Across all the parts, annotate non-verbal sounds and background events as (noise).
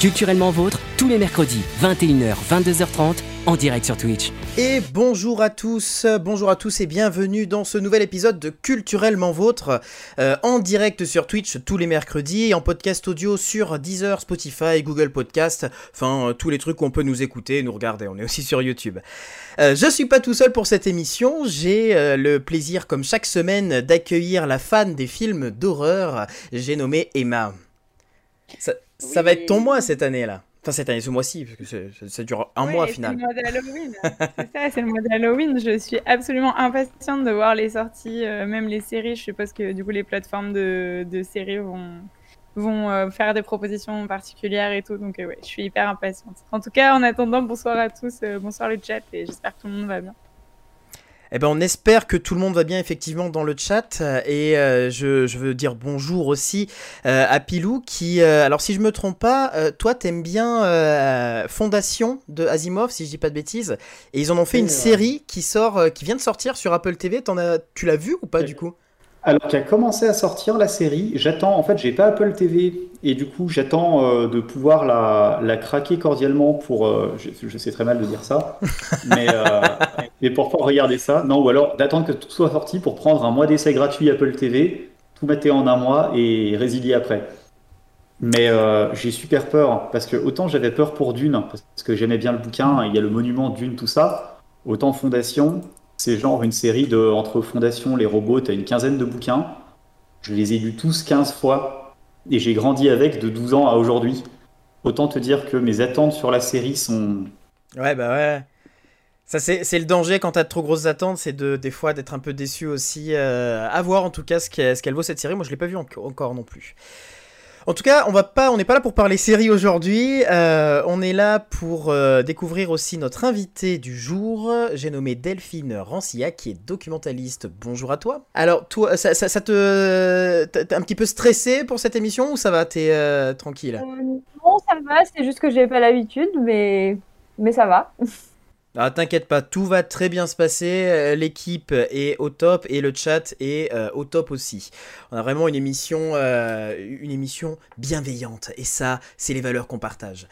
Culturellement Vôtre, tous les mercredis, 21h, 22h30, en direct sur Twitch. Et bonjour à tous, bonjour à tous et bienvenue dans ce nouvel épisode de Culturellement Vôtre, euh, en direct sur Twitch tous les mercredis en podcast audio sur Deezer, Spotify, Google Podcast, enfin euh, tous les trucs où on peut nous écouter nous regarder, on est aussi sur YouTube. Euh, je suis pas tout seul pour cette émission, j'ai le plaisir comme chaque semaine d'accueillir la fan des films d'horreur, j'ai nommé Emma. Ça va être ton mois cette année là. Enfin, cette année, ce mois-ci, parce que c'est- ça dure un Ouais, mois au C'est final. le mois d'Halloween. (laughs) c'est ça, c'est le mois d'Halloween. Je suis absolument impatiente de voir les sorties, euh, même les séries. Je suppose que du coup, les plateformes de, de séries vont, vont euh, faire des propositions particulières et tout. Donc, euh, ouais, je suis hyper impatiente. En tout cas, en attendant, bonsoir à tous, euh, bonsoir le chat et j'espère que tout le monde va bien. Eh ben, on espère que tout le monde va bien effectivement dans le chat. Euh, et euh, je, je veux dire bonjour aussi euh, à Pilou qui, euh, alors si je me trompe pas, toi t'aimes bien Fondation de Asimov si je dis pas de bêtises. Et ils en ont fait une série qui sort, qui vient de sortir sur Apple TV. T'en as, tu l'as vu ou pas du coup? Alors qui a commencé à sortir la série, j'attends, en fait j'ai pas Apple TV et du coup j'attends euh, de pouvoir la, la craquer cordialement pour, euh, je, je sais très mal de dire ça, (laughs) mais, euh, mais pour pouvoir regarder ça, non, ou alors d'attendre que tout soit sorti pour prendre un mois d'essai gratuit Apple TV, tout mater en un mois et résilier après. Mais j'ai super peur parce que autant j'avais peur pour Dune parce que j'aimais bien le bouquin, il y a le monument Dune, tout ça, autant Fondation, c'est genre une série de entre Fondation, les robots, t'as une quinzaine de bouquins. Je les ai lus tous 15 fois et j'ai grandi avec de 12 ans à aujourd'hui. Autant te dire que mes attentes sur la série sont. Ouais bah ouais. Ça c'est le danger quand t'as de trop grosses attentes, c'est de des fois d'être un peu déçu aussi. euh, à voir en tout cas ce qu'elle vaut cette série. Moi je l'ai pas vu enco- encore non plus. En tout cas, on va pas, on n'est pas là pour parler série aujourd'hui. euh, on est là pour euh, découvrir aussi notre invité du jour. J'ai nommé Delphine Rancia, qui est documentaliste. Bonjour à toi. Alors, toi, ça, ça- ça te, t'es un petit peu stressé pour cette émission ou ça va? T'es euh, tranquille? Euh, non, ça va, c'est juste que j'ai pas l'habitude, mais... mais ça va. (laughs) Ah, t'inquiète pas, tout va très bien se passer. euh, L'équipe est au top et le chat est euh, au top aussi. On a vraiment une émission, euh, une émission bienveillante et ça, c'est les valeurs qu'on partage.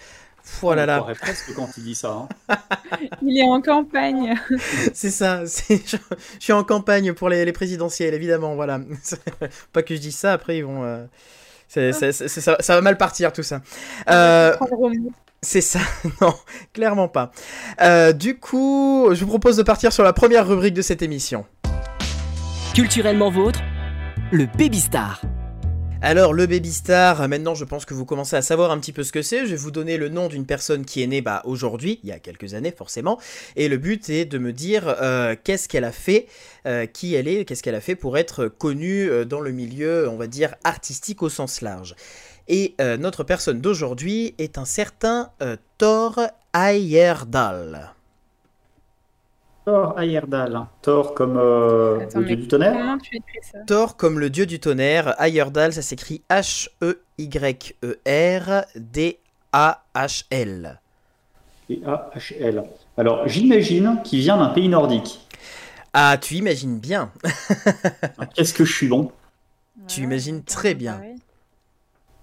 Oh là On là, croirait presque quand il dit ça. hein. (laughs) Il est en campagne. (laughs) c'est ça. Je, je suis en campagne pour les, les présidentielles, évidemment. Voilà. (laughs) Pas que je dise ça, après ils vont. euh, c'est- c'est- ça, ça va mal partir tout ça. Euh. C'est ça, (laughs) non, clairement pas. Euh, du coup, je vous propose de partir sur la première rubrique de cette émission. Culturellement Vôtre, le Baby Star. Alors, le Baby Star, maintenant je pense que vous commencez à savoir un petit peu ce que c'est. Je vais vous donner le nom d'une personne qui est née bah, aujourd'hui, il y a quelques années forcément. Et le but est de me dire euh, qu'est-ce qu'elle a fait, euh, qui elle est, qu'est-ce qu'elle a fait pour être connue dans le milieu, on va dire, artistique au sens large. Et euh, notre personne d'aujourd'hui est un certain euh, Thor Heyerdahl. Thor Heyerdahl. Thor comme euh, Attends, le dieu du tonnerre. Comment tu écris ça Thor comme le dieu du tonnerre, Heyerdahl, ça s'écrit H-E-Y-E-R-D-A-H-L. Et A-H-L. Alors j'imagine qu'il vient d'un pays nordique. Ah, tu imagines bien. (laughs) Qu'est-ce que je suis bon? Tu imagines très bien.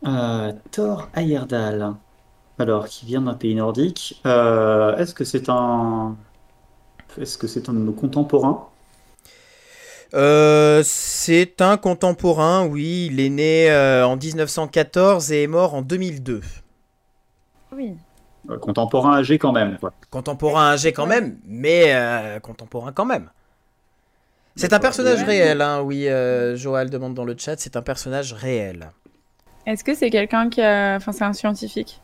Euh, Thor Heyerdahl. Alors, qui vient d'un pays nordique. Euh, est-ce que c'est un. Est-ce que c'est un de nos contemporains? Euh, c'est un contemporain, oui. Il est né euh, en 1914 et est mort en 2002. Oui. Euh, Contemporain âgé quand même, quoi. Contemporain âgé quand même, mais euh, contemporain quand même. C'est un personnage réel, hein, oui. euh, Joël demande dans le chat, c'est un personnage réel. Est-ce que c'est quelqu'un qui a. Enfin, c'est un scientifique?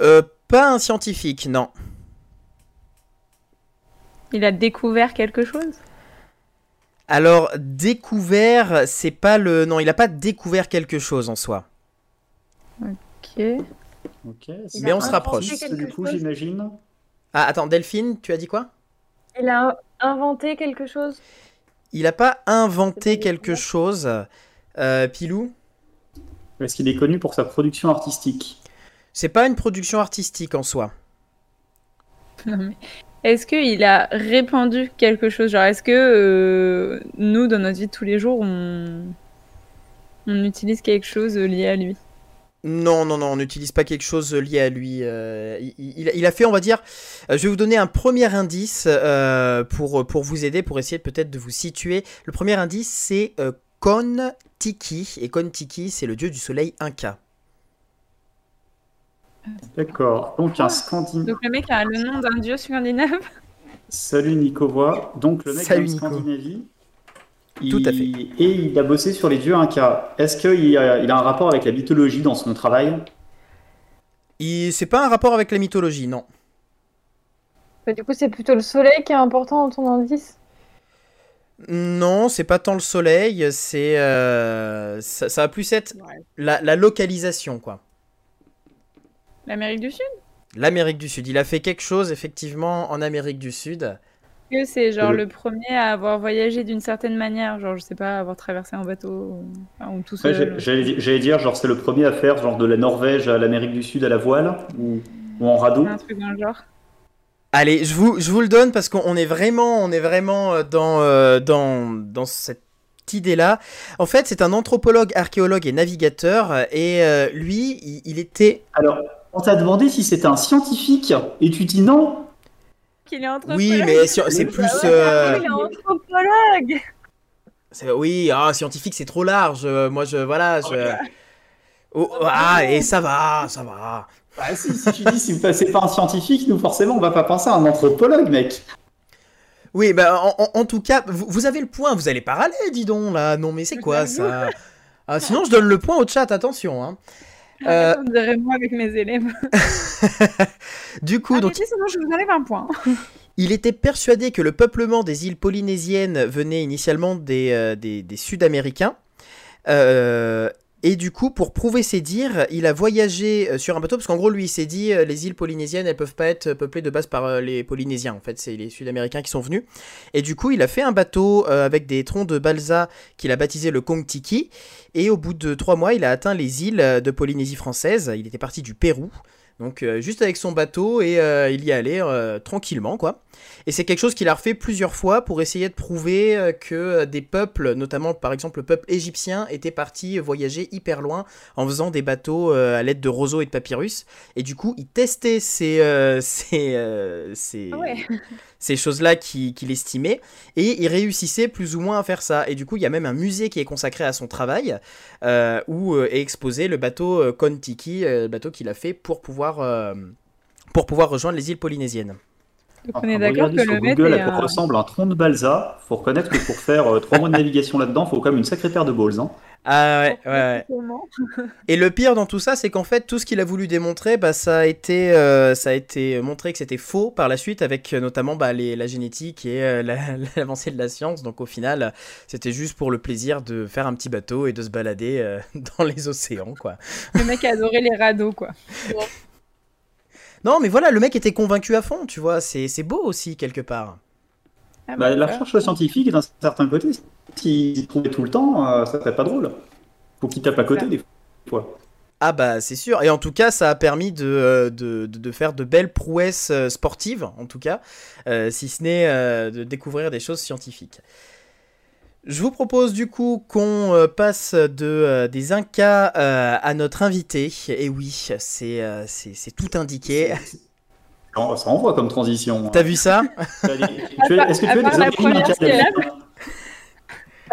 Euh, pas un scientifique, non. Il a découvert quelque chose? Alors, découvert, c'est pas le. Non, il a pas découvert quelque chose en soi. Ok. Ok. Mais on se rapproche. Du coup, j'imagine. Ah, attends, Delphine, tu as dit quoi? Il a inventé quelque chose. Il a pas inventé quelque chose. Euh, Pilou? Est-ce qu'il est connu pour sa production artistique? C'est pas une production artistique en soi. Est-ce qu'il a répandu quelque chose? Genre, est-ce que euh, nous, dans notre vie de tous les jours, on, on utilise quelque chose lié à lui? Non, non, non, on n'utilise pas quelque chose lié à lui. Euh, il, il- il a fait, on va dire, euh, je vais vous donner un premier indice euh, pour, pour vous aider, pour essayer peut-être de vous situer. Le premier indice, c'est euh, Kon Tiki. Et Kon Tiki, c'est le dieu du soleil Inca. D'accord. Donc un Scandinave. Donc le mec a le nom d'un dieu scandinave. Salut Nico Voix. Donc le mec Salut, de Nico. Scandinavie. Tout à Il- Et il a bossé sur les dieux Inca. Est-ce qu'il a, il a un rapport avec la mythologie dans son travail? Il- C'est pas un rapport avec la mythologie, non. Bah, du coup, c'est plutôt le soleil qui est important dans ton indice? Non, c'est pas tant le soleil, c'est euh, ça, ça va plus être la, la localisation, quoi. L'Amérique du Sud? L'Amérique du Sud. Il a fait quelque chose, effectivement, en Amérique du Sud. que c'est genre Le- le premier à avoir voyagé d'une certaine manière, genre je sais pas, avoir traversé un bateau ou, enfin, ou tout Ouais, seul. j'allais dire, genre, c'est le premier à faire, genre, de la Norvège à l'Amérique du Sud à la voile ou, ou en radeau. un truc dans le genre. Allez, je vous, je vous le donne parce qu'on est vraiment, on est vraiment euh, dans, euh, dans, dans cette idée-là. En fait, c'est un anthropologue, archéologue et navigateur. euh, Et euh, lui, il, il était. Alors, on t'a demandé si c'était un scientifique et tu dis non. Qu'il est entre Oui, mais si- c'est plus. euh, Il est anthropologue c'est- oui, ah, scientifique, c'est trop large. Moi, je. Voilà, je. Oh, ah, et ça va, ça va. Bah si, si tu dis si c'est pas un scientifique, nous forcément on va pas penser à un anthropologue, mec. Oui, bah, en, en- en tout cas, vous, vous avez le point, vous allez pas râler, dis donc, là. Non, mais c'est quoi ça? Ah, Sinon, je donne le point au chat, attention. Hein. Euh, On dirait moi avec mes élèves. (laughs) Du coup, donc, Arrêtez, sinon je vous enlève un point. (laughs) il était persuadé que le peuplement des îles polynésiennes venait initialement des, euh, des, des Sud-Américains. Euh, et du coup, pour prouver ses dires, il a voyagé euh, sur un bateau, parce qu'en gros, lui, il s'est dit, euh, les îles polynésiennes, elles peuvent pas être peuplées de base par euh, les Polynésiens, en fait, c'est les Sud-Américains qui sont venus. Et du coup, il a fait un bateau euh, avec des troncs de balsa qu'il a baptisé le Kong Tiki, et au bout de trois mois, il a atteint les îles euh, de Polynésie française, il était parti du Pérou, donc euh, juste avec son bateau, et euh, il y allait euh, tranquillement, quoi. Et c'est quelque chose qu'il a refait plusieurs fois pour essayer de prouver euh, que des peuples, notamment par exemple le peuple égyptien, étaient partis voyager hyper loin en faisant des bateaux à l'aide de roseaux et de papyrus. Et du coup, il testait ces, (laughs) ces, ces, Ah ouais. Ces choses-là qui- qu'il estimait, et il réussissait plus ou moins à faire ça. Et du coup, il y a même un musée qui est consacré à son travail, euh, où euh, est exposé le bateau euh, Kon-Tiki, le bateau qu'il a fait pour pouvoir, euh, pour pouvoir rejoindre les îles polynésiennes. Donc on est d'accord que sur le Google est à quoi un... ressemble un tronc de balsa. Faut reconnaître que pour faire trois mois de navigation là-dedans, faut quand même une sacrée paire de balls. Hein. Ah ouais, ouais, (laughs) Et le pire dans tout ça, c'est qu'en fait, tout ce qu'il a voulu démontrer, bah, ça, a été, euh, ça a été montré que c'était faux par la suite, avec euh, notamment bah, les, la génétique et euh, la- (laughs) l'avancée de la science. Donc au final, c'était juste pour le plaisir de faire un petit bateau et de se balader euh, (laughs) dans les océans, quoi. Le mec a adoré les radeaux, quoi. Non, mais voilà, le mec était convaincu à fond, tu vois. C'est c'est beau aussi, quelque part. Ah Bah, bah, la recherche scientifique, d'un certain côté, s'il trouvait tout le temps, euh, ça serait pas drôle. Faut qu'il tape à côté des fois. Ah bah c'est sûr, et en tout cas ça a permis de, euh, de, de- de faire de belles prouesses euh, sportives, en tout cas, euh, si ce n'est euh, de découvrir des choses scientifiques. Je vous propose du coup qu'on passe de, euh, des Incas euh, à notre invité, et oui, c'est euh, c'est c'est tout indiqué. Ça envoie comme transition. T'as vu ça? (laughs) Est-ce que tu as des origines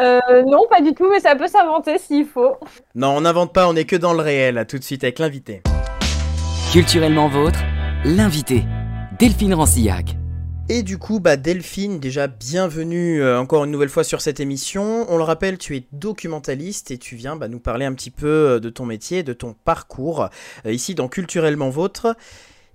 Euh, non, pas du tout, mais ça peut s'inventer s'il faut. Non, on n'invente pas, on est que dans le réel, là, tout de suite avec l'invité. Culturellement vôtre, l'invité, Delphine Rancillac. Et du coup, bah Delphine, déjà bienvenue euh, encore une nouvelle fois sur cette émission. On le rappelle, tu es documentaliste et tu viens bah, nous parler un petit peu euh, de ton métier, de ton parcours, euh, ici dans Culturellement Vôtre.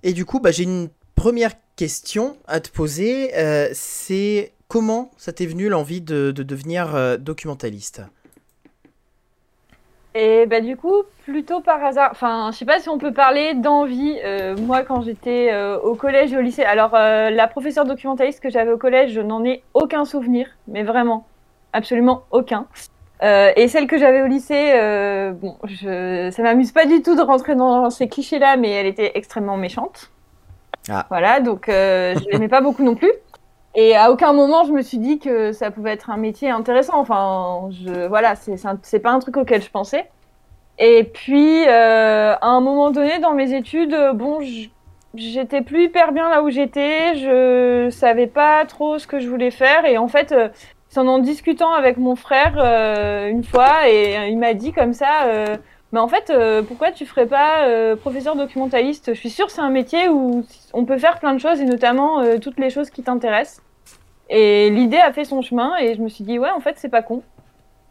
Et du coup, bah, j'ai une première question à te poser. euh, c'est comment ça t'est venu l'envie de, de devenir euh, documentaliste? Et bah du coup, plutôt par hasard, enfin, je sais pas si on peut parler d'envie. Euh, moi, quand j'étais euh, au collège et au lycée, alors la professeure documentaliste que j'avais au collège, je n'en ai aucun souvenir, mais vraiment, absolument aucun. Et celle que j'avais au lycée, bon, je, ça m'amuse pas du tout de rentrer dans ces clichés-là, mais elle était extrêmement méchante. Ah. Voilà, donc je l'aimais pas beaucoup non plus. Et à aucun moment je me suis dit que ça pouvait être un métier intéressant. Enfin, je, voilà, c'est pas un truc auquel je pensais. Et puis, à un moment donné dans mes études, bon, j'étais plus hyper bien là où j'étais, je savais pas trop ce que je voulais faire et en fait, c'est en en discutant avec mon frère une fois et il m'a dit comme ça mais en fait, euh, pourquoi tu ferais pas euh, professeur documentaliste? Je suis sûre que c'est un métier où on peut faire plein de choses et notamment euh, toutes les choses qui t'intéressent. Et l'idée a fait son chemin et je me suis dit ouais, en fait, c'est pas con.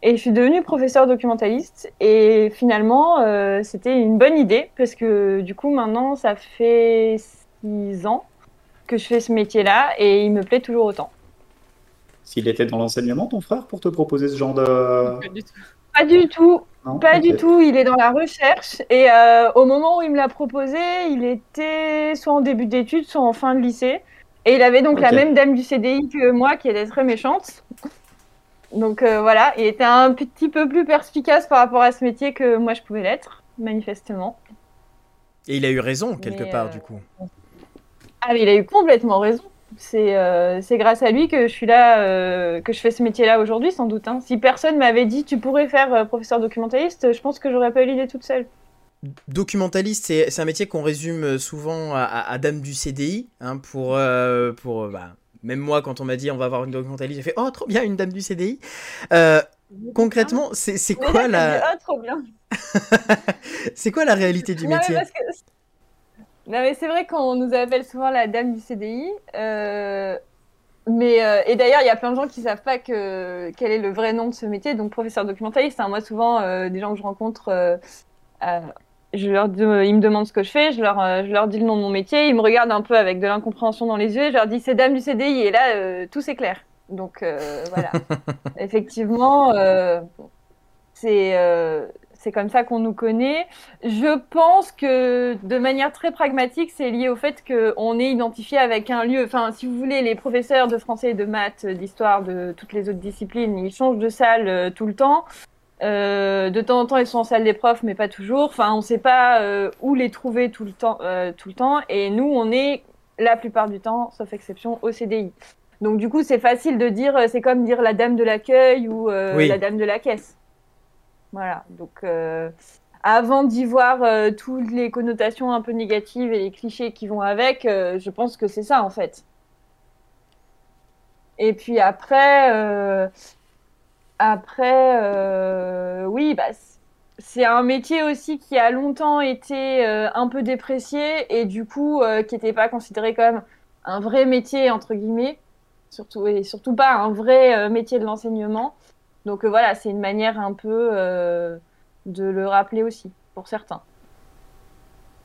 Et je suis devenue professeur documentaliste et finalement, c'était une bonne idée parce que du coup, maintenant, ça fait six ans que je fais ce métier-là et il me plaît toujours autant. S'il était dans l'enseignement, ton frère, pour te proposer ce genre de... Pas du tout. Pas du tout. Pas du tout, il est dans la recherche et euh, au moment où il me l'a proposé, il était soit en début d'études, soit en fin de lycée. Et il avait donc la même dame du CDI que moi qui était très méchante. Donc euh, voilà, il était un petit peu plus perspicace par rapport à ce métier que moi je pouvais l'être, manifestement. Et il a eu raison quelque part euh, du coup. Ah mais il a eu complètement raison. Euh, c'est grâce à lui que je suis là, euh, que je fais ce métier-là aujourd'hui, sans doute. Hein. Si personne m'avait dit tu pourrais faire euh, professeur documentaliste, je pense que j'aurais pas eu l'idée toute seule. Documentaliste, c'est un métier qu'on résume souvent à, dame du CDI, hein, pour, pour bah, même moi quand on m'a dit on va avoir une documentaliste, j'ai fait oh trop bien une dame du CDI. concrètement, c'est quoi la oh, trop bien. (laughs) c'est quoi la réalité du métier? Non, mais c'est vrai qu'on nous appelle souvent la dame du CDI. Euh, mais, euh, et d'ailleurs, il y a plein de gens qui savent pas que, quel est le vrai nom de ce métier. Donc, professeur documentaliste, hein, moi, souvent, euh, des gens que je rencontre, je leur, ils me demandent ce que je fais, je leur, je leur dis le nom de mon métier, ils me regardent un peu avec de l'incompréhension dans les yeux, je leur dis c'est dame du CDI, et là, tout s'éclaire. Donc, voilà. (laughs) Effectivement, c'est c'est comme ça qu'on nous connaît. Je pense que de manière très pragmatique, c'est lié au fait qu'on est identifié avec un lieu. Enfin, si vous voulez, les professeurs de français, de maths, d'histoire, de toutes les autres disciplines, ils changent de salle euh, tout le temps. Euh, de temps en temps, ils sont en salle des profs, mais pas toujours. Enfin, on ne sait pas euh, où les trouver tout le temps. tout le temps. Et nous, on est la plupart du temps, sauf exception, au CDI. Donc du coup, c'est facile de dire, c'est comme dire la dame de l'accueil ou la dame de la caisse. Voilà, donc euh, avant d'y voir euh, toutes les connotations un peu négatives et les clichés qui vont avec, euh, je pense que c'est ça en fait. Et puis après, après, oui, bah, c'est un métier aussi qui a longtemps été un peu déprécié et du coup qui n'était pas considéré comme un vrai métier entre guillemets, surtout et surtout pas un vrai métier de l'enseignement. Donc euh, voilà, c'est une manière un peu euh, de le rappeler aussi, pour certains.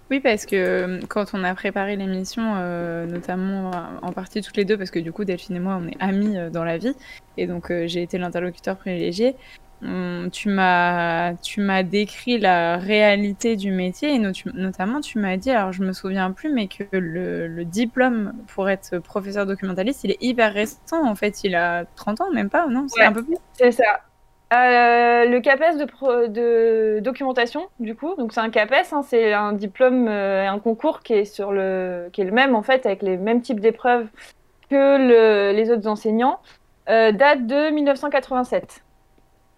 Oui, parce que euh, quand on a préparé l'émission, notamment en partie toutes les deux, parce que du coup, Delphine et moi, on est amis dans la vie, et donc j'ai été l'interlocuteur privilégié. Hum, tu m'as tu m'as décrit la réalité du métier et notamment tu m'as dit alors je me souviens plus mais que le, le, diplôme pour être professeur documentaliste il est hyper récent en fait il a 30 ans même pas non? C'est un peu plus? c'est ça. Euh, le CAPES de, de, documentation, du coup, donc c'est un CAPES, hein, c'est un diplôme, euh, un concours qui est sur le, qui est le même en fait, avec les mêmes types d'épreuves que le, les autres enseignants, euh, date de 1987.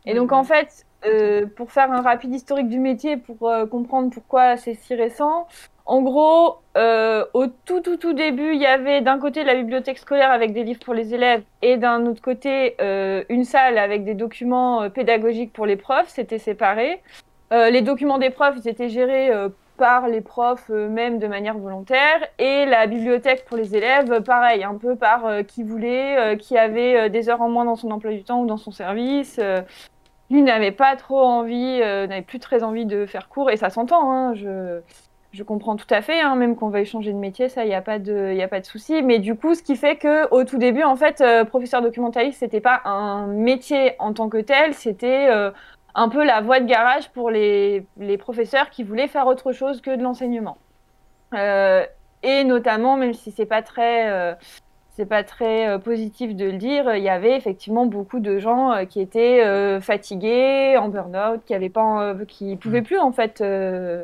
Et donc, en fait, euh, pour faire un rapide historique du métier, pour euh, comprendre pourquoi c'est si récent, en gros, euh, au tout, tout, tout début, il y avait d'un côté la bibliothèque scolaire avec des livres pour les élèves et d'un autre côté une salle avec des documents pédagogiques pour les profs. C'était séparé. les documents des profs, ils étaient gérés par les profs eux-mêmes de manière volontaire et la bibliothèque pour les élèves, pareil, un peu par qui voulait, qui avait des heures en moins dans son emploi du temps ou dans son service lui n'avait pas trop envie, euh, n'avait plus très envie de faire cours, et ça s'entend, hein, je, je, comprends tout à fait, hein, même qu'on veuille changer de métier, ça, il n'y a pas de, a pas de souci. Mais du coup, ce qui fait que au tout début, en fait, euh, professeur documentaliste, c'était pas un métier en tant que tel, c'était euh, un peu la voie de garage pour les, les, professeurs qui voulaient faire autre chose que de l'enseignement. et notamment, même si c'est pas très c'est pas très euh, positif de le dire, il y avait effectivement beaucoup de gens euh, qui étaient euh, fatigués, en burn-out, qui avaient pas, qui pouvaient mm. plus en fait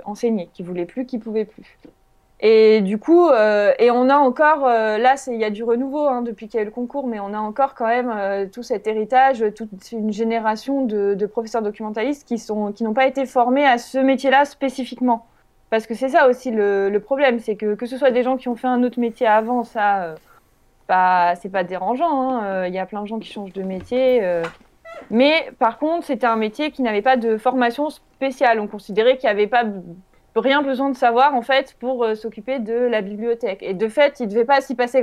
enseigner, qui voulaient plus, qui pouvaient plus. Et du coup, et on a encore, là, il y a du renouveau hein, depuis qu'il y a eu le concours, mais on a encore quand même tout cet héritage, toute une génération de, de professeurs documentalistes qui sont, qui n'ont pas été formés à ce métier-là spécifiquement. Parce que c'est ça aussi le, le problème, c'est que que ce soit des gens qui ont fait un autre métier avant, ça, pas, c'est pas dérangeant. hein. Il y a plein de gens qui changent de métier. euh. mais par contre, c'était un métier qui n'avait pas de formation spéciale. On considérait qu'il n'y avait pas rien besoin de savoir en fait pour euh, s'occuper de la bibliothèque. Et de fait, il ne devait pas s'y passer.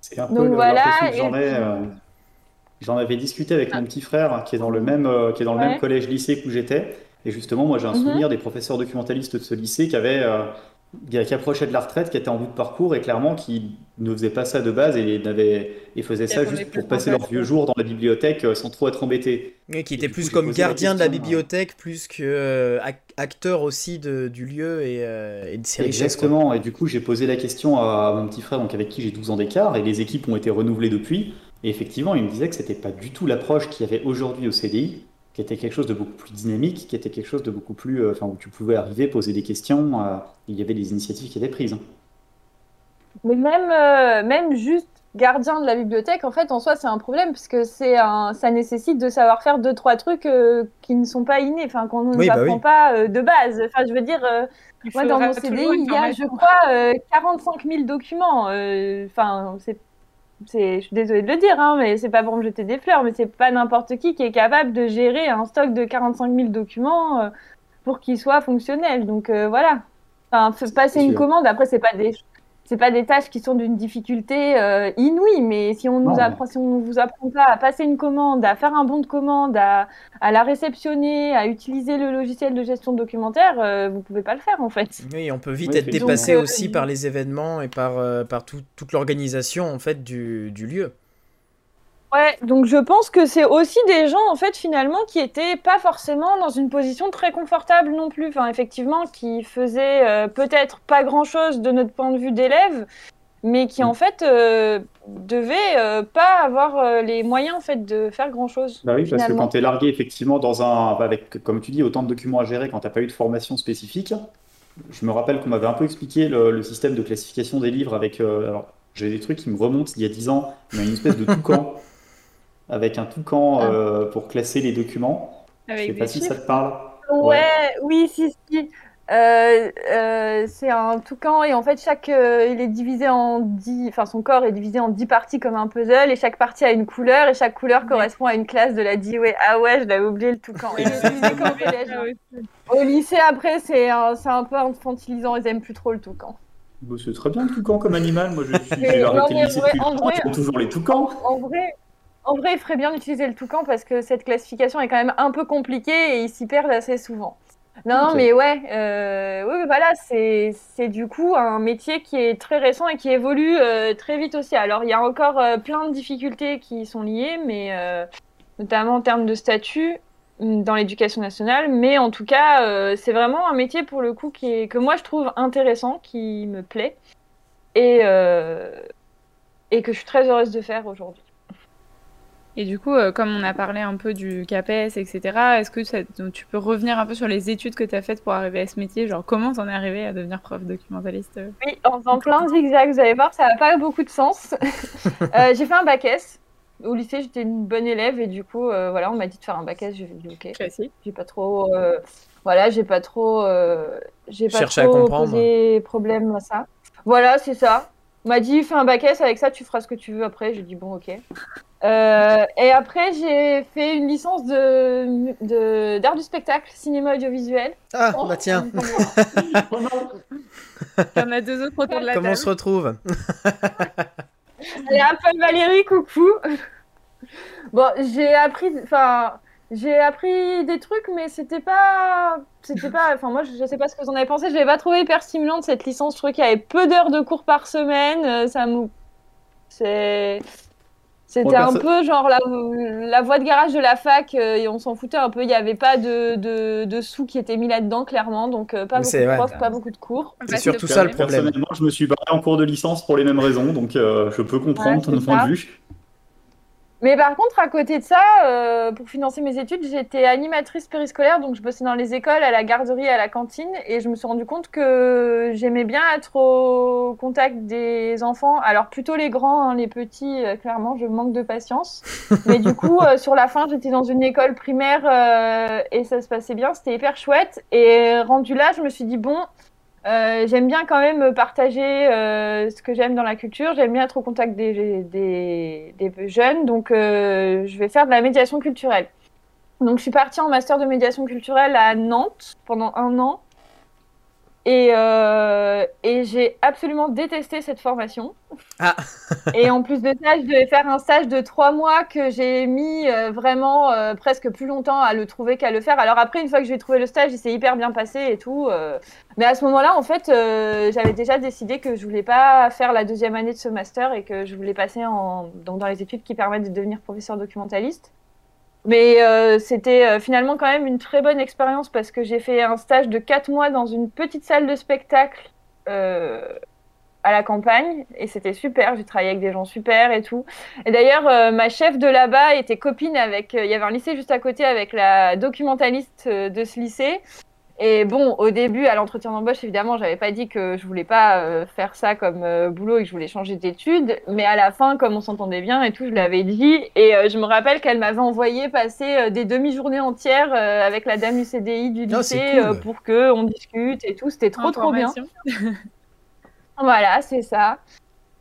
C'est un peu Donc le- voilà, que j'en et euh, avais discuté avec mon petit frère hein, qui est dans le même, euh, qui est dans le Ouais. même collège-lycée où j'étais. Et justement, moi, j'ai un Mhm. souvenir des professeurs documentalistes de ce lycée qui avaient, euh, qui approchaient de la retraite, qui étaient en bout de parcours et clairement qui ne faisaient pas ça de base et, et faisaient ça juste pour passer leurs vieux jours dans la bibliothèque euh, sans trop être embêtés. Oui, qui Et était plus coup, comme gardien de la hein. bibliothèque, plus que euh, ac- acteur aussi de, du lieu et, euh, et de ses quoi. Exactement. Et du coup, j'ai posé la question à mon petit frère, donc avec qui j'ai 12 ans d'écart, et les équipes ont été renouvelées depuis. Et effectivement, il me disait que c'était pas du tout l'approche qu'il y avait aujourd'hui au CDI, qui était quelque chose de beaucoup plus dynamique, qui était quelque chose de beaucoup plus, euh, enfin, où tu pouvais arriver, poser des questions, euh, il y avait des initiatives qui étaient prises. Mais même, euh, même juste gardien de la bibliothèque, en fait, en soi, c'est un problème parce que c'est un, ça nécessite de savoir faire deux trois trucs euh, qui ne sont pas innés, enfin qu'on ne nous Oui, bah apprend oui. pas euh, de base. Enfin, je veux dire, euh, moi dans mon CDI, il y a, je crois, euh, 45 000 documents. Enfin, c'est, je suis désolée de le dire, hein, mais c'est pas pour me jeter des fleurs, mais c'est pas n'importe qui qui est capable de gérer un stock de 45 000 documents euh, pour qu'il soit fonctionnel. Donc euh, voilà. Enfin, passer une commande, après, c'est pas des, c'est pas des tâches qui sont d'une difficulté euh, inouïe, mais si on nous Non. apprend, si on vous apprend pas à passer une commande, à faire un bon de commande, à, à la réceptionner, à utiliser le logiciel de gestion documentaire, euh, vous pouvez pas le faire en fait. Oui, on peut vite Oui, être dépassé Donc, euh, aussi par les événements et par, euh, par tout- toute l'organisation en fait du, du lieu. Ouais, donc je pense que c'est aussi des gens en fait finalement qui étaient pas forcément dans une position très confortable non plus. Enfin effectivement qui faisaient euh, peut-être pas grand-chose de notre point de vue d'élève, mais qui en fait euh, devaient euh, pas avoir les moyens en fait de faire grand-chose. Bah oui, parce que quand tu es largué effectivement dans un, avec, comme tu dis, autant de documents à gérer quand tu n'as pas eu de formation spécifique, je me rappelle qu'on m'avait un peu expliqué le, le système de classification des livres avec, alors j'ai des trucs qui me remontent d'il y a 10 ans, mais une espèce de toucan, (laughs) avec un toucan Ah. euh, pour classer les documents. Je sais Avec pas si ça te parle. Ouais, oui, si, si. Euh, euh, c'est un toucan et en fait chaque euh, il est divisé en 10 enfin son corps est divisé en 10 parties comme un puzzle et chaque partie a une couleur et chaque couleur correspond à une classe de la DIE. Ah ouais, je l'avais oublié le toucan. Et. (laughs) Au lycée après c'est un, c'est un peu infantilisant, ils aiment plus trop le toucan. Bah, c'est très bien le toucan comme animal. Moi, je suis, (laughs) j'ai arrêté le lycée depuis en longtemps, toujours les toucans. En vrai, en vrai, il ferait bien d'utiliser le toucan parce que cette classification est quand même un peu compliquée et ils s'y perdent assez souvent. Non, mais ouais, euh, oui, voilà, c'est c'est du coup un métier qui est très récent et qui évolue euh, très vite aussi. Alors, il y a encore euh, plein de difficultés qui sont liées, mais euh, notamment en termes de statut mm, dans l'éducation nationale. Mais en tout cas, c'est vraiment un métier pour le coup qui est, que moi je trouve intéressant, qui me plaît et, et que je suis très heureuse de faire aujourd'hui. Et du coup, euh, comme on a parlé un peu du CAPES, etc., est-ce que ça- donc, tu peux revenir un peu sur les études que tu as faites pour arriver à ce métier? Genre, comment t'en es arrivé à devenir prof documentaliste? Oui, en faisant plein de zigzags, vous allez voir, ça n'a pas beaucoup de sens. (laughs) Euh, j'ai fait un bac S. Au lycée, j'étais une bonne élève et du coup, euh, voilà, on m'a dit de faire un bac S. J'ai dit ok. Classique. J'ai pas trop, euh, voilà, j'ai pas trop, euh, j'ai pas Chercher à trop comprendre. posé problème à ça. Voilà, c'est ça. On m'a dit fais un bac S avec ça, tu feras ce que tu veux après. J'ai dit bon, ok. Euh, et après, j'ai fait une licence de d'art du spectacle, cinéma audiovisuel. Ah, Oh, bah tiens, (laughs) Il y en a deux autres autour de la comment on se retrouve Allez, Apple Valérie, coucou. Bon, j'ai appris, enfin, j'ai appris des trucs, mais c'était pas, c'était pas, enfin, moi, je sais pas ce que vous en avez pensé. Je l'ai pas trouvé hyper stimulante cette licence. Je trouvais qu'il y avait peu d'heures de cours par semaine. euh, Ça me, c'est, c'était un peu genre la, la voie de garage de la fac euh, et on s'en foutait un peu. Il y avait pas de, de, de sous qui étaient mis là-dedans, clairement. Donc, euh, pas beaucoup de profs, pas beaucoup de cours. C'est passe surtout ça le problème. Personnellement, je me suis barré en cours de licence pour les mêmes raisons, donc euh, je peux comprendre Ouais, ton point de vue. Mais par contre, à côté de ça, euh, pour financer mes études, j'étais animatrice périscolaire, donc je bossais dans les écoles, à la garderie, à la cantine, et je me suis rendu compte que j'aimais bien être au contact des enfants. Alors plutôt les grands, hein, les petits, euh, clairement, je manque de patience. (laughs) Mais du coup, euh, sur la fin, j'étais dans une école primaire euh, et ça se passait bien, c'était hyper chouette. Et rendu là, je me suis dit bon. Euh, j'aime bien quand même partager euh, ce que j'aime dans la culture. J'aime bien être au contact des, des, des jeunes. Donc, euh, je vais faire de la médiation culturelle. Donc, je suis partie en master de médiation culturelle à Nantes pendant un an. Et, euh, et j'ai absolument détesté cette formation. Ah. (laughs) et en plus de ça, je devais faire un stage de trois mois que j'ai mis euh, vraiment euh, presque plus longtemps à le trouver qu'à le faire. Alors après, une fois que j'ai trouvé le stage, il s'est hyper bien passé et tout. Mais à ce moment-là, en fait, j'avais déjà décidé que je voulais pas faire la deuxième année de ce master et que je voulais passer en, donc dans les études qui permettent de devenir professeur documentaliste. Mais euh, c'était euh, finalement quand même une très bonne expérience parce que j'ai fait un stage de quatre mois dans une petite salle de spectacle euh, à la campagne et c'était super. J'ai travaillé avec des gens super et tout. Et d'ailleurs, euh, ma chef de là-bas était copine avec. euh, Il y avait un lycée juste à côté avec la documentaliste euh, de ce lycée. Et bon, au début, à l'entretien d'embauche, évidemment, j'avais pas dit que je voulais pas euh, faire ça comme euh, boulot et que je voulais changer d'études. Mais à la fin, comme on s'entendait bien et tout, je l'avais dit. Et euh, je me rappelle qu'elle m'avait envoyé passer euh, des demi-journées entières euh, avec la dame du CDI du lycée cool. euh, pour que on discute et tout. C'était trop, trop bien. (laughs) Voilà, c'est ça.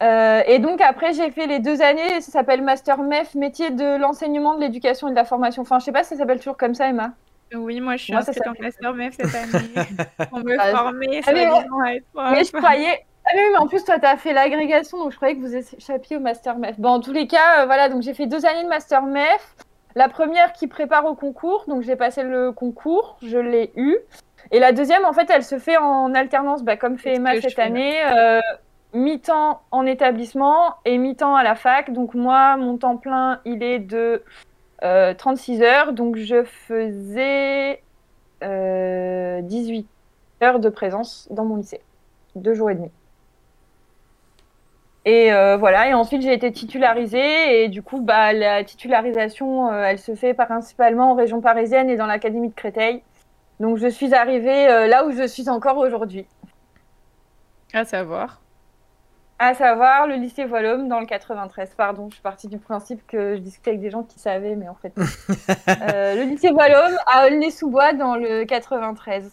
Euh, et donc après, j'ai fait les deux années, ça s'appelle Master MEF, métier de l'enseignement, de l'éducation et de la formation. Enfin, je sais pas si ça s'appelle toujours comme ça, Emma. Oui, moi je suis Moi, inscrite en master MEF cette année. (laughs) On veut Ah, former, Ah, mais soi-disant, à être Mais je croyais. Ah oui, mais en plus, toi, tu as fait l'agrégation, donc je croyais que vous échappiez au Master MEF. Bon, en tous les cas, euh, voilà, donc j'ai fait deux années de Master MEF. La première qui prépare au concours, donc j'ai passé le concours, je l'ai eu. Et la deuxième, en fait, elle se fait en alternance, bah, comme fait Emma cette année, euh, mi-temps en établissement et mi-temps à la fac. Donc moi, mon temps plein, il est de euh, 36 heures, donc je faisais euh, 18 heures de présence dans mon lycée deux jours et demi. Et euh, voilà, et ensuite j'ai été titularisée, et du coup, bah, la titularisation, euh, elle se fait principalement en région parisienne et dans l'académie de Créteil. Donc je suis arrivée euh, là où je suis encore aujourd'hui, À savoir. À savoir le lycée Voilhomme dans le 93. Pardon, je suis partie du principe que je discutais avec des gens qui savaient, mais en fait. non. (laughs) Euh, le lycée Voilhomme à Aulnay-sous-Bois dans le 93.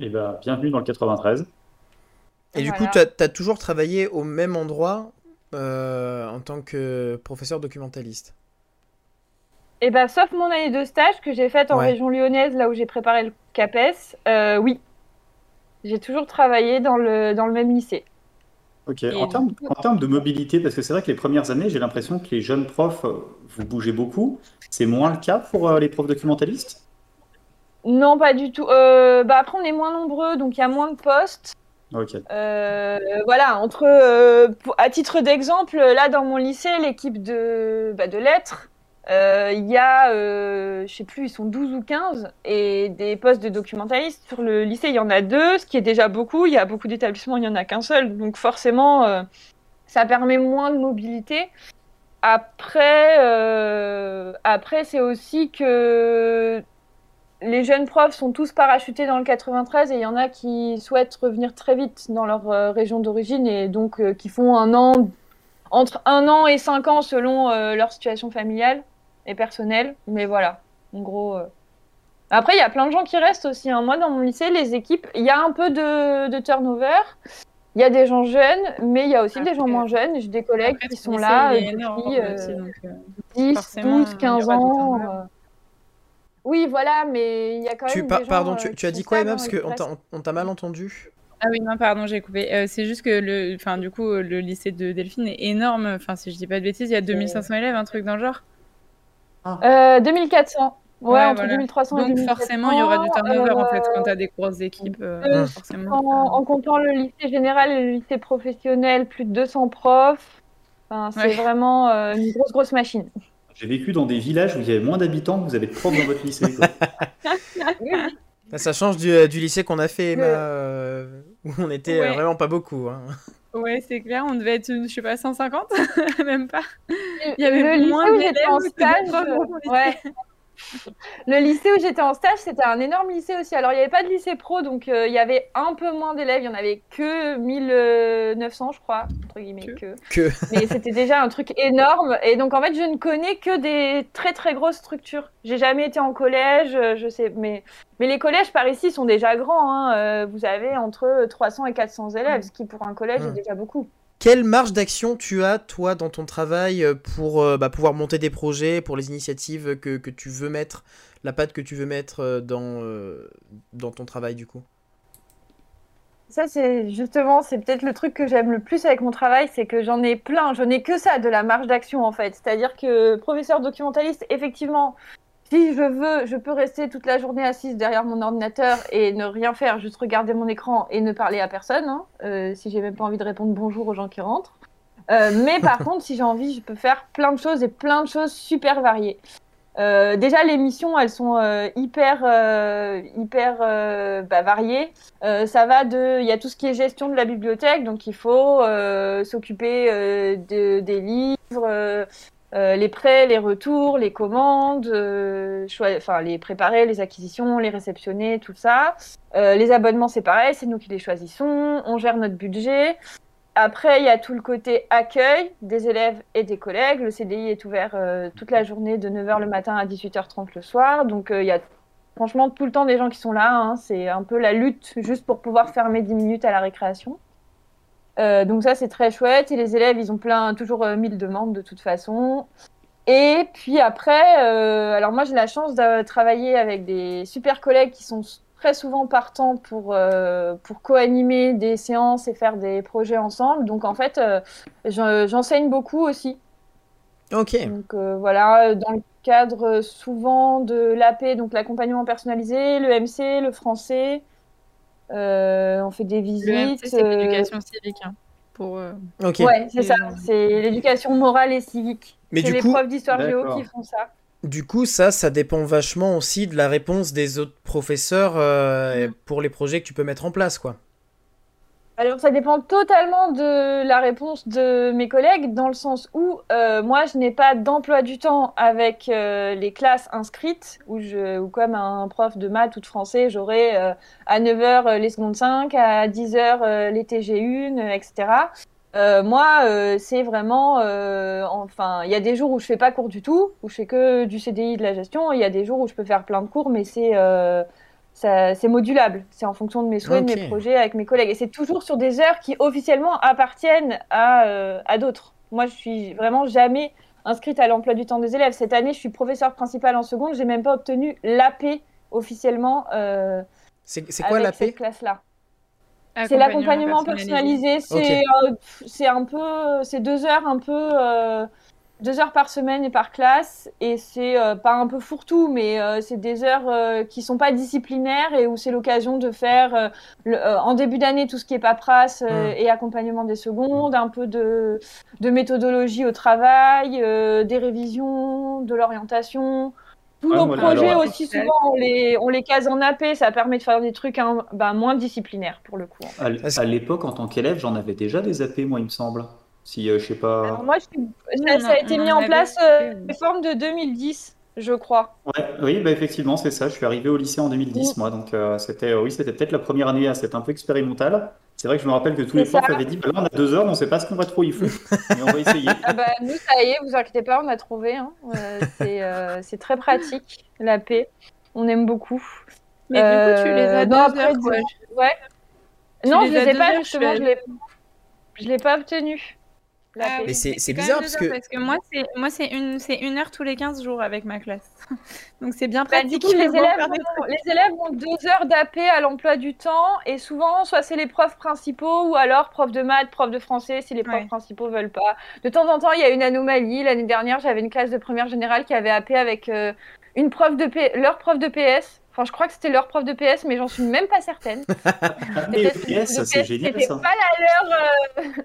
Et ben, bienvenue dans le 93. Et du Voilà. coup, tu as, toujours travaillé au même endroit euh, en tant que professeur documentaliste? Et bah, sauf mon année de stage que j'ai faite en Ouais. région lyonnaise, là où j'ai préparé le CAPES, euh, oui. J'ai toujours travaillé dans le, dans le même lycée. Ok. Et En termes, en termes de mobilité, parce que c'est vrai que les premières années, j'ai l'impression que les jeunes profs, euh, vous bougez beaucoup. C'est moins le cas pour euh, les profs documentalistes Non, pas du tout. Euh, bah, après, on est moins nombreux, donc il y a moins de postes. Ok. Euh, voilà, entre, euh, pour- à titre d'exemple, là dans mon lycée, l'équipe de, bah, de lettres, euh, il y a, euh, je sais plus, ils sont 12 ou 15, et des postes de documentalistes. Sur le lycée, il y en a deux, ce qui est déjà beaucoup. Il y a beaucoup d'établissements, il n'y en a qu'un seul. Donc forcément, euh, ça permet moins de mobilité. Après, euh, après c'est aussi que les jeunes profs sont tous parachutés dans le 93 et il y en a qui souhaitent revenir très vite dans leur euh, région d'origine et donc euh, qui font un an, entre un an et cinq ans selon euh, leur situation familiale et personnelle. Mais voilà, en gros. euh. Après, il y a plein de gens qui restent aussi. hein. Moi, dans mon lycée, les équipes, il y a un peu de, de turnover. Il y a des gens jeunes, mais il y a aussi des gens moins jeunes. J'ai des collègues Après, qui sont lycée, là euh, depuis euh, aussi, donc, euh, 10, forcément, 12, il y 15 aura du ans. euh. Oui, voilà, mais il y a quand même Tu, des par- gens, pardon, tu, tu as dit quoi, Emma? Parce qu'on t'a restent. on t'a mal entendu. Ah oui, non, pardon, j'ai coupé. Euh, c'est juste que le, enfin, du coup, le lycée de Delphine est énorme. Enfin, si je dis pas de bêtises, il y a 2500 élèves, un truc dans le genre. Euh, 2400. Ouais, Ouais, entre voilà. 2300 et Donc 2400. forcément, il y aura du turnover en fait euh, quand t'as des grosses équipes. euh, euh, forcément. En, en comptant le lycée général et le lycée professionnel, plus de 200 profs. Enfin, c'est Ouais. vraiment euh, une grosse, grosse machine. J'ai vécu dans des villages où il y avait moins d'habitants que vous avez de profs dans votre lycée. quoi. Ça change du, euh, du lycée qu'on a fait, Emma, euh, où on était euh, Ouais. vraiment pas beaucoup. hein. Ouais, c'est clair, on devait être, je sais pas, 150, (laughs) même pas. Il y avait le moins d'élèves. Ouais. Le lycée où j'étais en stage, c'était un énorme lycée aussi. Alors, il n'y avait pas de lycée pro, donc euh, il y avait un peu moins d'élèves. Il n'y en avait que 1900, je crois, entre guillemets. Que. Que. Mais c'était déjà un truc énorme. Et donc, en fait, je ne connais que des très, très grosses structures. J'ai jamais été en collège, euh, je sais. Mais, mais les collèges par ici sont déjà grands. Hein. Euh, vous avez entre 300 et 400 élèves, Mm. ce qui pour un collège est déjà beaucoup. Quelle marge d'action tu as, toi, dans ton travail euh, pour euh, bah, pouvoir monter des projets, pour les initiatives que, tu veux mettre, la patte que tu veux mettre euh, dans, dans ton travail, du coup? Ça, c'est justement, c'est peut-être le truc que j'aime le plus avec mon travail, c'est que j'en ai plein. Je n'ai que ça de la marge d'action, en fait. C'est-à-dire que professeur documentaliste, effectivement, si je veux, je peux rester toute la journée assise derrière mon ordinateur et ne rien faire, juste regarder mon écran et ne parler à personne, hein, euh, si j'ai même pas envie de répondre bonjour aux gens qui rentrent. Euh, mais par (laughs) contre, si j'ai envie, je peux faire plein de choses et plein de choses super variées. Euh, déjà, les missions, elles sont euh, hyper, euh, hyper bah, variées. Ça va de, il y a tout ce qui est gestion de la bibliothèque, donc il faut s'occuper de- des livres, euh, les prêts, les retours, les commandes, euh, les préparer, les acquisitions, les réceptionner, tout ça. Euh, les abonnements, c'est pareil, c'est nous qui les choisissons. On gère notre budget. Après, il y a tout le côté accueil des élèves et des collègues. Le CDI est ouvert toute la journée de 9h le matin à 18h30 le soir. Donc, il y a franchement tout le temps des gens qui sont là. hein. C'est un peu la lutte juste pour pouvoir fermer 10 minutes à la récréation. Euh, donc ça, c'est très chouette. Et les élèves, ils ont plein, toujours euh, mille demandes de toute façon. Et puis après, euh, alors moi, j'ai la chance de travailler avec des super collègues qui sont très souvent partants pour, euh, pour co-animer des séances et faire des projets ensemble. Donc en fait, je- j'enseigne beaucoup aussi. Ok. Donc voilà, dans le cadre souvent de l'AP, donc l'accompagnement personnalisé, le MC, le français. Euh, on fait des visites. C'est euh, l'éducation civique. hein, pour, euh, Ok. Ouais, c'est ça. C'est l'éducation morale et civique. Mais C'est du les coup- profs d'histoire géo qui font ça. Du coup, ça, ça dépend vachement aussi de la réponse des autres professeurs euh, Mm. pour les projets que tu peux mettre en place, quoi. Alors, ça dépend totalement de la réponse de mes collègues, dans le sens où euh, moi, je n'ai pas d'emploi du temps avec euh, les classes inscrites, où comme un prof de maths ou de français, j'aurai euh, à 9h les secondes 5, à 10h les TG1, euh, etc. Moi, c'est vraiment, enfin, il y a des jours où je fais pas cours du tout, où je fais que du CDI de la gestion. Il y a des jours où je peux faire plein de cours, mais c'est c'est modulable. C'est en fonction de mes souhaits, de mes projets avec mes collègues. Et c'est toujours sur des heures qui officiellement appartiennent à, euh, à d'autres. Moi, je suis vraiment jamais inscrite à l'emploi du temps des élèves. Cette année, je suis professeure principale en seconde. J'ai même pas obtenu l'AP officiellement euh, C'est c'est quoi avec la cette classe-là. C'est l'accompagnement personnalisé. C'est euh, c'est un peu, c'est deux heures un peu, euh, deux heures par semaine et par classe, et c'est euh, pas un peu fourre-tout, mais euh, c'est des heures euh, qui sont pas disciplinaires et où c'est l'occasion de faire euh, le- euh, en début d'année tout ce qui est paperasse euh, Mm. et accompagnement des secondes, un peu de, de méthodologie au travail, euh, des révisions, de l'orientation. Tous Ouais, nos projets alors- aussi souvent on les, on les case en AP, ça permet de faire des trucs hein, bah, moins disciplinaires pour le coup. À l'époque, en tant qu'élève, j'en avais déjà des AP, moi, il me semble. Si, euh, je sais pas. Alors moi, je ça, a été mis en place fait, euh, réforme de 2010, je crois. Ouais, oui, bah, effectivement, c'est ça. Je suis arrivé au lycée en 2010, moi. Donc, euh, c'était oui, c'était peut-être la première année, hein, c'était un peu expérimental. C'est vrai que je me rappelle que tous les profs avaient dit bah, là, on a deux heures, on sait pas ce qu'on va trop y foutre, mais on va essayer. Ah bah, nous, ça y est, vous inquiétez pas, on a trouvé. hein. Euh, c'est euh, très pratique, la paix. On aime beaucoup. Mais du coup, tu les Euh, as non, deux après, heures, du- quoi. Ouais. Tu non, les je les as ai pas, justement, je l'ai je l'ai pas obtenu. La Ah paix. Mais oui, c'est- bizarre parce que- parce que moi c'est moi c'est une c'est une heure tous les 15 jours avec ma classe. (laughs) Donc c'est bien Bah, pratique. coup, (laughs) les élèves, ont, les élèves ont deux heures d'AP à l'emploi du temps et souvent, soit c'est les profs principaux ou alors prof de maths, prof de français si les profs Ouais. principaux veulent pas. De temps en temps, il y a une anomalie. L'année dernière, j'avais une classe de première générale qui avait AP avec euh, une prof de P... leur prof de PS. Enfin, je crois que c'était leur prof de PS, mais j'en suis même pas certaine. (laughs) Mais PS, c'est génial c'était ça. pas la leur. euh,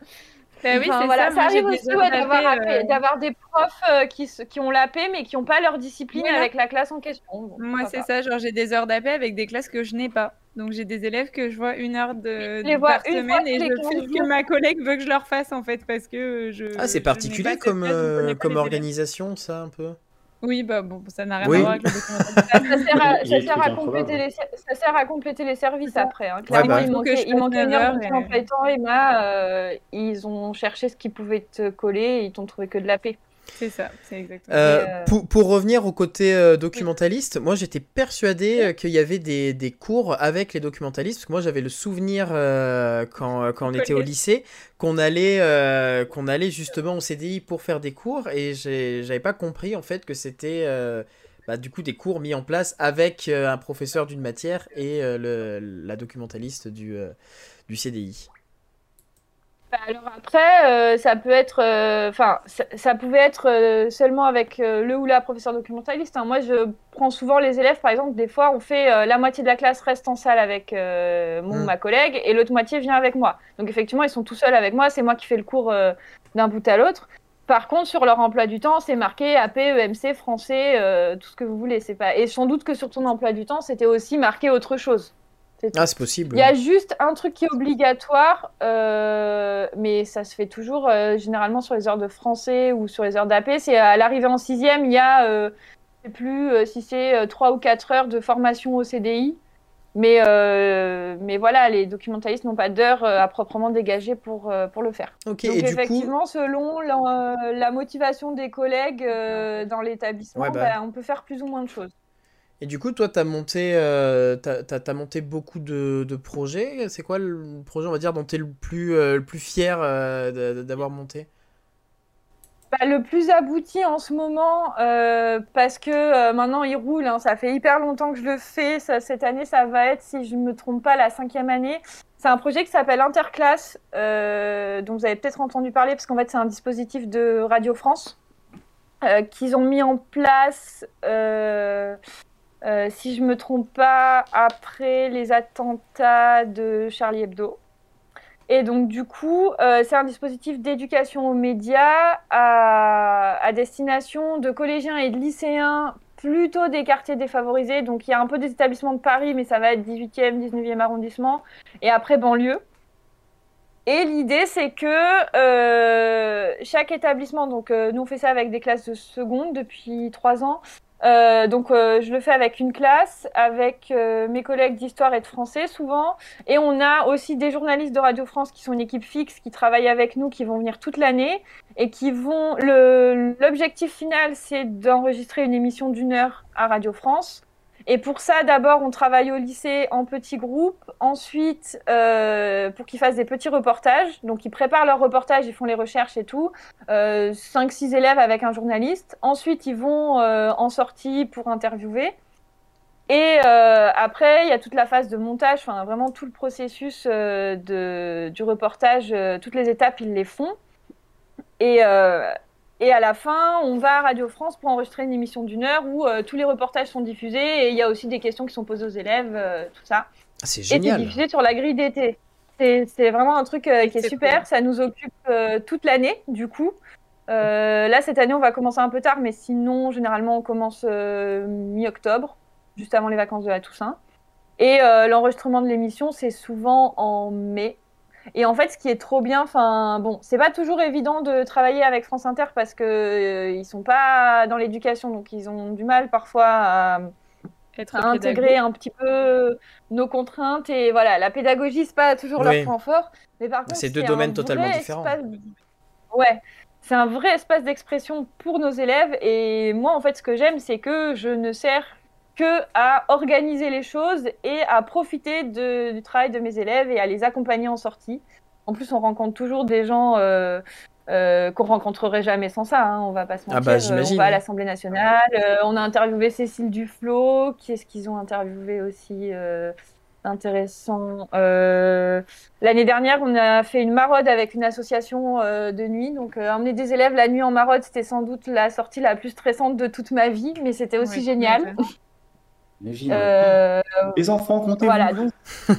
Bah oui, Enfin, voilà, ça. ça, arrive aussi ouais, d'avoir euh, d'avoir des profs euh, qui, qui ont l'AP mais qui n'ont pas leur discipline Voilà. avec la classe en question. Bon, Moi c'est ça, genre j'ai des heures d'AP avec des classes que je n'ai pas. Donc j'ai des élèves que je vois une heure de, les vois par une semaine et je 15 fais ce que ma collègue veut que je leur fasse en fait parce que je. Ah, c'est particulier comme, euh, comme organisation, ça, un peu? Oui, bah bon, ça n'a rien Oui. à voir avec le documentaire. (laughs) Ça sert à, compléter les, ça sert à compléter les services après. hein. Clairement, bah. il manquait, il manquait une 9 heure et- temps temps là, euh, ils ont cherché ce qui pouvait te coller et ils t'ont trouvé que de la paix. C'est ça, c'est exactement. Euh, euh, pour, pour revenir au côté euh, documentaliste, moi j'étais persuadé euh, qu'il y avait des, des cours avec les documentalistes, parce que moi j'avais le souvenir quand, quand on était au lycée qu'on allait, qu'on allait justement au CDI pour faire des cours, et j'avais pas compris en fait que c'était bah, du coup des cours mis en place avec un professeur d'une matière et le, la documentaliste du, du CDI. Bah, alors après, euh, ça peut être, euh, enfin, ça, ça pouvait être euh, seulement avec le ou la professeur documentaliste. hein. Moi, je prends souvent les élèves, par exemple, des fois, on fait la moitié de la classe reste en salle avec mon ou Mm. ma collègue et l'autre moitié vient avec moi. Donc effectivement, ils sont tout seuls avec moi. C'est moi qui fais le cours d'un bout à l'autre. Par contre, sur leur emploi du temps, c'est marqué AP, EMC, français, tout ce que vous voulez. C'est pas. Et sans doute que sur ton emploi du temps, c'était aussi marqué autre chose. Ah, c'est possible. Il y a juste un truc qui est obligatoire, euh, mais ça se fait toujours euh, généralement sur les heures de français ou sur les heures d'AP. C'est à l'arrivée en sixième, il y a, euh, je sais plus euh, si c'est trois ou quatre heures de formation au CDI. Mais, mais voilà, les documentalistes n'ont pas d'heures euh, à proprement dégager pour, pour le faire. Ok, Donc et du coup, effectivement, selon la, la motivation des collègues dans l'établissement, Ouais, bah. bah, on peut faire plus ou moins de choses. Et du coup, toi, tu as monté, euh, monté beaucoup de, de projets. C'est quoi le projet, on va dire, dont tu es le plus, euh, le plus fier euh, d'avoir monté? Bah, le plus abouti en ce moment, parce que maintenant il roule, hein, ça fait hyper longtemps que je le fais. Cette année, ça va être, si je ne me trompe pas, la cinquième année. C'est un projet qui s'appelle Interclasse, dont vous avez peut-être entendu parler, parce qu'en fait, c'est un dispositif de Radio France qu'ils ont mis en place, euh, si je ne me trompe pas, après les attentats de Charlie Hebdo. Et donc, du coup, euh, c'est un dispositif d'éducation aux médias à, destination de collégiens et de lycéens plutôt des quartiers défavorisés. Donc, il y a un peu des établissements de Paris, mais ça va être 18e, 19e arrondissement, et après banlieue. Et l'idée, c'est que euh, chaque établissement, donc nous on fait ça avec des classes de seconde depuis trois ans, euh, donc euh, je le fais avec une classe, avec euh, mes collègues d'histoire et de français souvent, et on a aussi des journalistes de Radio France qui sont une équipe fixe, qui travaillent avec nous, qui vont venir toute l'année, et qui vont... L'objectif final, c'est d'enregistrer une émission d'une heure à Radio France. Et pour ça, d'abord, on travaille au lycée en petits groupes. Ensuite, euh, pour qu'ils fassent des petits reportages. Donc, ils préparent leurs reportages, ils font les recherches et tout. Euh, 5-6 élèves avec un journaliste. Ensuite, ils vont euh, en sortie pour interviewer. Et euh, après, il y a toute la phase de montage, enfin vraiment tout le processus du reportage, toutes les étapes, ils les font. Et, et à la fin, on va à Radio France pour enregistrer une émission d'une heure où euh, tous les reportages sont diffusés et il y a aussi des questions qui sont posées aux élèves, euh, tout ça. Ah, c'est Et c'est génial. diffusé sur la grille d'été. C'est vraiment un truc euh, qui est, super. cool. Ça nous occupe euh, toute l'année, du coup. Euh, là, cette année, on va commencer un peu tard, mais sinon, généralement, on commence euh, mi-octobre, juste avant les vacances de la Toussaint. Et euh, l'enregistrement de l'émission, c'est souvent en mai. Et en fait, ce qui est trop bien, enfin, bon, c'est pas toujours évident de travailler avec France Inter parce que euh, ils sont pas dans l'éducation, donc ils ont du mal parfois à, Être à intégrer un petit peu nos contraintes et voilà la pédagogie c'est pas toujours Oui. leur point fort mais par contre C'est deux domaines totalement différents. espace- ouais c'est un vrai espace d'expression pour nos élèves et moi en fait ce que j'aime c'est que je ne sers que à organiser les choses et à profiter de- du travail de mes élèves et à les accompagner en sortie en plus on rencontre toujours des gens euh, euh, qu'on rencontrerait jamais sans ça, hein, on va pas se Ah mentir. bah, Euh, on va à l'Assemblée nationale, euh, on a interviewé Cécile Duflot, qui est-ce qu'ils ont interviewé aussi euh, intéressant. Euh, L'année dernière, on a fait une maraude avec une association euh, de nuit, donc euh, emmener des élèves la nuit en maraude, c'était sans doute la sortie la plus stressante de toute ma vie, mais c'était aussi Oui, génial. Imagine. Euh, Les enfants, comptez voilà, donc. (laughs)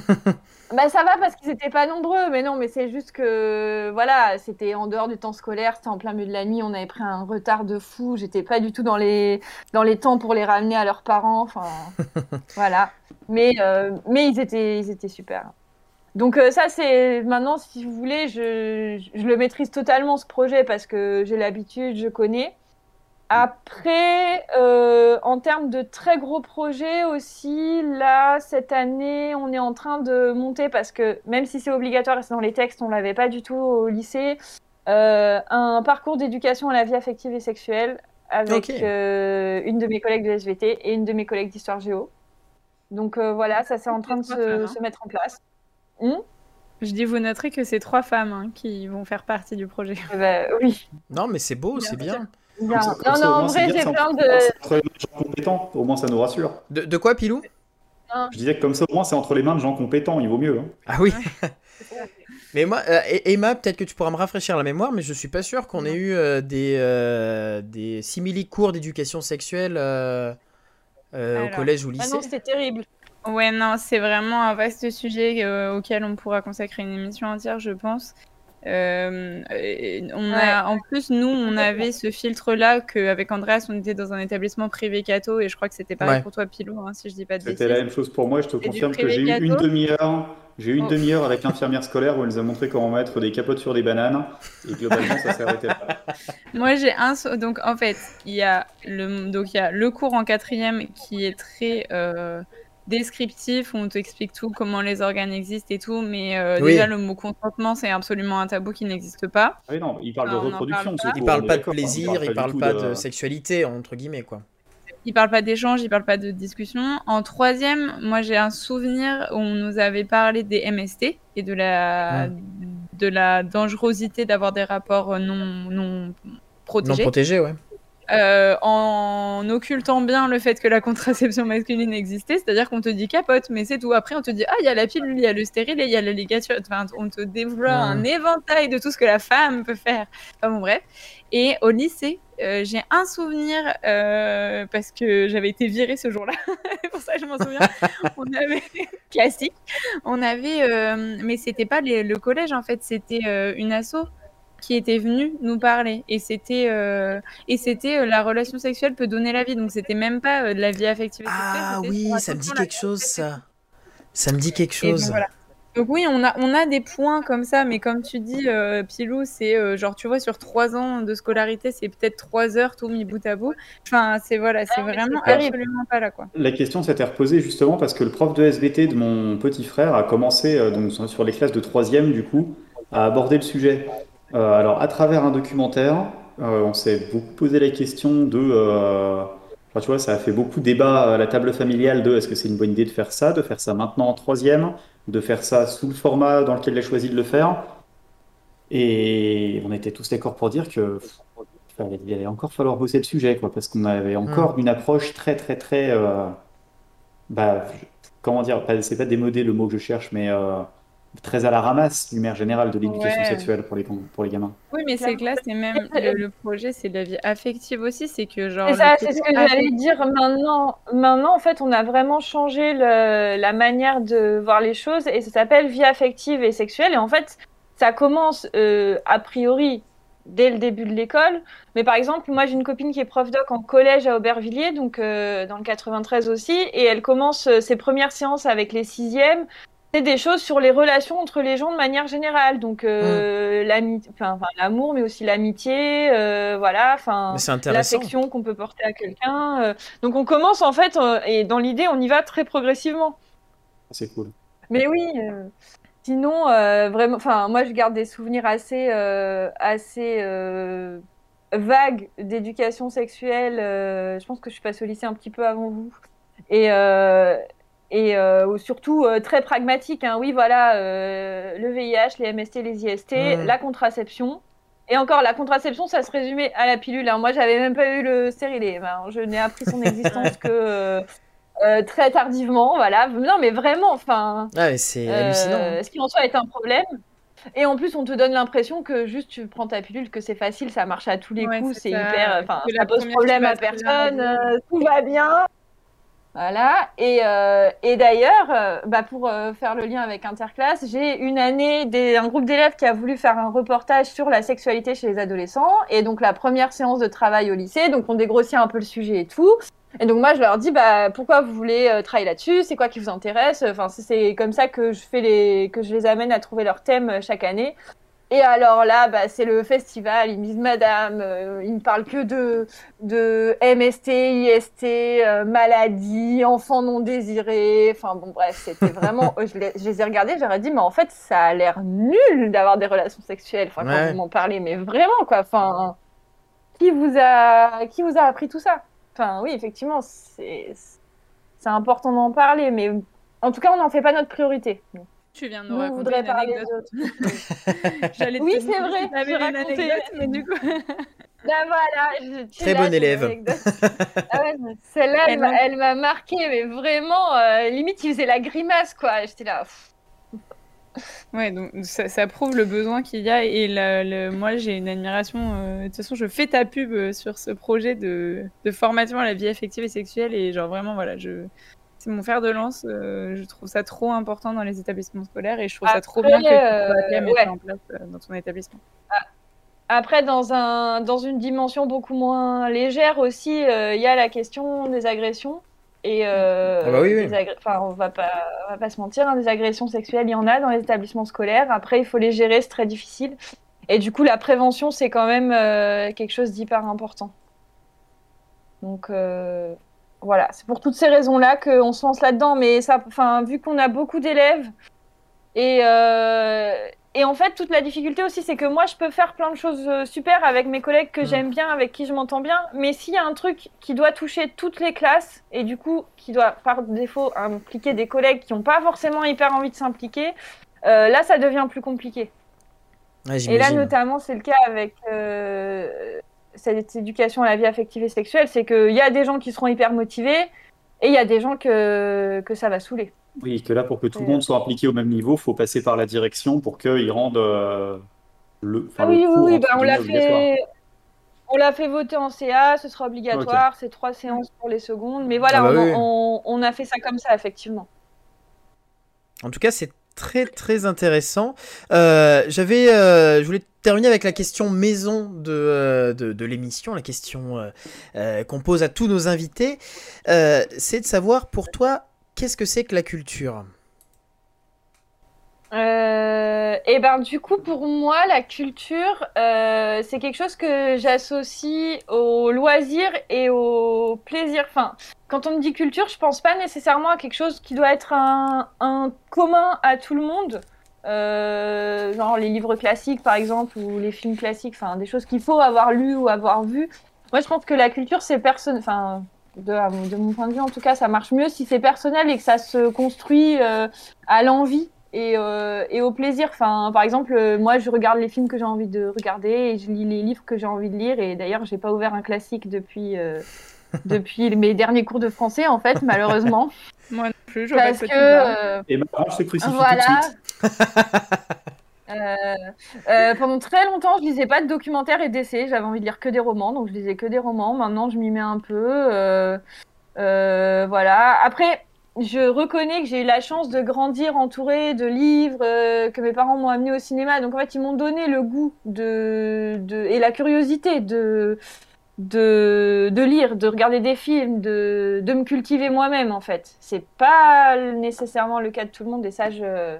Bah ça va parce qu'ils étaient pas nombreux, mais non, mais c'est juste que voilà, c'était en dehors du temps scolaire, c'était en plein milieu de la nuit, on avait pris un retard de fou, j'étais pas du tout dans les dans les temps pour les ramener à leurs parents, enfin (laughs) voilà. Mais, euh, mais ils, étaient, ils étaient super. Donc euh, ça, c'est maintenant, si vous voulez, je, je, le maîtrise totalement, ce projet, parce que j'ai l'habitude, je connais. Après, euh, en termes de très gros projets aussi, là, cette année, on est en train de monter, parce que même si c'est obligatoire et c'est dans les textes, on l'avait pas du tout au lycée, euh, un parcours d'éducation à la vie affective et sexuelle avec euh, une de mes collègues de SVT et une de mes collègues d'histoire géo. Donc euh, voilà, ça c'est en train de se, se, mettre en place. Hmm je dis, vous noterez que c'est trois femmes hein, qui vont faire partie du projet. Bah, oui. Non, mais c'est beau, c'est bien. Ça, non, non, en vrai, j'ai plein de. Entre les mains de gens compétents, au moins ça nous rassure. De, de quoi, Pilou? Je disais que comme ça, au moins c'est entre les mains de gens compétents, il vaut mieux. Hein. Ah oui (laughs) (laughs) Mais moi, euh, Emma, peut-être que tu pourras me rafraîchir la mémoire, mais je suis pas sûr qu'on ait eu euh, des, euh, des simili cours d'éducation sexuelle euh, Alors, au collège ou lycée. Ah non, c'était terrible. Ouais, non, c'est vraiment un vaste sujet euh, auquel on pourra consacrer une émission entière, je pense. Euh, on a, en plus, nous, on avait ce filtre-là qu'avec Andreas, on était dans un établissement privé catho, et je crois que c'était pareil Ouais. pour toi, Pilou, hein, si je dis pas de bêtises. C'était la même chose pour moi, je te confirme que j'ai eu une demi-heure. J'ai eu une Oh. demi-heure avec l'infirmière scolaire où elle nous a montré comment mettre des capotes sur des bananes. Et globalement, ça s'est arrêté là. (laughs) Moi, j'ai un. Donc, en fait, il y, a le... Donc, il y a le cours en quatrième qui est très euh, descriptif, où on t'explique tout, comment les organes existent et tout. Mais euh, Oui. déjà, le mot consentement, c'est absolument un tabou qui n'existe pas. Ah oui, non, il parle de Ah, reproduction. parle ce pas. Il parle pas de hein, plaisir, il parle pas de sexualité, entre guillemets, quoi. Il parle pas d'échange, il parle pas de discussion. En troisième, moi, j'ai un souvenir où on nous avait parlé des MST et de la, de la dangerosité d'avoir des rapports non, non Non protégés. protégé, ouais. Euh, en occultant bien le fait que la contraception masculine existait, c'est-à-dire qu'on te dit capote, mais c'est tout. Après, on te dit ah, il y a la pilule, il y a le stérile, et il y a la ligature. Enfin, on te développe un éventail de tout ce que la femme peut faire. Enfin bon, bref. Et au lycée, euh, j'ai un souvenir euh, parce que j'avais été virée ce jour-là. (laughs) C'est pour ça que je m'en souviens. on avait (laughs) classique. On avait, mais c'était pas les- le collège en fait, c'était une asso qui était venue nous parler et c'était euh, et c'était euh, la relation sexuelle peut donner la vie donc c'était même pas euh, de la vie affective Ah oui, ça me dit quelque chose, ça. Ça me dit quelque donc, chose. voilà. Donc oui, on a, on a des points comme ça, mais comme tu dis, euh, Pilou, c'est euh, genre, tu vois, sur trois ans de scolarité, c'est peut-être trois heures tout mis bout à bout. Enfin, c'est voilà, c'est Ah, vraiment absolument pas là, quoi. La question s'était reposée justement parce que le prof de SVT de mon petit frère a commencé euh, donc, sur les classes de troisième du coup à aborder le sujet. Euh, alors à travers un documentaire, euh, on s'est beaucoup posé la question de, euh, enfin, tu vois, ça a fait beaucoup débat à la table familiale de est-ce que c'est une bonne idée de faire ça, de faire ça maintenant en troisième, de faire ça sous le format dans lequel il a choisi de le faire. Et on était tous d'accord pour dire que pff, il allait- encore falloir bosser le sujet, quoi, parce qu'on avait encore une approche très, très, très, bah, comment dire, c'est pas démodé le mot que je cherche, mais très à la ramasse du maire général de l'éducation Ouais. sexuelle pour les, pour les gamins. Oui, mais c'est que là, c'est même le, le projet, c'est de la vie affective aussi, c'est que genre. C'est ça, c'est ce que j'allais dire maintenant. Maintenant, en fait, on a vraiment changé le- la manière de voir les choses et ça s'appelle vie affective et sexuelle. Et en fait, ça commence euh, a priori dès le début de l'école. Mais par exemple, moi, j'ai une copine qui est prof doc en collège à Aubervilliers, donc euh, dans le 93 aussi, et elle commence euh, ses premières séances avec les sixièmes. C'est des choses sur les relations entre les gens de manière générale, donc euh, enfin, l'amour, mais aussi l'amitié, euh, voilà, enfin l'affection qu'on peut porter à quelqu'un. euh. Donc on commence en fait, euh, et dans l'idée, on y va très progressivement. C'est cool. Mais oui, euh, sinon, euh, vraiment, enfin, moi je garde des souvenirs assez, euh, assez euh, vagues d'éducation sexuelle. euh, je pense que je suis passée au lycée un petit peu avant vous. Et, euh, et euh, surtout euh, très pragmatique. hein. Oui, voilà, euh, le VIH, les MST, les IST, Mm. la contraception. Et encore, la contraception, ça se résumait à la pilule. hein. Moi, j'avais même pas eu le stérilet. Ben, je n'ai appris son existence (laughs) que euh, euh, très tardivement. Voilà. Non, mais vraiment, enfin. Ah, c'est Euh, hallucinant. hein. Ce qui en soi est un problème. Et en plus, on te donne l'impression que juste tu prends ta pilule, que c'est facile, ça marche à tous les Ouais, coups, c'est hyper. Enfin, Que ça pose problème à personne, euh, tout va bien. Voilà. Et, euh, d'ailleurs, euh, bah, pour euh, faire le lien avec Interclasse, j'ai une année des, un groupe d'élèves qui a voulu faire un reportage sur la sexualité chez les adolescents. Et donc la première séance de travail au lycée, donc on dégrossit un peu le sujet et tout. Et donc moi je leur dis bah pourquoi vous voulez travailler là-dessus, c'est quoi qui vous intéresse? Enfin c'est comme ça que je fais les que je les amène à trouver leur thème chaque année. Et alors là, bah, c'est le festival. Ils me disent, Madame, euh, ils ne parlent que de, de MST, IST, euh, maladie, enfants non désirés. Enfin bon, bref, c'était vraiment. (laughs) je, les, je, les, ai regardés, j'aurais dit, mais en fait, ça a l'air nul d'avoir des relations sexuelles. Enfin, ouais. quand vous m'en parlez, mais vraiment, quoi. Enfin, qui vous a, qui vous a appris tout ça? Enfin, oui, effectivement, c'est important d'en parler, mais en tout cas, on n'en fait pas notre priorité. Tu viens de nous raconter une anecdote. (laughs) oui, c'est vrai. Tu une anecdote, mais du coup. (laughs) Ben voilà, je, Très bonne élève. ah ouais, Celle-là, (laughs) elle, elle m'a marqué, mais vraiment, euh, limite, il faisait la grimace, quoi. J'étais là. Pff. Ouais, donc ça, ça, prouve le besoin qu'il y a. Et le, le, moi, j'ai une admiration. Euh, de toute façon, je fais ta pub euh, sur ce projet de, de, formation à la vie affective et sexuelle. Et genre, vraiment, voilà, je, c'est mon fer de lance. Euh, je trouve ça trop important dans les établissements scolaires et je trouve Après, ça trop bien que tu euh, mettre ouais. en place euh, dans ton établissement. Après, dans, un, dans une dimension beaucoup moins légère aussi, il euh, y a la question des agressions. Et euh, ah bah oui, oui. agré... enfin, on va pas, on va pas se mentir, hein, des agressions sexuelles, il y en a dans les établissements scolaires. Après, il faut les gérer, c'est très difficile. Et du coup, la prévention, c'est quand même euh, quelque chose d'hyper important. Donc, euh, voilà, c'est pour toutes ces raisons-là qu'on se lance là-dedans. Mais ça, enfin, vu qu'on a beaucoup d'élèves et, euh, et en fait, toute la difficulté aussi, c'est que moi, je peux faire plein de choses euh, super avec mes collègues que mmh. j'aime bien, avec qui je m'entends bien. Mais s'il y a un truc qui doit toucher toutes les classes et du coup, qui doit par défaut impliquer des collègues qui n'ont pas forcément hyper envie de s'impliquer, euh, là, ça devient plus compliqué. Ouais, et là, notamment, c'est le cas avec euh, cette éducation à la vie affective et sexuelle, c'est qu'il y a des gens qui seront hyper motivés et il y a des gens que, que ça va saouler. Oui, que là, pour que tout le monde soit impliqué au même niveau, il faut passer par la direction pour qu'ils rendent euh, le, ah, oui, le cours, oui, oui, bah, on l'a fait. On l'a fait voter en CA, ce sera obligatoire, okay. c'est trois séances pour les secondes. Mais voilà, ah bah on, oui. on, on, a fait ça comme ça, effectivement. En tout cas, c'est très très intéressant. Euh, J'avais, euh, je voulais terminer avec la question maison de, euh, de, l'émission, la question euh, qu'on pose à tous nos invités. c'est de savoir pour toi, qu'est-ce que c'est que la culture? Euh, et ben du coup pour moi la culture euh, c'est quelque chose que j'associe au loisir et au plaisir. Enfin quand on me dit culture je pense pas nécessairement à quelque chose qui doit être un commun à tout le monde. Euh, genre les livres classiques par exemple ou les films classiques, enfin des choses qu'il faut avoir lu ou avoir vu. Moi je pense que la culture c'est personne, enfin de, mon point de vue en tout cas ça marche mieux si c'est personnel et que ça se construit euh, à l'envie et, euh, et, au plaisir. Enfin, par exemple, moi, je regarde les films que j'ai envie de regarder et je lis les livres que j'ai envie de lire. Et d'ailleurs, j'ai pas ouvert un classique depuis, (laughs) depuis mes derniers cours de français, en fait, malheureusement. (laughs) moi non plus, je Parce que. et maintenant, je te crucifie voilà. tout de suite. (laughs) pendant très longtemps, je lisais pas de documentaires et d'essais. J'avais envie de lire que des romans, donc je lisais que des romans. Maintenant, je m'y mets un peu. voilà. Après je reconnais que j'ai eu la chance de grandir entourée de livres euh, que mes parents m'ont amené au cinéma. Donc en fait, ils m'ont donné le goût de, de, et la curiosité de, de, de lire, de regarder des films, de, de me cultiver moi-même en fait. C'est pas nécessairement le cas de tout le monde et ça, je,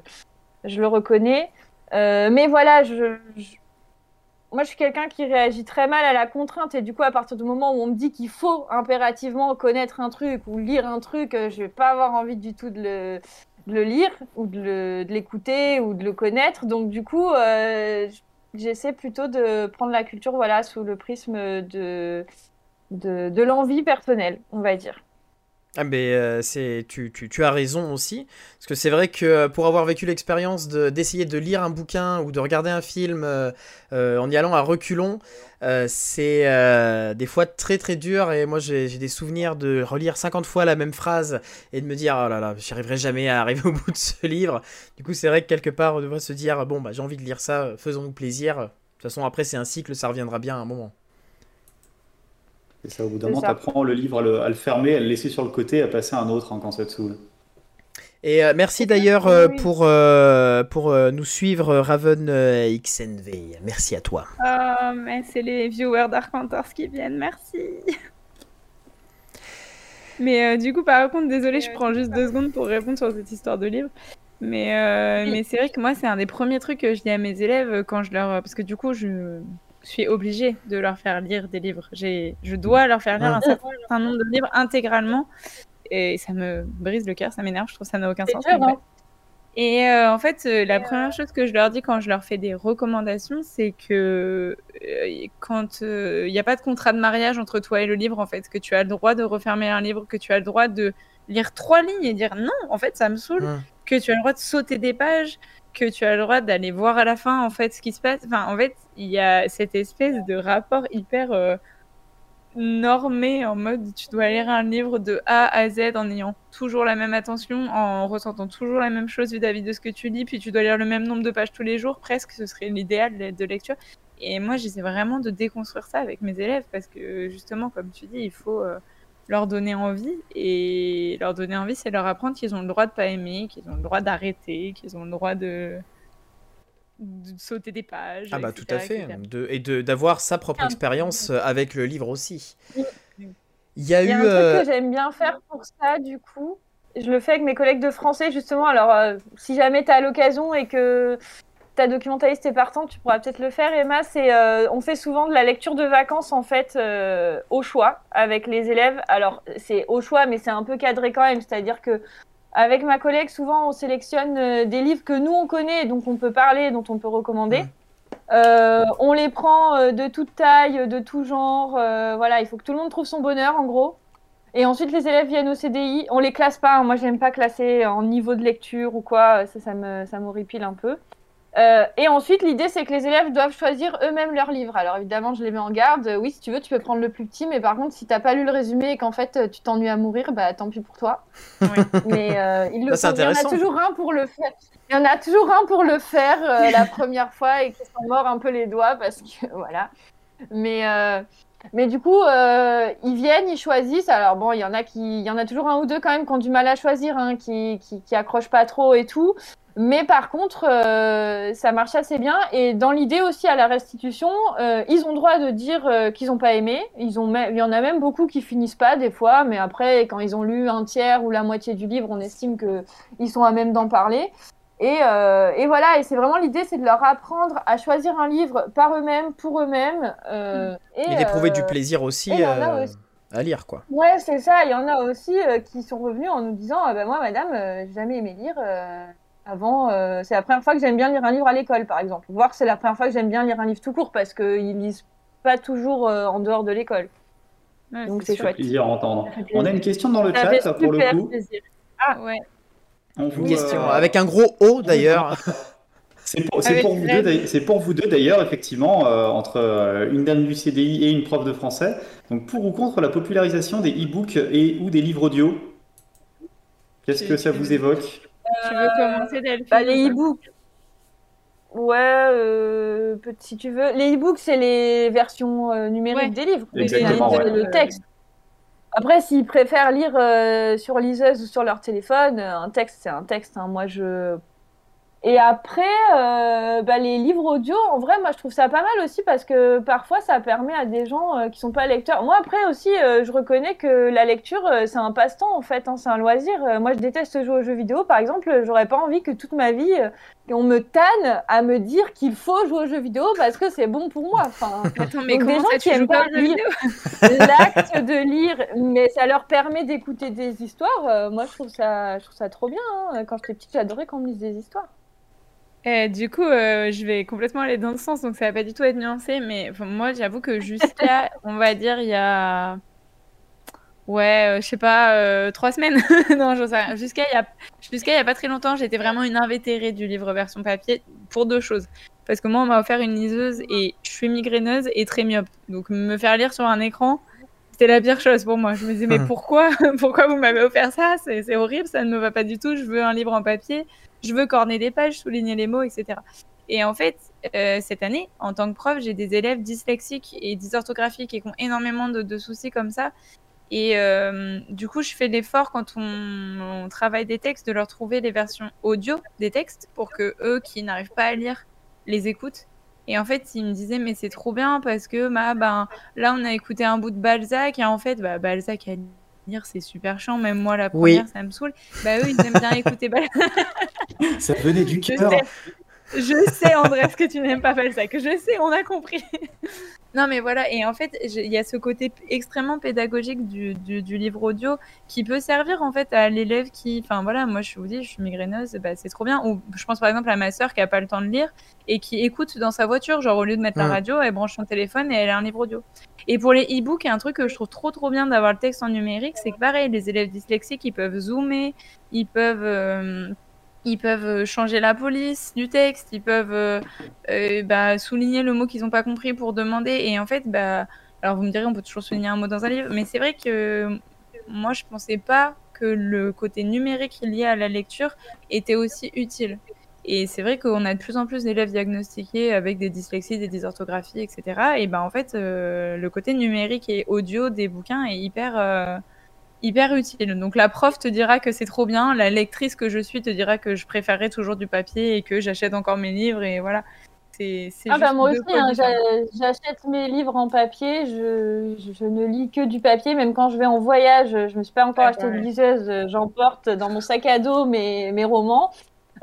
je le reconnais. Euh, mais voilà, je, moi, je suis quelqu'un qui réagit très mal à la contrainte. Et du coup, à partir du moment où on me dit qu'il faut impérativement connaître un truc ou lire un truc, je vais pas avoir envie du tout de le, le lire ou de l'écouter ou de le connaître. Donc, du coup, euh, j'essaie plutôt de prendre la culture voilà, sous le prisme de, de, de l'envie personnelle, on va dire. Ah mais euh, c'est tu, tu, tu, as raison aussi. Parce que c'est vrai que pour avoir vécu l'expérience d'essayer de, lire un bouquin ou de regarder un film euh, euh, en y allant à reculons c'est des fois très très dur. Et moi j'ai des souvenirs de relire 50 fois la même phrase et de me dire oh là là j'y arriverai jamais à arriver au bout de ce livre. Du coup c'est vrai que quelque part on devrait se dire bon bah j'ai envie de lire ça faisons-nous plaisir. De toute façon après c'est un cycle ça reviendra bien à un moment et ça, au bout d'un moment, tu apprends le livre à le, à le, fermer, à le laisser sur le côté, à passer à un autre hein, quand ça te saoule. Et euh, merci d'ailleurs euh, pour, euh, pour nous suivre, Raven XNV. Merci à toi. Oh, mais c'est les viewers d'Arc qui viennent, merci. Mais euh, du coup, par contre, désolé, je prends juste deux secondes pour répondre sur cette histoire de livre. Mais, euh, mais c'est vrai que moi, c'est un des premiers trucs que je dis à mes élèves quand je leur. Parce que du coup, je suis obligée de leur faire lire des livres. Je dois leur faire lire un certain nombre de livres intégralement. Et ça me brise le cœur, ça m'énerve, je trouve que ça n'a aucun sens. Et euh, en fait, euh, la première chose que je leur dis quand je leur fais des recommandations, c'est que euh, quand il n'y a pas de contrat de mariage entre toi et le livre, en fait, que tu as le droit de refermer un livre, que tu as le droit de lire trois lignes et dire non, en fait, ça me saoule, que tu as le droit de sauter des pages, que tu as le droit d'aller voir à la fin, en fait, ce qui se passe. Enfin, en fait, il y a cette espèce de rapport hyper normé en mode tu dois lire un livre de A à Z en ayant toujours la même attention, en ressentant toujours la même chose vis-à-vis de ce que tu lis, puis tu dois lire le même nombre de pages tous les jours, presque, ce serait l'idéal de lecture. Et moi, j'essaie vraiment de déconstruire ça avec mes élèves parce que justement, comme tu dis, il faut euh, leur donner envie. Et leur donner envie, c'est leur apprendre qu'ils ont le droit de pas aimer, qu'ils ont le droit d'arrêter, qu'ils ont le droit de de sauter des pages. Ah bah tout à fait, de, et d'avoir sa propre expérience euh, avec le livre aussi. Il y a, eu... un truc euh, que j'aime bien faire pour ça, du coup. Je le fais avec mes collègues de français, justement. Alors, euh, si jamais tu as l'occasion et que ta documentaliste est partante, tu pourras peut-être le faire, Emma. C'est, on fait souvent de la lecture de vacances, en fait, au choix, avec les élèves. Alors, c'est au choix, mais c'est un peu cadré quand même. C'est-à-dire que avec ma collègue, souvent, on sélectionne euh, des livres que nous, on connaît, donc on peut parler, dont on peut recommander. Euh, on les prend euh, de toute taille, de tout genre. voilà, il faut que tout le monde trouve son bonheur, en gros. Et ensuite, les élèves viennent au CDI. On les classe pas. Hein. Moi, j'aime pas classer en niveau de lecture ou quoi. Ça, ça me, ça m'horripile un peu. Euh, et ensuite, l'idée, c'est que les élèves doivent choisir eux-mêmes leur livre. Alors évidemment, je les mets en garde. oui, si tu veux, tu peux prendre le plus petit, mais par contre, si t'as pas lu le résumé et qu'en fait euh, tu t'ennuies à mourir, bah tant pis pour toi. (laughs) Mais euh, il, le il y en a toujours un pour le faire. Il y en a toujours un pour le faire la première fois et qui s'en mord un peu les doigts parce que (laughs) voilà. Mais mais du coup, ils viennent, ils choisissent. Alors bon, il y en a qui, il y en a toujours un ou deux quand même qui ont du mal à choisir, hein, qui, qui, qui accrochent pas trop et tout. Mais par contre, euh, ça marche assez bien. Et dans l'idée aussi à la restitution, euh, ils ont droit de dire euh, qu'ils n'ont pas aimé. Ils ont Il y en a même beaucoup qui finissent pas des fois, mais après, quand ils ont lu un tiers ou la moitié du livre, on estime qu'ils sont à même d'en parler. Et, et, voilà, et c'est vraiment l'idée, c'est de leur apprendre à choisir un livre par eux-mêmes, pour eux-mêmes. et, d'éprouver du plaisir aussi, à lire, quoi. Ouais, c'est ça. Il y en a aussi qui sont revenus en nous disant, ah ben moi, madame, j'ai jamais aimé lire. Avant, euh, c'est la première fois que j'aime bien lire un livre à l'école, par exemple. Voire c'est la première fois que j'aime bien lire un livre tout court parce qu'ils lisent pas toujours euh, en dehors de l'école. Donc c'est chouette. plaisir à entendre. On a une question dans le chat pour le coup. Ah ouais. Une question euh, avec un gros O d'ailleurs. C'est pour, pour, vous deux d'ailleurs, effectivement, entre une dame du CDI et une prof de français. Donc pour ou contre la popularisation des e-books et ou des livres audio? Qu'est-ce que ça vous évoque? Tu veux commencer, Delphine? bah, Les e-books. Ouais, euh, si tu veux. Les e-books, c'est les versions euh, numériques des livres. Exactement, le texte. Après, s'ils préfèrent lire euh, sur liseuse ou sur leur téléphone, un texte, c'est un texte. Hein. Moi, je et après, euh, bah, les livres audio, en vrai, moi je trouve ça pas mal aussi parce que parfois ça permet à des gens euh, qui sont pas lecteurs. Moi après aussi, euh, je reconnais que la lecture c'est un passe-temps en fait, hein, c'est un loisir. moi je déteste jouer aux jeux vidéo par exemple, j'aurais pas envie que toute ma vie on me tanne à me dire qu'il faut jouer aux jeux vidéo parce que c'est bon pour moi. Enfin, (laughs) Attends, mais des gens qui aiment pas lire (laughs) l'acte de lire, mais ça leur permet d'écouter des histoires. moi je trouve ça, je trouve ça trop bien. Hein. Quand j'étais petite, j'adorais qu'on me lise des histoires. Et du coup, euh, je vais complètement aller dans ce sens, donc ça va pas du tout être nuancé, mais moi, j'avoue que jusqu'à, on va dire, il y a, ouais, euh, je sais pas, euh, trois semaines, (laughs) non, je sais Jusqu'à il y a, jusqu'à il y a pas très longtemps, j'étais vraiment une invétérée du livre version papier pour deux choses. Parce que moi, on m'a offert une liseuse et je suis migraineuse et très myope, donc me faire lire sur un écran, c'était la pire chose pour moi. Je me disais, mais (laughs) pourquoi, (laughs) pourquoi vous m'avez offert ça? C'est horrible, ça ne me va pas du tout. Je veux un livre en papier je veux corner des pages, souligner les mots, etc. Et en fait, euh, cette année, en tant que prof, j'ai des élèves dyslexiques et dysorthographiques et qui ont énormément de, soucis comme ça. Et euh, du coup, je fais l'effort quand on, travaille des textes de leur trouver les versions audio des textes pour que eux qui n'arrivent pas à lire les écoutent. Et en fait, ils me disaient mais c'est trop bien parce que bah, ben là on a écouté un bout de Balzac et en fait bah, Balzac a lire c'est super chiant, même moi la Oui. première ça me saoule. Bah eux ils aiment bien écouter. Bah, (laughs) Ça venait du je cœur. sais, je sais Andrés que tu n'aimes pas Falsac, je sais, on a compris. Non mais voilà, et en fait il y a ce côté extrêmement pédagogique du, du, du livre audio qui peut servir en fait à l'élève qui, enfin voilà, moi je vous dis, je suis migraineuse, bah, c'est trop bien. Ou je pense par exemple à ma sœur qui a pas le temps de lire et qui écoute dans sa voiture, genre au lieu de mettre la radio, elle branche son téléphone et elle a un livre audio. Et pour les e-books, il y a un truc que je trouve trop trop bien d'avoir le texte en numérique, c'est que pareil, les élèves dyslexiques, ils peuvent zoomer, ils peuvent, euh, ils peuvent euh, changer la police du texte, ils peuvent euh, euh, bah, souligner le mot qu'ils n'ont pas compris pour demander. Et en fait, bah, alors vous me direz, on peut toujours souligner un mot dans un livre, mais c'est vrai que moi, je pensais pas que le côté numérique lié à la lecture était aussi utile. Et c'est vrai qu'on a de plus en plus d'élèves diagnostiqués avec des dyslexies, des dysorthographies, etc. Et ben en fait, le côté numérique et audio des bouquins est hyper, hyper utile. Donc la prof te dira que c'est trop bien, la lectrice que je suis te dira que je préférerais toujours du papier et que j'achète encore mes livres et voilà. C'est c'est Ah bah moi aussi, hein, j'achète mes livres en papier, je, je, ne lis que du papier, même quand je vais en voyage, je me suis pas encore Ah, acheté de liseuse, j'emporte dans mon sac à dos mes, mes romans.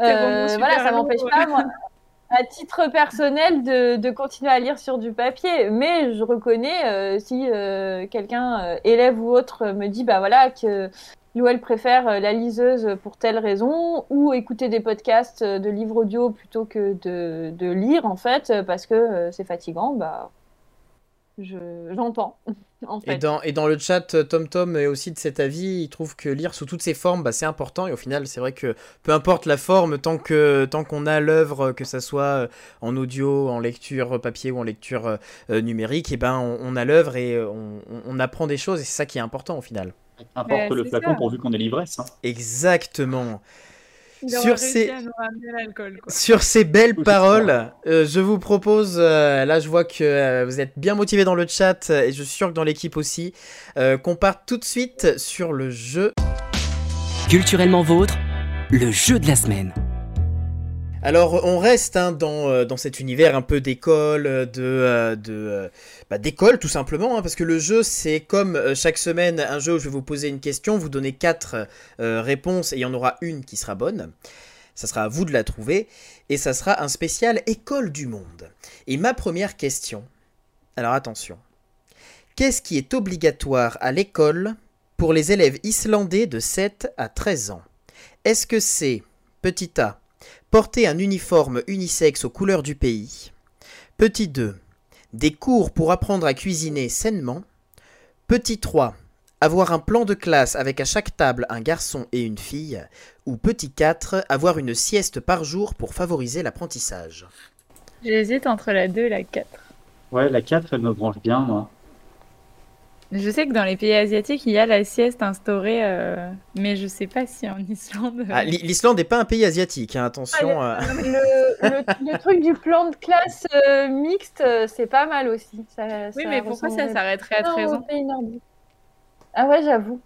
Euh, voilà, ça m'empêche ouais. pas, moi, (laughs) à titre personnel, de, continuer à lire sur du papier. Mais je reconnais, euh, si euh, quelqu'un, euh, élève ou autre, me dit, bah voilà, que lui ou elle préfère la liseuse pour telle raison, ou écouter des podcasts de livres audio plutôt que de, lire, en fait, parce que c'est fatigant, bah, je- Et dans, et dans le chat, euh, TomTom est aussi de cet avis. Il trouve que lire sous toutes ses formes, bah, c'est important. Et au final, c'est vrai que peu importe la forme, tant que tant qu'on a l'œuvre, que ça soit euh, en audio, en lecture papier ou en lecture euh, numérique, et ben on, on a l'œuvre et on, on- on apprend des choses. Et c'est ça qui est important au final. Importe le flacon ça. pourvu qu'on ait l'ivresse. hein. Exactement. Sur ces-. Sur belles paroles, euh, je vous propose, euh, là je vois que euh, vous êtes bien motivés dans le chat et je suis sûr que dans l'équipe aussi, euh, qu'on parte tout de suite sur le jeu. Culturellement vôtre, le jeu de la semaine. Alors on reste hein, dans, euh, dans cet univers un peu d'école, euh, de, euh, bah, d'école tout simplement, hein, parce que le jeu c'est comme chaque semaine un jeu où je vais vous poser une question, vous donner quatre réponses et il y en aura une qui sera bonne. Ça sera à vous de la trouver et ça sera un spécial école du monde. Et ma première question, alors attention, qu'est-ce qui est obligatoire à l'école pour les élèves islandais de 7 à 13 ans? Est-ce que c'est petit A Porter un uniforme unisexe aux couleurs du pays. Petit 2. Des cours pour apprendre à cuisiner sainement. Petit 3. Avoir un plan de classe avec à chaque table un garçon et une fille. Ou petit 4. Avoir une sieste par jour pour favoriser l'apprentissage. J'hésite entre la 2 et la 4. Ouais, la 4, elle me branche bien, moi. Je sais que dans les pays asiatiques, il y a la sieste instaurée, euh, mais je sais pas si en Islande. euh, Ah, l'I- L'Islande n'est pas un pays asiatique, hein, attention. euh. Le, le, le truc du plan de classe euh, mixte, c'est pas mal aussi. Ça- oui, ça mais pourquoi ça s'arrêterait à bien 13 aux ans. Ah ouais, j'avoue.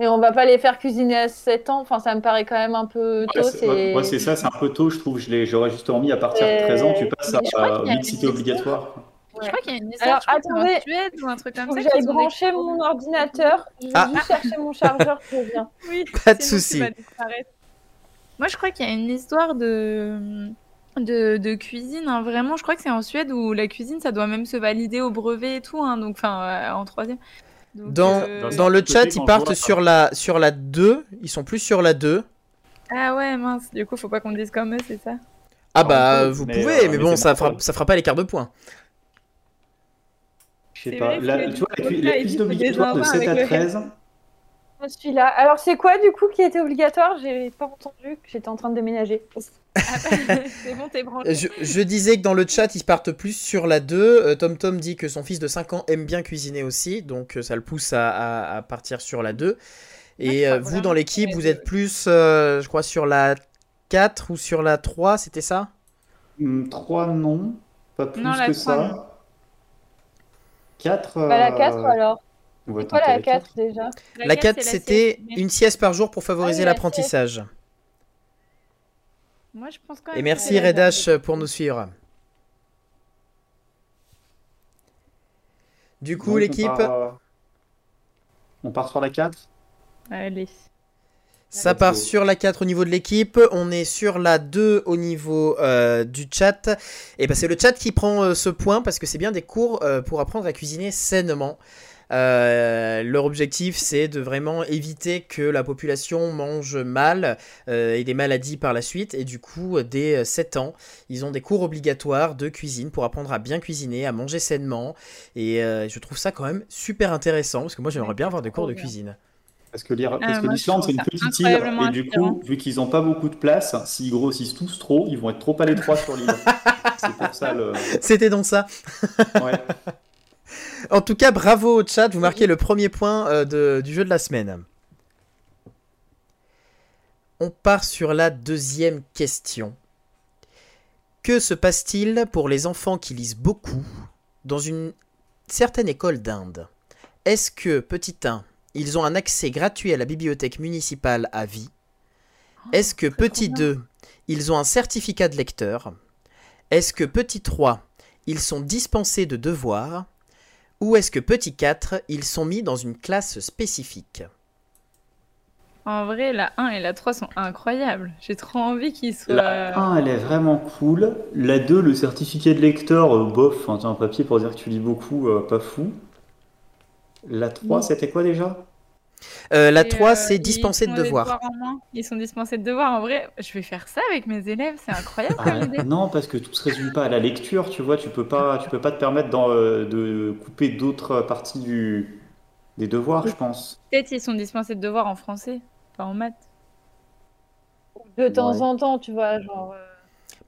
Et on va pas les faire cuisiner à 7 ans, enfin ça me paraît quand même un peu tôt. Ouais, c'est ouais, ça, c'est un peu tôt, je trouve. Je l'ai- J'aurais justement mis à partir de 13 ans, tu passes à mixité obligatoire. Je crois qu'il y a une histoire Alors, attendez. en Suède ou un truc comme ça. brancher cours. mon ordinateur. Je vais Ah. juste chercher mon chargeur, je reviens. (laughs) Oui, Pas de souci. Moi, je crois qu'il y a une histoire de, de, de cuisine. hein. Vraiment, je crois que c'est en Suède où la cuisine, ça doit même se valider au brevet et tout. hein. Donc, enfin, euh, en troisième. Donc, Dans, euh, dans le chat, ils partent sur la, sur la 2. Ils sont plus sur la 2. Ah ouais, mince. Du coup, faut pas qu'on dise comme eux, c'est ça? Ah bah, vous mais, pouvez, euh, mais mais bon, ça fera, ça fera pas les quarts de points. Je sais pas. vrai, La, tu vois, la, la des obligatoire de enfants 7 à avec le 13. Je suis là. Alors c'est quoi du coup qui était obligatoire? J'ai pas entendu que j'étais en train de déménager. Ah bah, (laughs) C'est bon, t'es branché. Je, je disais que dans le chat, ils partent plus sur la 2. Euh, Tom Tom dit que son fils de 5 ans aime bien cuisiner aussi, donc euh, ça le pousse à, à- à partir sur la 2. Et crois euh, vous, dans l'équipe, vous êtes plus, euh, je crois, sur la 4 ou sur la 3, c'était ça? 3 non, pas plus Non, la que trois, non. Ça. 4. Bah la 4 alors. On va C'est quoi la la 4 4. déjà La 4, la c'était sieste, mais une sieste par jour pour favoriser Ah l'apprentissage. Moi, je pense quand Et même. merci que- Redash pour nous suivre. Du coup, on l'équipe, euh, On part sur la 4 Allez. Ça part sur la 4 au niveau de l'équipe, on est sur la 2 au niveau euh, du chat. Et ben c'est le chat qui prend euh, ce point parce que c'est bien des cours euh, pour apprendre à cuisiner sainement. Euh, leur objectif c'est de vraiment éviter que la population mange mal euh, et des maladies par la suite. Et du coup, dès euh, 7 ans, ils ont des cours obligatoires de cuisine pour apprendre à bien cuisiner, à manger sainement. Et euh, je trouve ça quand même super intéressant parce que moi j'aimerais bien avoir des cours de cuisine. Parce que je l'Islande, c'est une petite île. Et du coup, vu qu'ils n'ont pas beaucoup de place, s'ils grossissent tous trop, ils vont être trop à l'étroit sur l'île. (laughs) c'est pour ça le. C'était donc ça. Ouais. (laughs) En tout cas, bravo au chat, vous marquez le premier point euh, de- du jeu de la semaine. On part sur la deuxième question. Que se passe-t-il pour les enfants qui lisent beaucoup dans une certaine école d'Inde? Est-ce que, petit 1, ils ont un accès gratuit à la bibliothèque municipale à vie Est-ce que, Oh, petit trop bien. 2, ils ont un certificat de lecteur? Est-ce que, petit 3, ils sont dispensés de devoirs? Ou est-ce que petit 4, ils sont mis dans une classe spécifique? En vrai, la 1 et la 3 sont incroyables. J'ai trop envie qu'ils soient. La 1, elle est vraiment cool. La 2, le certificat de lecteur, euh, bof, t'as un papier pour dire que tu lis beaucoup, euh, pas fou. La 3, Oui. c'était quoi déjà? Euh, La Et, 3, euh, c'est ils dispensé de devoirs. moins. Ils sont dispensés de devoirs. En vrai, je vais faire ça avec mes élèves. C'est incroyable Ah, comme. Non, parce que tout se résume pas à la lecture, tu vois, tu peux pas, tu peux pas te permettre euh, de couper d'autres parties du, des devoirs, je pense. Peut-être ils sont dispensés de devoirs en français, pas en maths. De temps Ouais. en temps, tu vois, genre.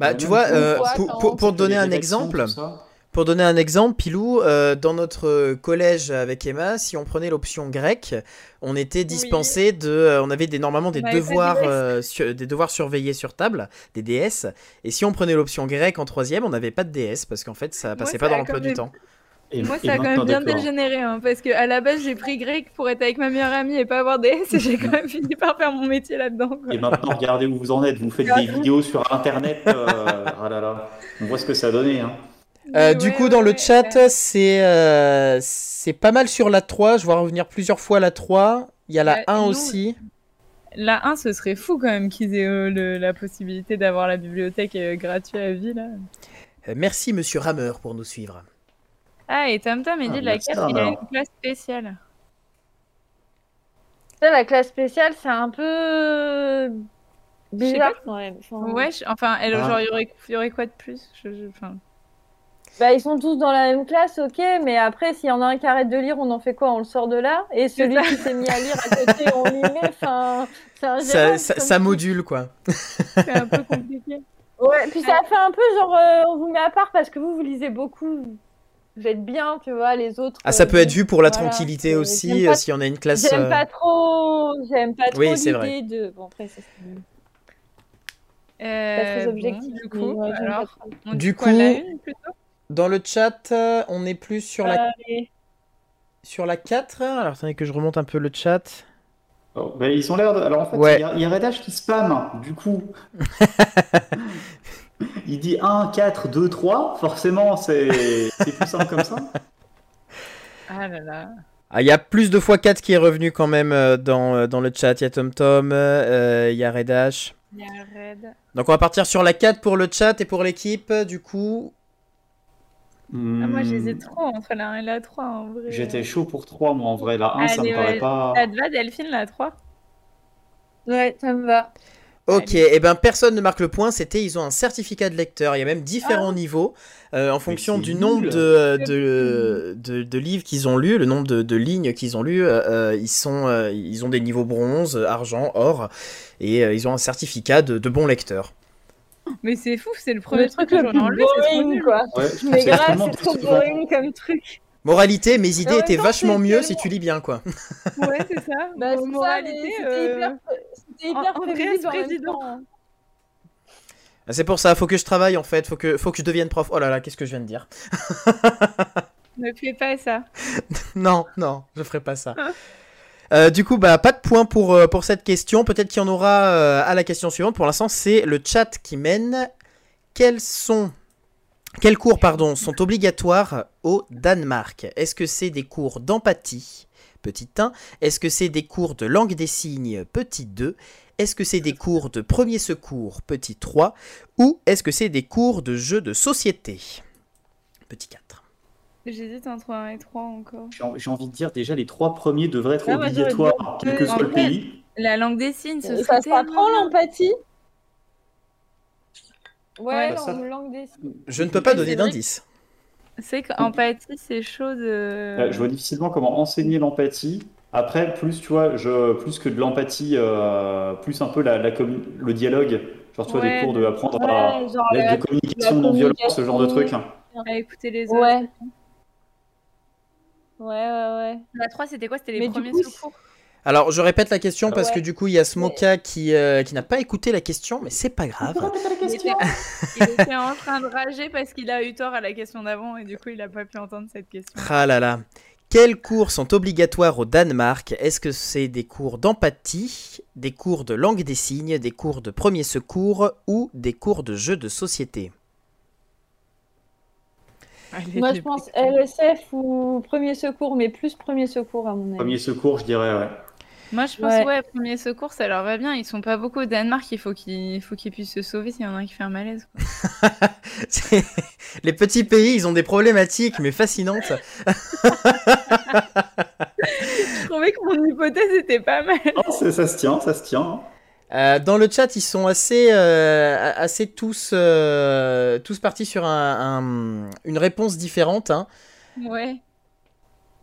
Bah, Ouais, tu vois, euh, pour, pour- donner un exemple, tout ça. Pour donner un exemple, Pilou, euh, dans notre collège avec Emma, si on prenait l'option grecque, on était dispensé de, euh, on avait des, normalement des devoirs, euh, sur- des devoirs surveillés sur table, des DS, et si on prenait l'option grecque en troisième, on n'avait pas de DS parce qu'en fait ça passait pas ça dans l'emploi du temps. Et- Moi, ça a quand même bien dégénéré, hein, parce que à la base, j'ai pris grec pour être avec ma meilleure amie et pas avoir DS, et j'ai quand même fini par faire mon métier là-dedans. Et maintenant, regardez où vous en êtes. Vous faites des vidéos sur Internet. euh, ah là là. On voit ce que ça a donné. Hein. Euh, du coup, ouais, dans le chat, c'est euh, c'est pas mal sur la 3. Je vois revenir plusieurs fois la 3. Il y a la Ouais, 1 nous- aussi. La 1, ce serait fou quand même qu'ils aient euh, le- la possibilité d'avoir la bibliothèque euh, gratuite à vie, là. Euh, merci, monsieur Rameur, pour nous suivre. Ah, et Tom Tom, il Ah, dit la merci, 4, il a une classe spéciale. Ça, la classe spéciale, c'est un peu bizarre quand même. Enfin, Ouais, je- enfin, elle, Ah. genre, il y aurait, il y aurait quoi de plus? Je- je- enfin, Bah, ils sont tous dans la même classe, ok, mais après, s'il y en a un qui arrête de lire, on en fait quoi? On le sort de là? Et celui qui s'est mis à lire à côté, on lui met. Enfin, c'est un Ça, ça, ça module, quoi. C'est un peu compliqué. Ouais, puis ça fait un peu genre, euh, on vous met à part parce que vous, vous lisez beaucoup. Vous êtes bien, tu vois, les autres. Ah, ça euh, peut être vu pour la voilà. tranquillité Euh, aussi, euh, si on a une classe. J'aime euh, pas trop, j'aime pas trop Oui, c'est vrai. l'idée de. Bon, après, ça, c'est pas Euh, très bon, objectif. du mais coup, alors, Du coup- une, plutôt? Dans le chat, euh, on est plus sur la, Allez. sur la 4. Alors, attendez que je remonte un peu le chat. Oh, bah, ils ont l'air de... Alors en fait, Ouais. il y a, il y a Red Hash qui spam, du coup. (laughs) il dit 1, 4, 2, 3. Forcément, c'est c'est plus simple comme ça. Ah là là. Ah, Il y a plus de fois 4 qui est revenu quand même euh, dans, euh, dans le chat. Il y a TomTom, euh, il y a Redash. Il y a Red. Donc, on va partir sur la 4 pour le chat et pour l'équipe. Du coup, Ah, moi, Hmm, j'hésite trop entre la 1 et la 3, en vrai. J'étais chaud pour 3, moi en vrai. La 1, ça me paraît pas. Ça te va, Delphine, la 3 Ouais, ça me va. Ok, et ben personne ne marque le point, c'était ils ont un certificat de lecteur, il y a même différents niveaux euh, en fonction du nombre de, de, (laughs) de, de livres qu'ils ont lus, le nombre de, de lignes qu'ils ont lues, euh, euh, ils, sont, euh, ils ont des niveaux bronze, argent, or, et euh, ils ont un certificat de, de bon lecteur. Mais c'est fou, c'est le premier Le truc truc que j'en ai enlevé, c'est trop boring, nul. quoi. Ouais, Mais grave, c'est trop boring comme truc. Moralité, mes idées étaient temps, vachement mieux tellement- si tu lis bien, quoi. Ouais, c'est ça. (laughs) Bah, Bon, moralité, mais c'était euh, hyper, en- hyper prévisible président. temps. Ah, C'est pour ça, faut que je travaille en fait, faut que, faut que je devienne prof. Oh là là, qu'est-ce que je viens de dire? (laughs) Ne fais pas ça. Non, non, je ferai pas ça. Euh, du coup, bah, pas de point pour, euh, pour cette question. Peut-être qu'il y en aura euh, à la question suivante. Pour l'instant, c'est le chat qui mène. Quels sont. Quels cours sont obligatoires au Danemark? Est-ce que c'est des cours d'empathie, petit 1 Est-ce que c'est des cours de langue des signes petit 2 Est-ce que c'est des cours de premier secours petit 3 Ou est-ce que c'est des cours de jeux de société Petit 4. J'hésite entre 1 et 3 encore. J'ai en- j'ai envie de dire déjà les trois premiers devraient être Ah, j'aurais obligatoires, quel que soit le pays. La langue des signes, ce Ça serait s'apprend l'empathie Ouais, Ouais, ça- langue, des signes. Je ne peux pas donner d'indice. C'est qu'empathie, c'est chaud de... Euh, Je vois difficilement comment enseigner l'empathie. Après, plus tu vois, je, plus que de l'empathie, euh, plus un peu la, le dialogue. Genre, tu vois, des cours de apprendre à Ouais, genre la- de communication non violente, ce genre de truc. à écouter les autres. Ouais. Ouais, ouais, ouais. La 3, c'était quoi? C'était les Mais premiers coup, secours? Alors, je répète la question parce Ouais. que du coup, il y a Smoka qui, euh, qui n'a pas écouté la question, mais c'est pas grave. il était... (laughs) il était en train de rager parce qu'il a eu tort à la question d'avant et du coup, il a pas pu entendre cette question. Ah là là. Quels cours sont obligatoires au Danemark? Est-ce que c'est des cours d'empathie, des cours de langue des signes, des cours de premier secours ou des cours de jeux de société? Allez, Moi, je pense. LSF ou premier secours, mais plus premier secours à mon avis. Premier secours, je dirais, ouais. Moi, je pense, Ouais. ouais, premier secours, ça leur va bien. Ils sont pas beaucoup au Danemark. Il faut qu'ils faut qu'ils puissent se sauver s'il y en a un qui fait un malaise. quoi. (laughs) Les petits pays, ils ont des problématiques, mais fascinantes. (laughs) (laughs) Je trouvais que mon hypothèse était pas mal. Oh, ça se tient, ça se tient. Euh, dans le chat, ils sont assez, euh, assez tous, euh, tous partis sur un- un- une réponse différente. hein. Ouais.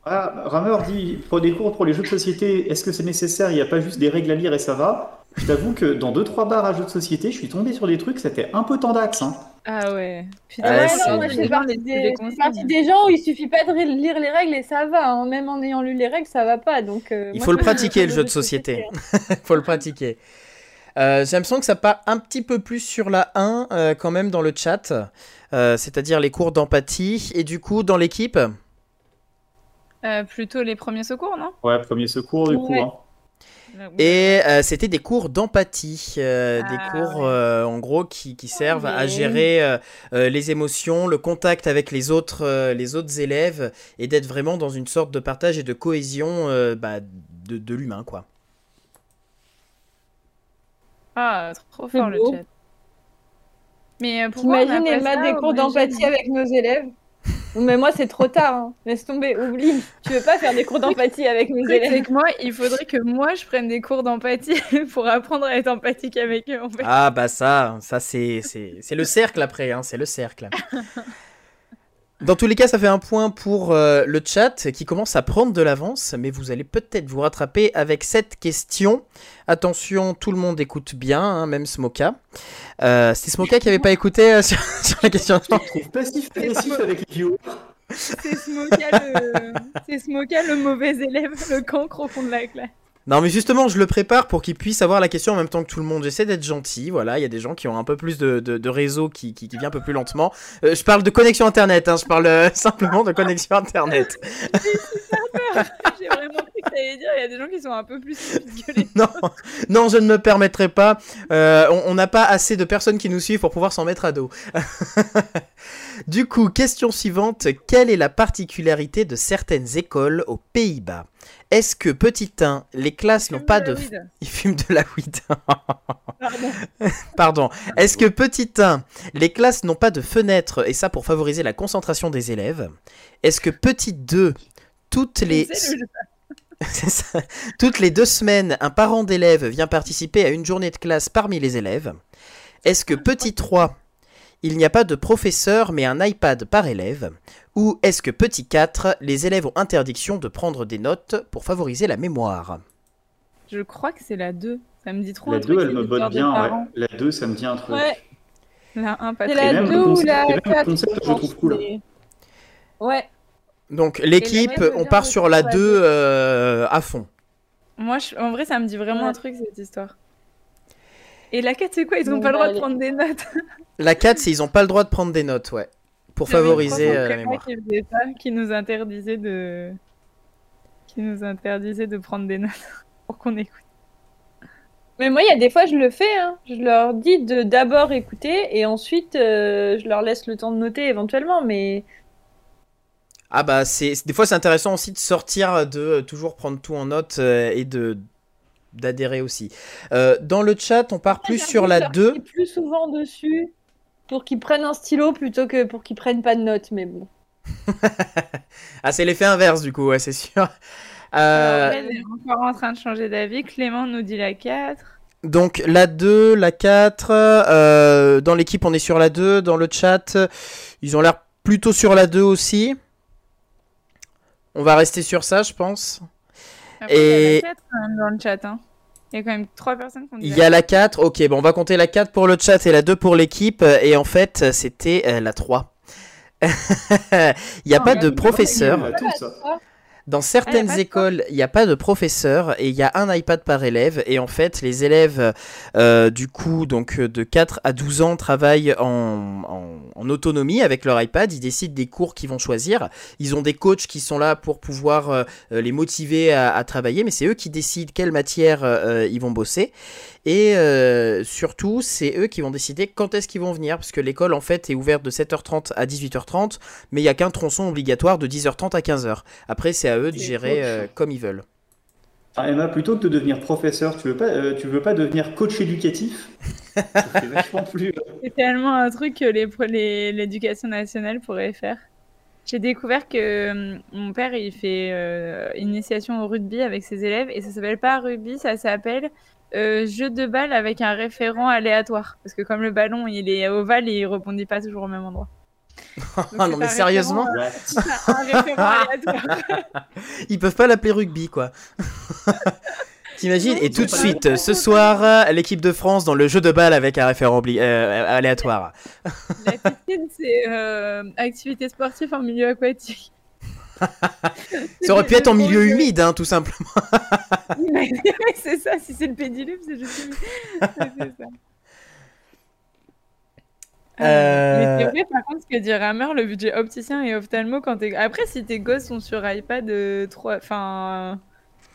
Ah, Rameur dit prenez cours pour les jeux de société, est-ce que c'est nécessaire? Il n'y a pas juste des règles à lire et ça va Je t'avoue que dans 2-3 bars à jeux de société, je suis tombé sur des trucs, c'était un peu tendax. Hein. Ah ouais. Ouais, Ouais, c'est- non, moi, je fais partie des, gens où il suffit pas de lire les règles et ça va. hein. Même en ayant lu les règles, ça va pas. Donc, euh, Il moi, faut le pratiquer, le jeu de société. (laughs) faut le pratiquer. Euh, J'ai l'impression que ça part un petit peu plus sur la 1 euh, quand même dans le chat, euh, c'est-à-dire les cours d'empathie. Et du coup, dans l'équipe, Euh, plutôt les premiers secours, non? Ouais, premier secours du coup. Hein. Et euh, c'était des cours d'empathie, euh, des Ah, cours ouais. euh, en gros qui, qui servent à gérer les émotions, le contact avec les autres, euh, les autres élèves et d'être vraiment dans une sorte de partage et de cohésion euh, bah, de, de l'humain quoi. Ah, trop fort le beau. chat. Mais euh, pourquoi on a T'imagines pas Emma ça des cours d'empathie avec nos élèves Mais moi, c'est trop tard. hein. Laisse tomber, oublie. Tu veux pas faire des cours d'empathie avec c'est élèves que moi, il faudrait que moi, je prenne des cours d'empathie (laughs) pour apprendre à être empathique avec eux, en fait. Ah bah ça, ça c'est c'est c'est le cercle après, hein, c'est le cercle. (laughs) Dans tous les cas, ça fait un point pour euh, le chat qui commence à prendre de l'avance, mais vous allez peut-être vous rattraper avec cette question. Attention, tout le monde écoute bien, hein, même Smoka. Euh, c'est Smoka qui avait pas écouté euh, (laughs) sur, sur la question. Je trouve avec. C'est Smoka le... c'est Smoka le mauvais élève, le cancre au fond de la classe. Non, mais justement, je le prépare pour qu'il puisse avoir la question en même temps que tout le monde. J'essaie d'être gentil. Voilà, il y a des gens qui ont un peu plus de, de, de réseau qui, qui, qui vient un peu plus lentement. Euh, je parle de connexion internet, hein, je parle euh, (laughs) simplement de connexion internet. (laughs) (laughs) J'ai vraiment cru que t'allais dire, il y a des gens qui sont un peu plus Non, non, je ne me permettrai pas. Euh, on n'a pas assez de personnes qui nous suivent pour pouvoir s'en mettre à dos. Du coup, question suivante. Quelle est la particularité de certaines écoles aux Pays-Bas? Est-ce que, petit 1, les classes n'ont pas de de... (laughs) Ils fument de la weed. Pardon. (laughs) Pardon. Est-ce que, petit 1, les classes n'ont pas de fenêtres, et ça pour favoriser la concentration des élèves? Est-ce que, petit 2, toutes les... (laughs) Ça. Toutes les deux semaines, un parent d'élève vient participer à une journée de classe parmi les élèves? Est-ce que petit 3, il n'y a pas de professeur mais un iPad par élève Ou est-ce que petit 4, les élèves ont interdiction de prendre des notes pour favoriser la mémoire? Je crois que c'est la 2. Ça me dit trop La un truc. 2, elle me botte bien. Ouais. La 2, ça me dit un truc. Ouais, La 1, pas la même 2 le ou concept- la et même le 4. concept, je trouve cool. Ouais. Donc l'équipe, on part sur la sur la 2 deux. euh, à fond. Moi, je- en vrai, ça me dit vraiment Ouais. un truc, cette histoire. Et la 4, c'est quoi? Ils ont Donc, pas le droit bah, de prendre des notes. La 4, c'est ils n'ont pas le droit de prendre des notes, ouais. Pour favoriser euh, la mémoire. Qui, ça, qui nous interdisait de qui nous interdisait de prendre des notes (laughs) pour qu'on écoute. Mais moi, il y a des fois, je le fais. hein. Je leur dis de d'abord écouter et ensuite, euh, je leur laisse le temps de noter éventuellement. Mais Ah bah c'est des fois c'est intéressant aussi de sortir de euh, toujours prendre tout en note et de d'adhérer aussi. Euh, dans le chat, on part plus sur la 2. plus souvent dessus pour qu'ils prennent un stylo plutôt que pour qu'ils prennent pas de notes, mais bon. (laughs) ah, c'est l'effet inverse du coup, ouais, c'est sûr. Euh, Alors, est encore en train de changer d'avis. Clément nous dit la 4. Donc la 2, la 4, euh, dans l'équipe on est sur la 2, dans le chat ils ont l'air plutôt sur la 2 aussi. On va rester sur ça je pense. Après, Et- Il y a la 4 quand même dans le chat. Hein. Il y a quand même 3 personnes qui ont dit Il y a la 4, ok, bon on va compter la 4 pour le chat et la 2 pour l'équipe et en fait c'était euh, la 3. (laughs) Il n'y a Non, pas mais de professeur. Dans certaines pas de écoles, il n'y a pas de professeur et il y a un iPad par élève. Et en fait, les élèves, euh, du coup, donc euh, de 4 à 12 ans, travaillent en, en- en autonomie avec leur iPad. Ils décident des cours qu'ils vont choisir. Ils ont des coachs qui sont là pour pouvoir euh, euh, les motiver à, à travailler, mais c'est eux qui décident quelle matière euh, ils vont bosser. Et euh, surtout, c'est eux qui vont décider quand est-ce qu'ils vont venir, parce que l'école, en fait, est ouverte de 7h30 à 18h30, mais il n'y a qu'un tronçon obligatoire de 10h30 à 15h. Après, c'est à eux de C'est gérer euh, comme ils veulent. Ah, Emma, plutôt que de devenir professeur, tu veux pas, euh, tu veux pas devenir coach éducatif? (laughs) Ça fait vachement plus. euh, C'est tellement un truc que les pro- les- l'éducation nationale pourrait faire. J'ai découvert que mon père il fait euh, initiation au rugby avec ses élèves et ça s'appelle pas rugby, ça s'appelle euh, jeu de balle avec un référent aléatoire. Parce que comme le ballon il est ovale et il rebondit pas toujours au même endroit. (laughs) Donc, Ah non, mais sérieusement référent, euh, (laughs) Un référent aléatoire. (laughs) Ils peuvent pas l'appeler rugby, quoi. T'imagines Et tout de suite, ce soir, euh, l'équipe de France dans le jeu de balle avec un référent obli- euh, aléatoire. La piscine c'est euh, activité sportive en milieu aquatique. Ça aurait pu être en milieu humide, hein, tout simplement. (laughs) C'est ça, si c'est le pédiluve, c'est juste humide. C'est ça. Euh, Mais c'est vrai, par contre, ce que dit Rammer, le budget opticien et ophtalmo, quand t'es... Après, si tes gosses sont sur iPad, euh, trois... enfin...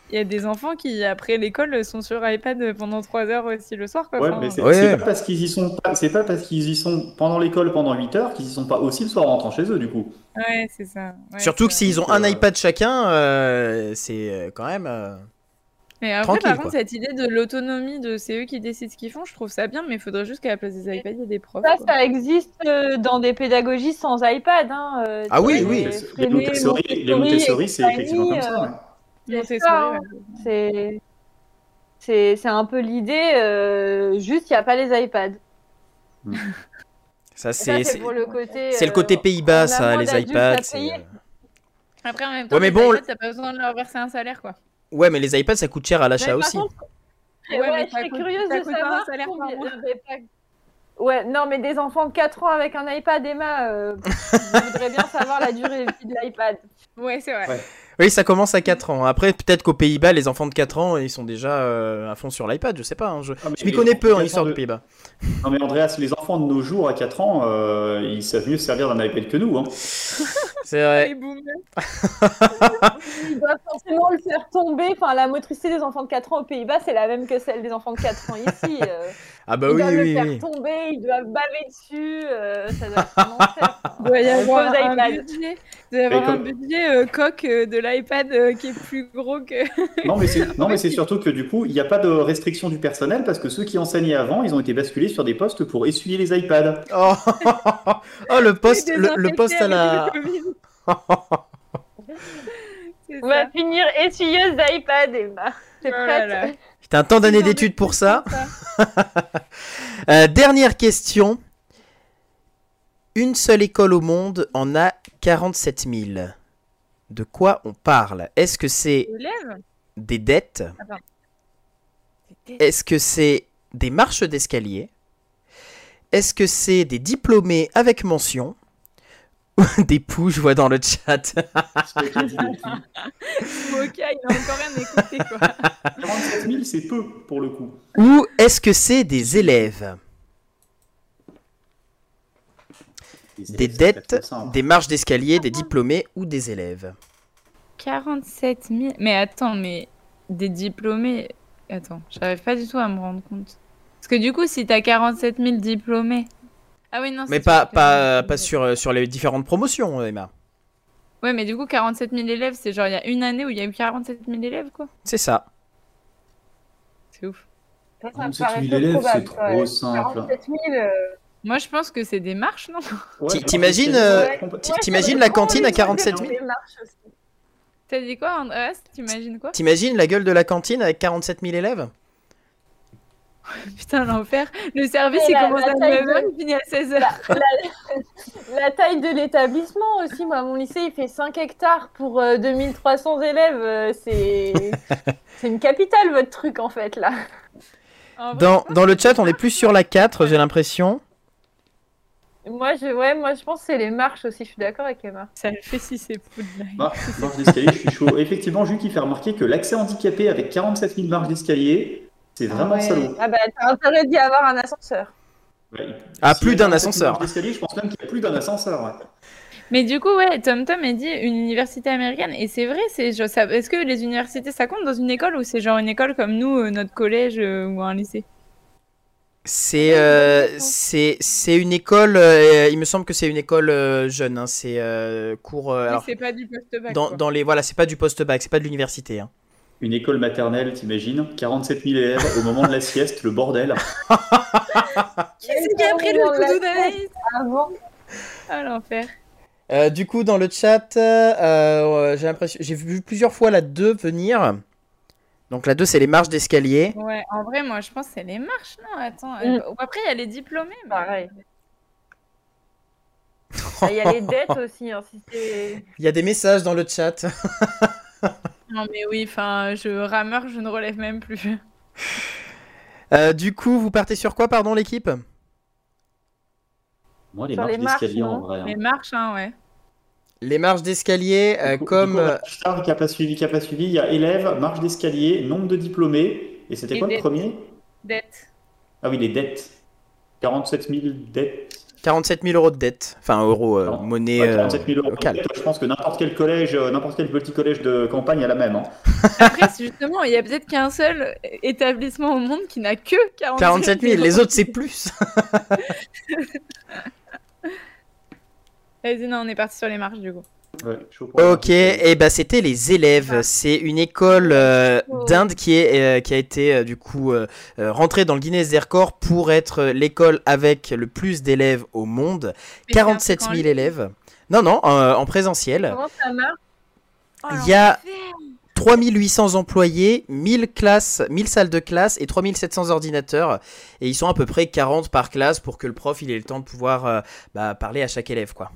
Il y a des enfants qui, après l'école, sont sur iPad pendant 3 heures aussi le soir. Quoi. Ouais, Enfin, mais c'est Ouais. pas parce qu'ils y sont c'est pas parce qu'ils y sont pendant l'école pendant 8 heures qu'ils y sont pas aussi le soir en rentrant chez eux du coup. Ouais, c'est ça. Ouais, Surtout que s'ils ont un iPad chacun, euh, c'est euh, quand même. euh, Mais après, Tranquille, par quoi. contre, cette idée de l'autonomie, de c'est eux qui décident ce qu'ils font, je trouve ça bien, mais il faudrait juste qu'à la place des iPads, il y ait des profs. Ça, quoi. ça existe euh, dans des pédagogies sans iPad. Hein, euh, Ah oui, oui. les Montessori, les Montessori, c'est effectivement comme ça. ouais. C'est ça, hein. ouais. C'est c'est c'est un peu l'idée. euh, juste, il n'y a pas les iPads. (laughs) Ça, Ça, c'est le côté. le euh, côté Pays-Bas, ça, les iPads. euh, Après, en même temps, Ouais, mais les bon, iPads, t'as pas besoin de leur verser un salaire, quoi. Ouais, mais les iPads, ça coûte cher à l'achat aussi. contre, Ouais, ouais, mais je serais curieuse de savoir Ouais, non, mais des enfants de 4 ans avec un iPad, Emma, euh, (laughs) je voudrais bien savoir la durée de vie de l'iPad. Ouais, c'est vrai. Ouais. Oui, ça commence à 4 ans. Après, peut-être qu'aux Pays-Bas, les enfants de 4 ans, ils sont déjà euh, à fond sur l'iPad, je sais pas. hein, Je, Ah, je m'y connais peu en 4 histoire des de- Pays-Bas. (laughs) Non mais Andreas, les enfants de nos jours à 4 ans, euh, ils savent mieux se servir d'un iPad que nous. Hein. (laughs) C'est vrai. (laughs) Ils doivent forcément le faire tomber. Enfin, la motricité des enfants de 4 ans aux Pays-Bas, c'est la même que celle des enfants de 4 ans ici. euh. Ah bah ils oui, doivent le oui, faire oui. tomber, ils doivent baver dessus. euh, ça doit être un enfer. Il doit y Le avoir un budget, il doit y avoir un budget euh, coque euh, de l'iPad euh, qui est plus gros que. Non mais c'est non mais c'est (laughs) surtout que du coup, il n'y a pas de restriction du personnel parce que ceux qui enseignaient avant, ils ont été basculés sur des postes pour essuyer les iPads. Oh, (laughs) oh, le poste, le, le poste à la. (laughs) On va finir essuyeuse d'iPad, Emma. T'es Oh prête. Putain, tant d'années d'études pour ça. ça. Euh, dernière question. Une seule école au monde en a 47 000. De quoi on parle? Est-ce que c'est des dettes? Est-ce que c'est des marches d'escalier? Est-ce que c'est des diplômés avec mention? (laughs) Des poux, je vois dans le chat. (laughs) Moka, il a encore rien écouté quoi. 47 000, c'est peu pour le coup. Ou est-ce que c'est des élèves? Des dettes, des marches d'escalier, des diplômés ou des élèves 47 000. Mais attends, mais des diplômés. Attends, j'arrive pas du tout à me rendre compte. Parce que du coup, si t'as 47 000 diplômés. Ah oui, non, Mais c'est pas, pas, pas sur, euh, sur les différentes promotions, Emma. Ouais, mais du coup, 47 000 élèves, c'est genre il y a une année où il y a eu 47 000 élèves, quoi. C'est ça. C'est ouf. Ça, ça me 47 paraît 000 peu élèves, c'est trop simple. 47 000, euh, Moi, je pense que c'est des marches, non? Ouais, t'imagines, euh, ouais, ouais, la cantine à 47 trucs, 000 des marches aussi. T'as dit quoi, Andreas? T'imagines quoi? T'imagines la gueule de la cantine avec 47 000 élèves? (laughs) Putain, l'enfer. Le service, il commence à taille 9h, de- il finit à 16h. (laughs) La taille de l'établissement aussi, moi, mon lycée, il fait 5 hectares pour euh, 2300 élèves. euh, c'est (laughs) c'est une capitale, votre truc, en fait, là. En vrai, dans, dans le chat, on est plus sur la 4, j'ai l'impression. Moi, je, ouais, moi, je pense que c'est les marches aussi. Je suis d'accord avec Emma. Ça le fait si c'est Poudlard. Marche, marche d'escalier, je suis chaud. Effectivement, Jules qui fait remarquer que l'accès handicapé avec 47 000 marches d'escalier, c'est vraiment ouais. salaud. Ah bah, t'as intérêt d'y avoir un ascenseur. Ouais, Ah, plus d'un 47 000 ascenseur. d'escalier, je pense même qu'il y a plus d'un ascenseur. ouais. Mais du coup, ouais, Tom Tom a dit une université américaine. Et c'est vrai, c'est genre, ça... est-ce que les universités, ça compte dans une école ou c'est genre une école comme nous, euh, notre collège euh, ou un lycée? C'est euh, c'est c'est une école, euh, il me semble que c'est une école euh, jeune, hein, c'est euh, cours. euh, alors, C'est pas du post-bac. dans, les voilà, c'est pas du post-bac, c'est pas de l'université. hein. Une école maternelle, t'imagines? 47 000 élèves au moment de la sieste, le bordel. (laughs) Qui c'est qui a pris le coup d'analyse Avant. Ah, l'enfer. Euh, du coup, dans le chat, euh, j'ai l'impression, j'ai vu plusieurs fois la 2 venir. Donc la 2, c'est les marches d'escalier. Ouais, en vrai, moi, je pense que c'est les marches, non Attends. Mm. euh, Après, il y a les diplômés. mais- Pareil. Ah, Il y a les dettes (laughs) aussi. Hein, si Il y a des messages dans le chat. (laughs) Non, mais oui, enfin, je rameur, je ne relève même plus. (laughs) Euh, du coup, vous partez sur quoi, pardon, l'équipe? Moi, les Sur marches les marches, d'escalier en vrai. hein. Les marches, hein, ouais. Les marches d'escalier, euh, comme du coup, euh, Charles qui a pas suivi, qui a pas suivi, il y a élèves, marche d'escalier, nombre de diplômés. Et c'était quoi le dettes. premier? Dette. Ah oui, les dettes. 47 000 dettes. 47 000 euros de dette. Enfin, euros, euh, monnaie Ouais, euh, 47 000 euros de locale. dettes, Je pense que n'importe quel collège, euh, n'importe quel petit collège de campagne a la même. hein. (laughs) Après, justement, il y a peut-être qu'un seul établissement au monde qui n'a que 47 47 000, les autres, c'est plus. (laughs) Vas-y, non, on est parti sur les marches, du coup. Ouais, Ok, et bah c'était les élèves. C'est une école euh, d'Inde qui est euh, qui a été euh, du coup rentrée dans le Guinness des records pour être l'école avec le plus d'élèves au monde. Mais c'est un 47 truc en 000 ligne. élèves. Non non, euh, en présentiel. Comment ça marche? Oh, Il y a l'enfer. 3800 employés, 1000 classes, 1000 salles de classe et 3700 ordinateurs. Et ils sont à peu près 40 par classe pour que le prof il ait le temps de pouvoir euh, bah, parler à chaque élève quoi.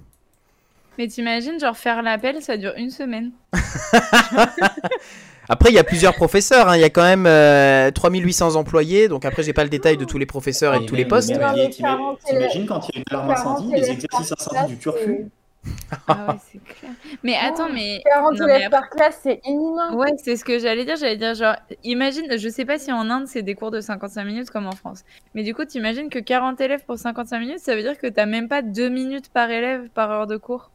Mais t'imagines, genre, faire l'appel, ça dure une semaine. (laughs) Après, il y a plusieurs professeurs. hein. Il y a quand même euh, 3800 employés. Donc après, j'ai pas le détail de tous les professeurs et de tous les postes. même Non, mais lié, t'ima- 40 T'imagines quand il y a une alarme 40 incendie, les élèves exercices par incendie classe, du turfu. (laughs) Ah ouais, c'est clair. Mais attends, mais. 40 Non, mais élèves par classe, c'est inhumain. Ouais, c'est ce que j'allais dire. J'allais dire, genre, imagine, je sais pas si en Inde c'est des cours de 55 minutes comme en France. Mais du coup, t'imagines que 40 élèves pour 55 minutes, ça veut dire que t'as même pas 2 minutes par élève par heure de cours.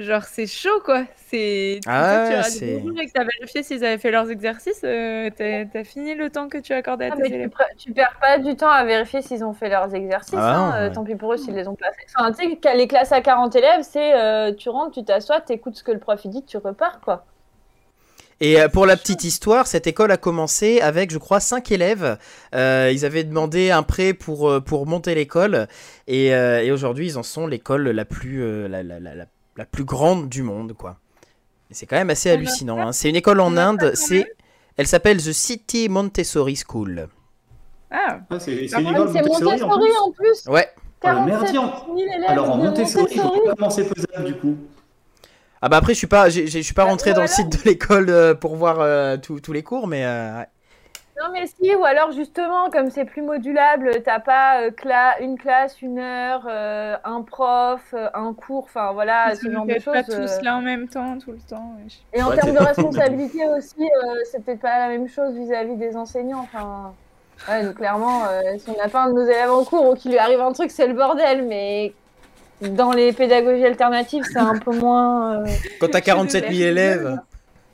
Genre, c'est chaud quoi. C'est. Ah tu as c'est- bonjour et que t'as vérifié s'ils avaient fait leurs exercices, euh, t'as t'as fini le temps que tu accordais à Ah, tes mais tu, élèves. pre- tu perds pas du temps à vérifier s'ils ont fait leurs exercices. Ah hein, non, euh, tant pis pour eux s'ils les ont pas fait. Enfin, tu sais, les classes à 40 élèves, c'est euh, tu rentres, tu t'assois, t'écoutes ce que le prof dit, tu repars quoi. Et euh, pour la petite histoire, cette école a commencé avec, je crois, 5 élèves. Euh, ils avaient demandé un prêt pour, pour monter l'école. Et, euh, et aujourd'hui, ils en sont l'école la plus, euh, la, la- la- la- plus grande du monde, quoi. C'est quand même assez On a hallucinant. hein. C'est une école en Inde. C'est, elle s'appelle The City Montessori School. Ah, Ah, c'est Ah, une école Montessori en Montessori plus. en plus. Ouais. La 47 merdiante. 000 élèves Alors en Montessori, comment c'est faisable du coup. Ah bah après, je suis pas, je suis pas Bah, rentré dans le site de l'école euh, pour voir euh, tous tous les cours, mais euh. Non mais si, ou alors justement, comme c'est plus modulable, t'as pas euh, cla- une classe, une heure, euh, un prof, euh, un cours, enfin voilà, ce genre de choses. pas tous euh. là en même temps, tout le temps. Et en Ouais, termes de responsabilité aussi, euh, c'est peut-être pas la même chose vis-à-vis des enseignants. Enfin, ouais, donc clairement, euh, si on n'a pas un de nos élèves en cours ou qu'il lui arrive un truc, c'est le bordel. Mais dans les pédagogies alternatives, c'est un peu moins. euh, quand t'as 47 000 élèves.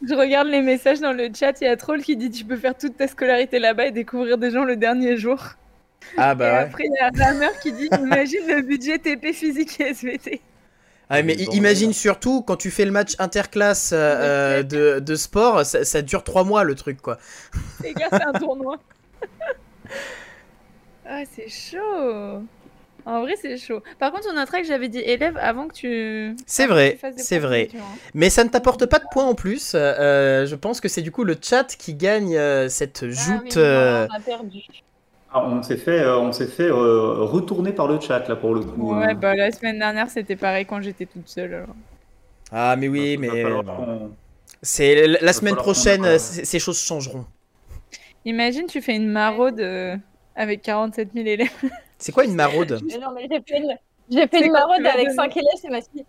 Je regarde les messages dans le chat, il y a Troll qui dit tu peux faire toute ta scolarité là-bas et découvrir des gens le dernier jour. Ah et bah ouais. après il y a Rammer qui dit (laughs) imagine le budget TP physique et SVT. Ah, mais imagine surtout quand tu fais le match interclasse euh, euh, de, de sport, ça, ça dure trois mois le truc quoi. Les gars, c'est un (laughs) tournoi. (laughs) ah, c'est chaud. En vrai, c'est chaud. Par contre, on notera que j'avais dit élève avant que tu. C'est vrai, c'est vrai. hein. Mais ça ne t'apporte pas de points en plus. euh, je pense que c'est du coup le chat qui gagne euh, cette Ah joute. euh, on a perdu. Ah, on s'est fait, euh, on s'est fait euh, retourner par le chat là pour le coup. Ouais, hein. bah la semaine dernière, c'était pareil quand j'étais toute seule. alors. Ah mais oui, va mais c'est la- semaine prochaine, ces choses changeront. Imagine, tu fais une maraude euh, avec 47 000 élèves. (laughs) C'est quoi une (laughs) maraude Mais non, mais j'ai fait une, j'ai fait maraude avec donner- 5 élèves, c'est ma fille.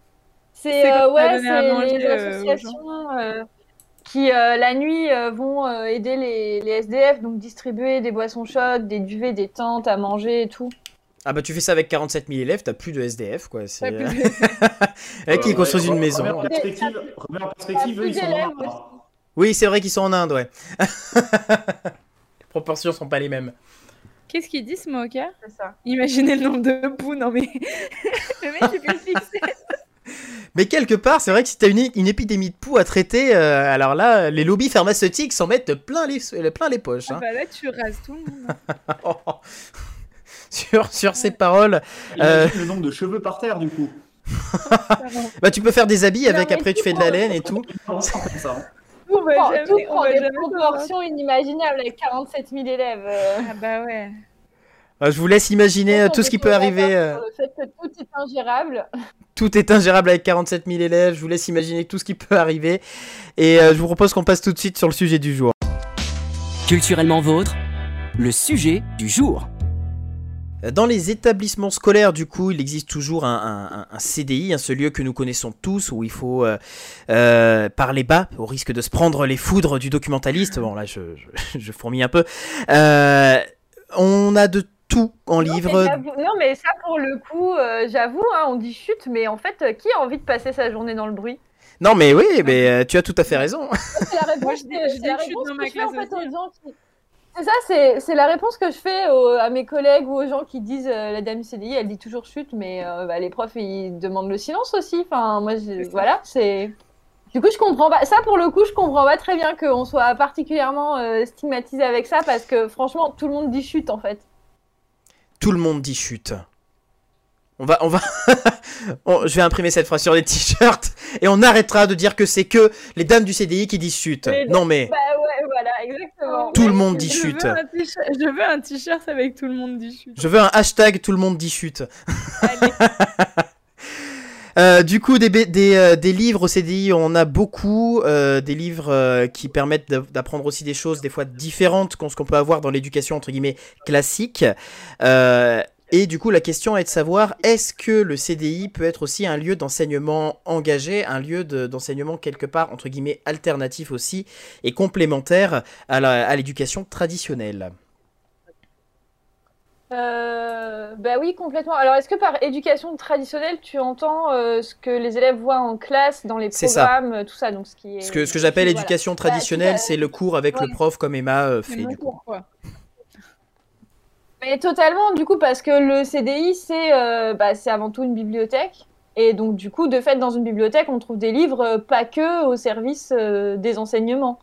C'est euh, ouais, c'est les euh, associations euh, qui euh, la nuit vont aider les, les SDF, donc distribuer des boissons chaudes, des duvets, des tentes à manger et tout. Ah bah tu fais ça avec 47 000 élèves, t'as plus de SDF quoi. C'est Ouais, euh, avec (laughs) qui ils construisent une maison. remets en perspective, remets en perspective, T'as eux, ils sont d'élèves dans aussi. Oui, c'est vrai qu'ils sont en Inde, ouais. (laughs) Les proportions sont pas les mêmes. Qu'est-ce qu'il dit, Smoker C'est ça. Imaginez le nombre de poux, non mais. (laughs) le mec, il peut le fixer. (laughs) Mais quelque part, c'est vrai que si t'as une, une épidémie de poux à traiter, euh, alors là, les lobbies pharmaceutiques s'en mettent plein les, plein les poches. Ah hein. bah là, tu rases tout le monde. (laughs) sur, sur ces paroles, Euh. Le nombre de cheveux par terre du coup. bah tu peux faire des habits avec, après tu fais de la laine et tout. On va jamais- tout on prend va des jamais proportions inimaginables avec 47 000 élèves. euh. Ah bah ouais. Euh, je vous laisse imaginer euh, tout ce qui peut arriver. sur Le fait que tout est ingérable. tout est ingérable avec 47 000 élèves. Je vous laisse imaginer tout ce qui peut arriver. Et euh, je vous propose qu'on passe tout de suite sur le sujet du jour. Culturellement vôtre, le sujet du jour. Dans les établissements scolaires, du coup, il existe toujours un, un- un- CDI, hein, ce lieu que nous connaissons tous, où il faut euh, euh, parler bas, au risque de se prendre les foudres du documentaliste. Bon, là, je, je, je fourmille un peu. Euh, on a de tout en Non, livre. mais Non, mais ça, pour le coup, euh, j'avoue, hein, on dit chute, mais en fait, euh, qui a envie de passer sa journée dans le bruit? Non, mais oui, mais euh, tu as tout à fait raison. C'est la réponse, Moi, je dis- je la chute réponse dans que ma je fais en fait aux gens qui... C'est ça, c'est c'est la réponse que je fais aux- à mes collègues ou aux gens qui disent euh, la dame du CDI, elle dit toujours chute, mais euh, bah, les profs ils demandent le silence aussi. Enfin, moi, je- voilà, c'est. Du coup, je comprends pas. Ça, pour le coup, je comprends pas très bien qu'on soit particulièrement euh, stigmatisé avec ça parce que franchement, tout le monde dit chute en fait. Tout le monde dit chute. On va, on va, (laughs) on- je vais imprimer cette phrase sur les t-shirts et on arrêtera de dire que c'est que les dames du CDI qui disent chute. Les- Non mais Bah voilà, exactement. tout le monde dit Je chute. veux Je veux un t-shirt avec tout le monde dit chute. Je veux un hashtag tout le monde dit chute. (laughs) Euh, du coup, des, euh, des livres au CDI, on a beaucoup. euh, des livres qui permettent d'a- d'apprendre aussi des choses des fois différentes qu'on ce qu'on peut avoir dans l'éducation entre guillemets classique. Et du coup, la question est de savoir est-ce que le CDI peut être aussi un lieu d'enseignement engagé, un lieu de- d'enseignement quelque part entre guillemets alternatif aussi et complémentaire à l'éducation traditionnelle? Euh, bah oui, complètement. Alors, est-ce que par éducation traditionnelle, tu entends euh, ce que les élèves voient en classe, dans les ça. programmes, euh, tout ça, donc ce qui est. Ce que, ce que j'appelle éducation Bah, traditionnelle, c'est le cours avec le prof comme Emma euh, fait du coup. cours. Mais totalement, du coup, parce que le CDI, c'est euh, bah, c'est avant tout une bibliothèque. Et donc, du coup, de fait, dans une bibliothèque, on trouve des livres euh, pas que au service euh, des enseignements.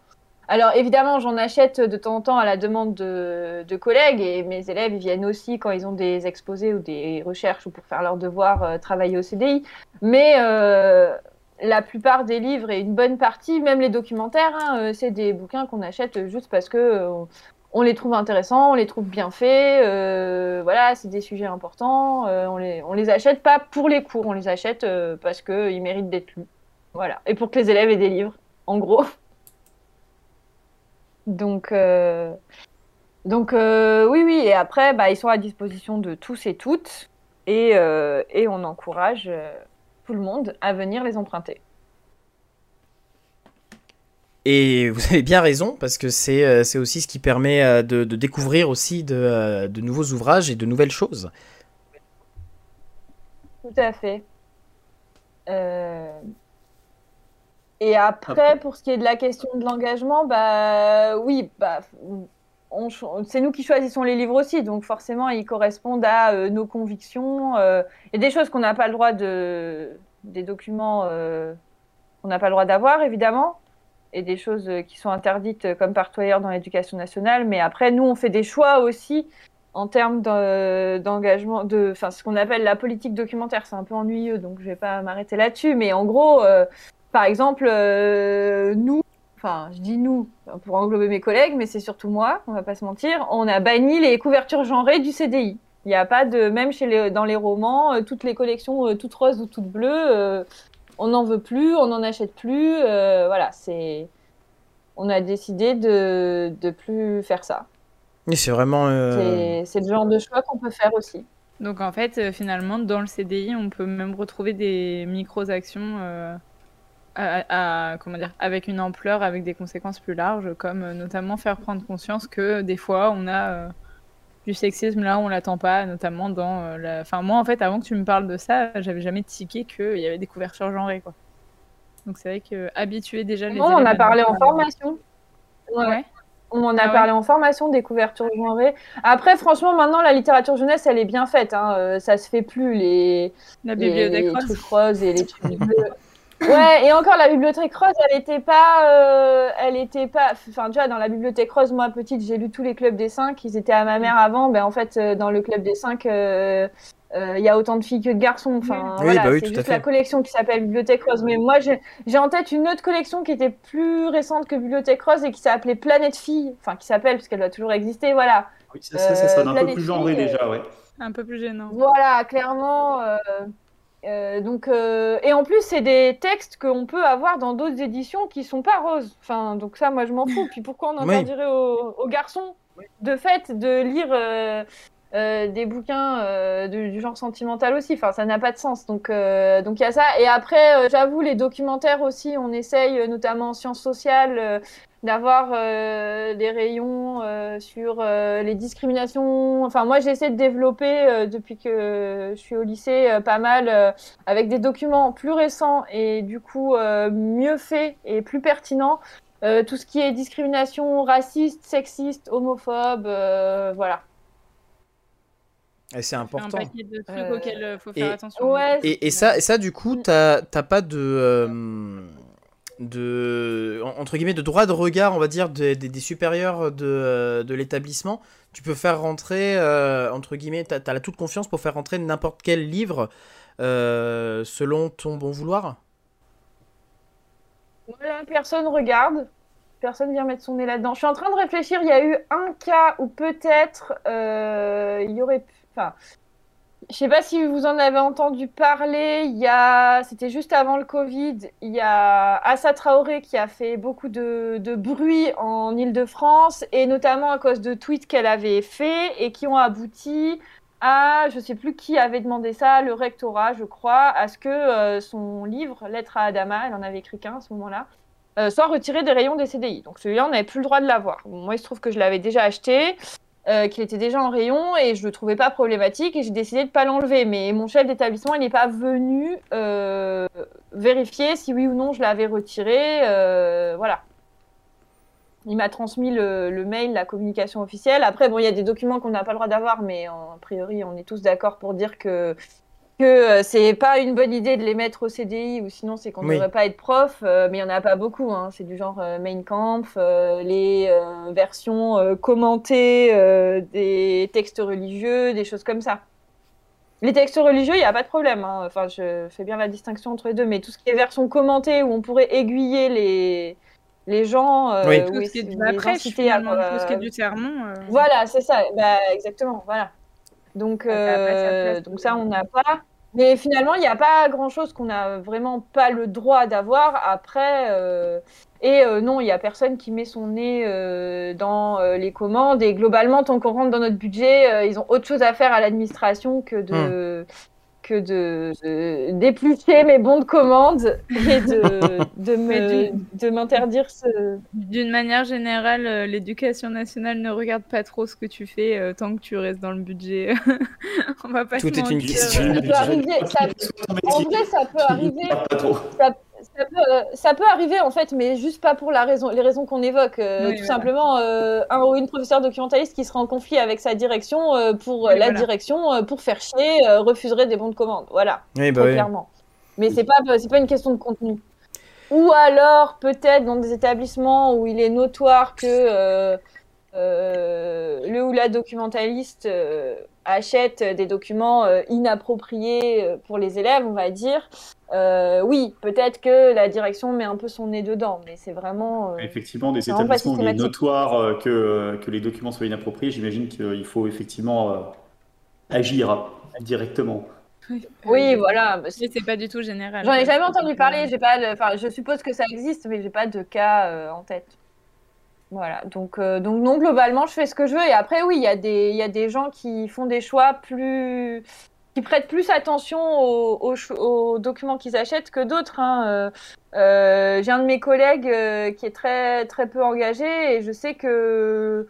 Alors, évidemment, j'en achète de temps en temps à la demande de, collègues et mes élèves ils viennent aussi quand ils ont des exposés ou des recherches ou pour faire leurs devoirs travailler au CDI. Mais la plupart des livres et une bonne partie, même les documentaires, hein, c'est des bouquins qu'on achète juste parce que on les trouve intéressants, on les trouve bien faits, euh, voilà, c'est des sujets importants, euh, on, les, achète pas pour les cours, on les achète euh, parce qu'ils méritent d'être lus. Voilà, et pour que les élèves aient des livres, en gros. (laughs) Donc, donc oui, oui, et après, bah, ils sont à disposition de tous et toutes, et, et on encourage tout le monde à venir les emprunter. Et vous avez bien raison, parce que c'est euh, c'est aussi ce qui permet euh, de, de découvrir aussi de, euh, de nouveaux ouvrages et de nouvelles choses. Tout à fait. Euh, Et après, Après. pour ce qui est de la question de l'engagement, bah oui, bah, on c'est nous qui choisissons les livres aussi, donc forcément ils correspondent à euh, nos convictions. euh, Il y a des choses qu'on n'a pas le droit de, des documents qu'on n'a pas le droit d'avoir, évidemment, et des choses qui sont interdites comme partout ailleurs dans l'éducation nationale. Mais après, nous, on fait des choix aussi en termes d'engagement, de, enfin, ce qu'on appelle la politique documentaire. C'est un peu ennuyeux, donc je vais pas m'arrêter là-dessus. Mais en gros, par exemple, nous, enfin, je dis nous pour englober mes collègues, mais c'est surtout moi, on va pas se mentir, on a banni les couvertures genrées du CDI. Il n'y a pas de, même dans les romans, euh, toutes les collections euh, toutes roses ou toutes bleues, euh, on n'en veut plus, on n'en achète plus. voilà, c'est, on a décidé de de plus faire ça. Et c'est vraiment. C'est le genre de choix qu'on peut faire aussi. Donc en fait, finalement, dans le CDI, on peut même retrouver des micro-actions à, comment dire, avec une ampleur, avec des conséquences plus larges, comme euh, notamment faire prendre conscience que des fois on a euh, du sexisme là où on l'attend pas, notamment dans euh, la. Enfin, moi en fait, avant que tu me parles de ça, j'avais jamais tiqué qu'il y avait des couvertures genrées quoi. Donc c'est vrai que habituer déjà les. Non, on a parlé en formation. Ouais. On en a ah parlé en formation des couvertures genrées. Après, franchement, maintenant, la littérature jeunesse, elle est bien faite. Hein. ça se fait plus, les, la bibliothèque les, trucs roses et les trucs (laughs) bleus. Ouais, et encore la bibliothèque rose, elle était pas, euh, elle était pas, enfin déjà dans la bibliothèque rose, moi petite, j'ai lu tous les clubs des cinq, ils étaient à ma mère avant, ben en fait euh, dans le club des cinq, euh, il y a autant de filles que de garçons, enfin voilà, bah c'est juste la collection qui s'appelle bibliothèque rose, mais moi j'ai en tête une autre collection qui était plus récente que bibliothèque rose et qui s'appelait Planète Fille, enfin qui s'appelle parce qu'elle doit toujours exister, voilà. Oui, ça, ça, ça sonne un peu plus genré déjà, ouais. Un peu plus gênant. Voilà, clairement. Euh, donc, euh, et en plus, c'est des textes qu'on peut avoir dans d'autres éditions qui sont pas roses. Enfin, donc ça, moi, je m'en fous. Puis pourquoi on interdirait aux, garçons, de fait, de lire euh, des bouquins du genre sentimental aussi? Enfin, ça n'a pas de sens. Donc, donc il y a ça. Et après, j'avoue, les documentaires aussi, on essaye, notamment en sciences sociales d'avoir euh, des rayons euh, sur euh, les discriminations. Enfin, moi, j'essaie de développer depuis que je suis au lycée pas mal avec des documents plus récents et du coup mieux faits et plus pertinents. tout ce qui est discrimination raciste, sexiste, homophobe, voilà. Et c'est important. Un paquet de trucs auxquels il faut faire attention. Ouais, et, et, ça, et ça, du coup, t'as pas de de entre guillemets de droit de regard on va dire des, supérieurs de, euh, de l'établissement. Tu peux faire rentrer euh, entre guillemets tu as, la toute confiance pour faire rentrer n'importe quel livre euh, selon ton bon vouloir. Personne regarde. Personne vient mettre son nez là-dedans. Je suis en train de réfléchir. Il y a eu un cas où peut-être il y aurait enfin je sais pas si vous en avez entendu parler. Il a, c'était juste avant le Covid. Il y a Assa Traoré qui a fait beaucoup de, bruit en Île-de-France et notamment à cause de tweets qu'elle avait fait et qui ont abouti à, je sais plus qui avait demandé ça, le rectorat, je crois, à ce que euh, son livre Lettre à Adama, elle en avait écrit qu'un à ce moment-là, euh, soit retiré des rayons des CDI. Donc celui-là, on n'avait plus le droit de l'avoir. moi, il se trouve que je l'avais déjà acheté. Euh, qu'il était déjà en rayon et je le trouvais pas problématique et j'ai décidé de pas l'enlever. Mais mon chef d'établissement, il n'est pas venu euh, vérifier si oui ou non je l'avais retiré. Euh, voilà. Il m'a transmis le, mail, la communication officielle. Après, bon, il y a des documents qu'on n'a pas le droit d'avoir, mais a priori, on est tous d'accord pour dire que que euh, c'est pas une bonne idée de les mettre au CDI ou sinon c'est qu'on ne devrait pas être prof, euh, mais il y en a pas beaucoup. Hein. C'est du genre euh, Main Kampf, les versions commentées des textes religieux, des choses comme ça. Les textes religieux, il n'y a pas de problème. Hein. Enfin, je fais bien la distinction entre les deux, mais tout ce qui est version commentée où on pourrait aiguiller les, les gens. oui. Tout ce qui est de la presse, tout ce qui est du sermon. Voilà, c'est ça. Bah, exactement. Voilà. Donc, euh, donc ça, on n'a pas. Mais finalement, il n'y a pas grand-chose qu'on n'a vraiment pas le droit d'avoir après. Euh, et euh, non, il n'y a personne qui met son nez dans les commandes. Et globalement, tant qu'on rentre dans notre budget, ils ont autre chose à faire à l'administration que de, hmm que de, d'éplucher mes bons de commande et de, (laughs) de, de m'interdire ce. D'une manière générale, euh, l'éducation nationale ne regarde pas trop ce que tu fais euh, tant que tu restes dans le budget. (laughs) On va pas Tout est une question. en vrai, ça peut arriver. Euh, ça peut, arriver en fait, mais juste pas pour la raison, les raisons qu'on évoque. Euh, tout simplement, euh, un ou une professeure documentaliste qui sera en conflit avec sa direction pour la direction, pour faire chier, refuserait des bons de commande. Voilà. Oui, bah clairement. Mais c'est pas, c'est pas une question de contenu. Ou alors, peut-être dans des établissements où il est notoire que euh, euh, le ou la documentaliste euh, achète des documents inappropriés pour les élèves, on va dire. oui, peut-être que la direction met un peu son nez dedans, mais c'est vraiment. effectivement, des établissements où il est notoire que, que les documents soient inappropriés, j'imagine qu'il faut effectivement agir directement. Oui, voilà. Mais c'est pas du tout général. J'en ai jamais entendu parler. J'ai pas, enfin, je suppose que ça existe, mais j'ai pas de cas euh, en tête. Voilà. Donc, euh, donc, non, globalement, je fais ce que je veux. Et après, oui, il y a des, y a des gens qui font des choix plus, qui prêtent plus attention aux, aux, documents qu'ils achètent que d'autres. Hein. Euh, j'ai un de mes collègues qui est très, très peu engagé et je sais que,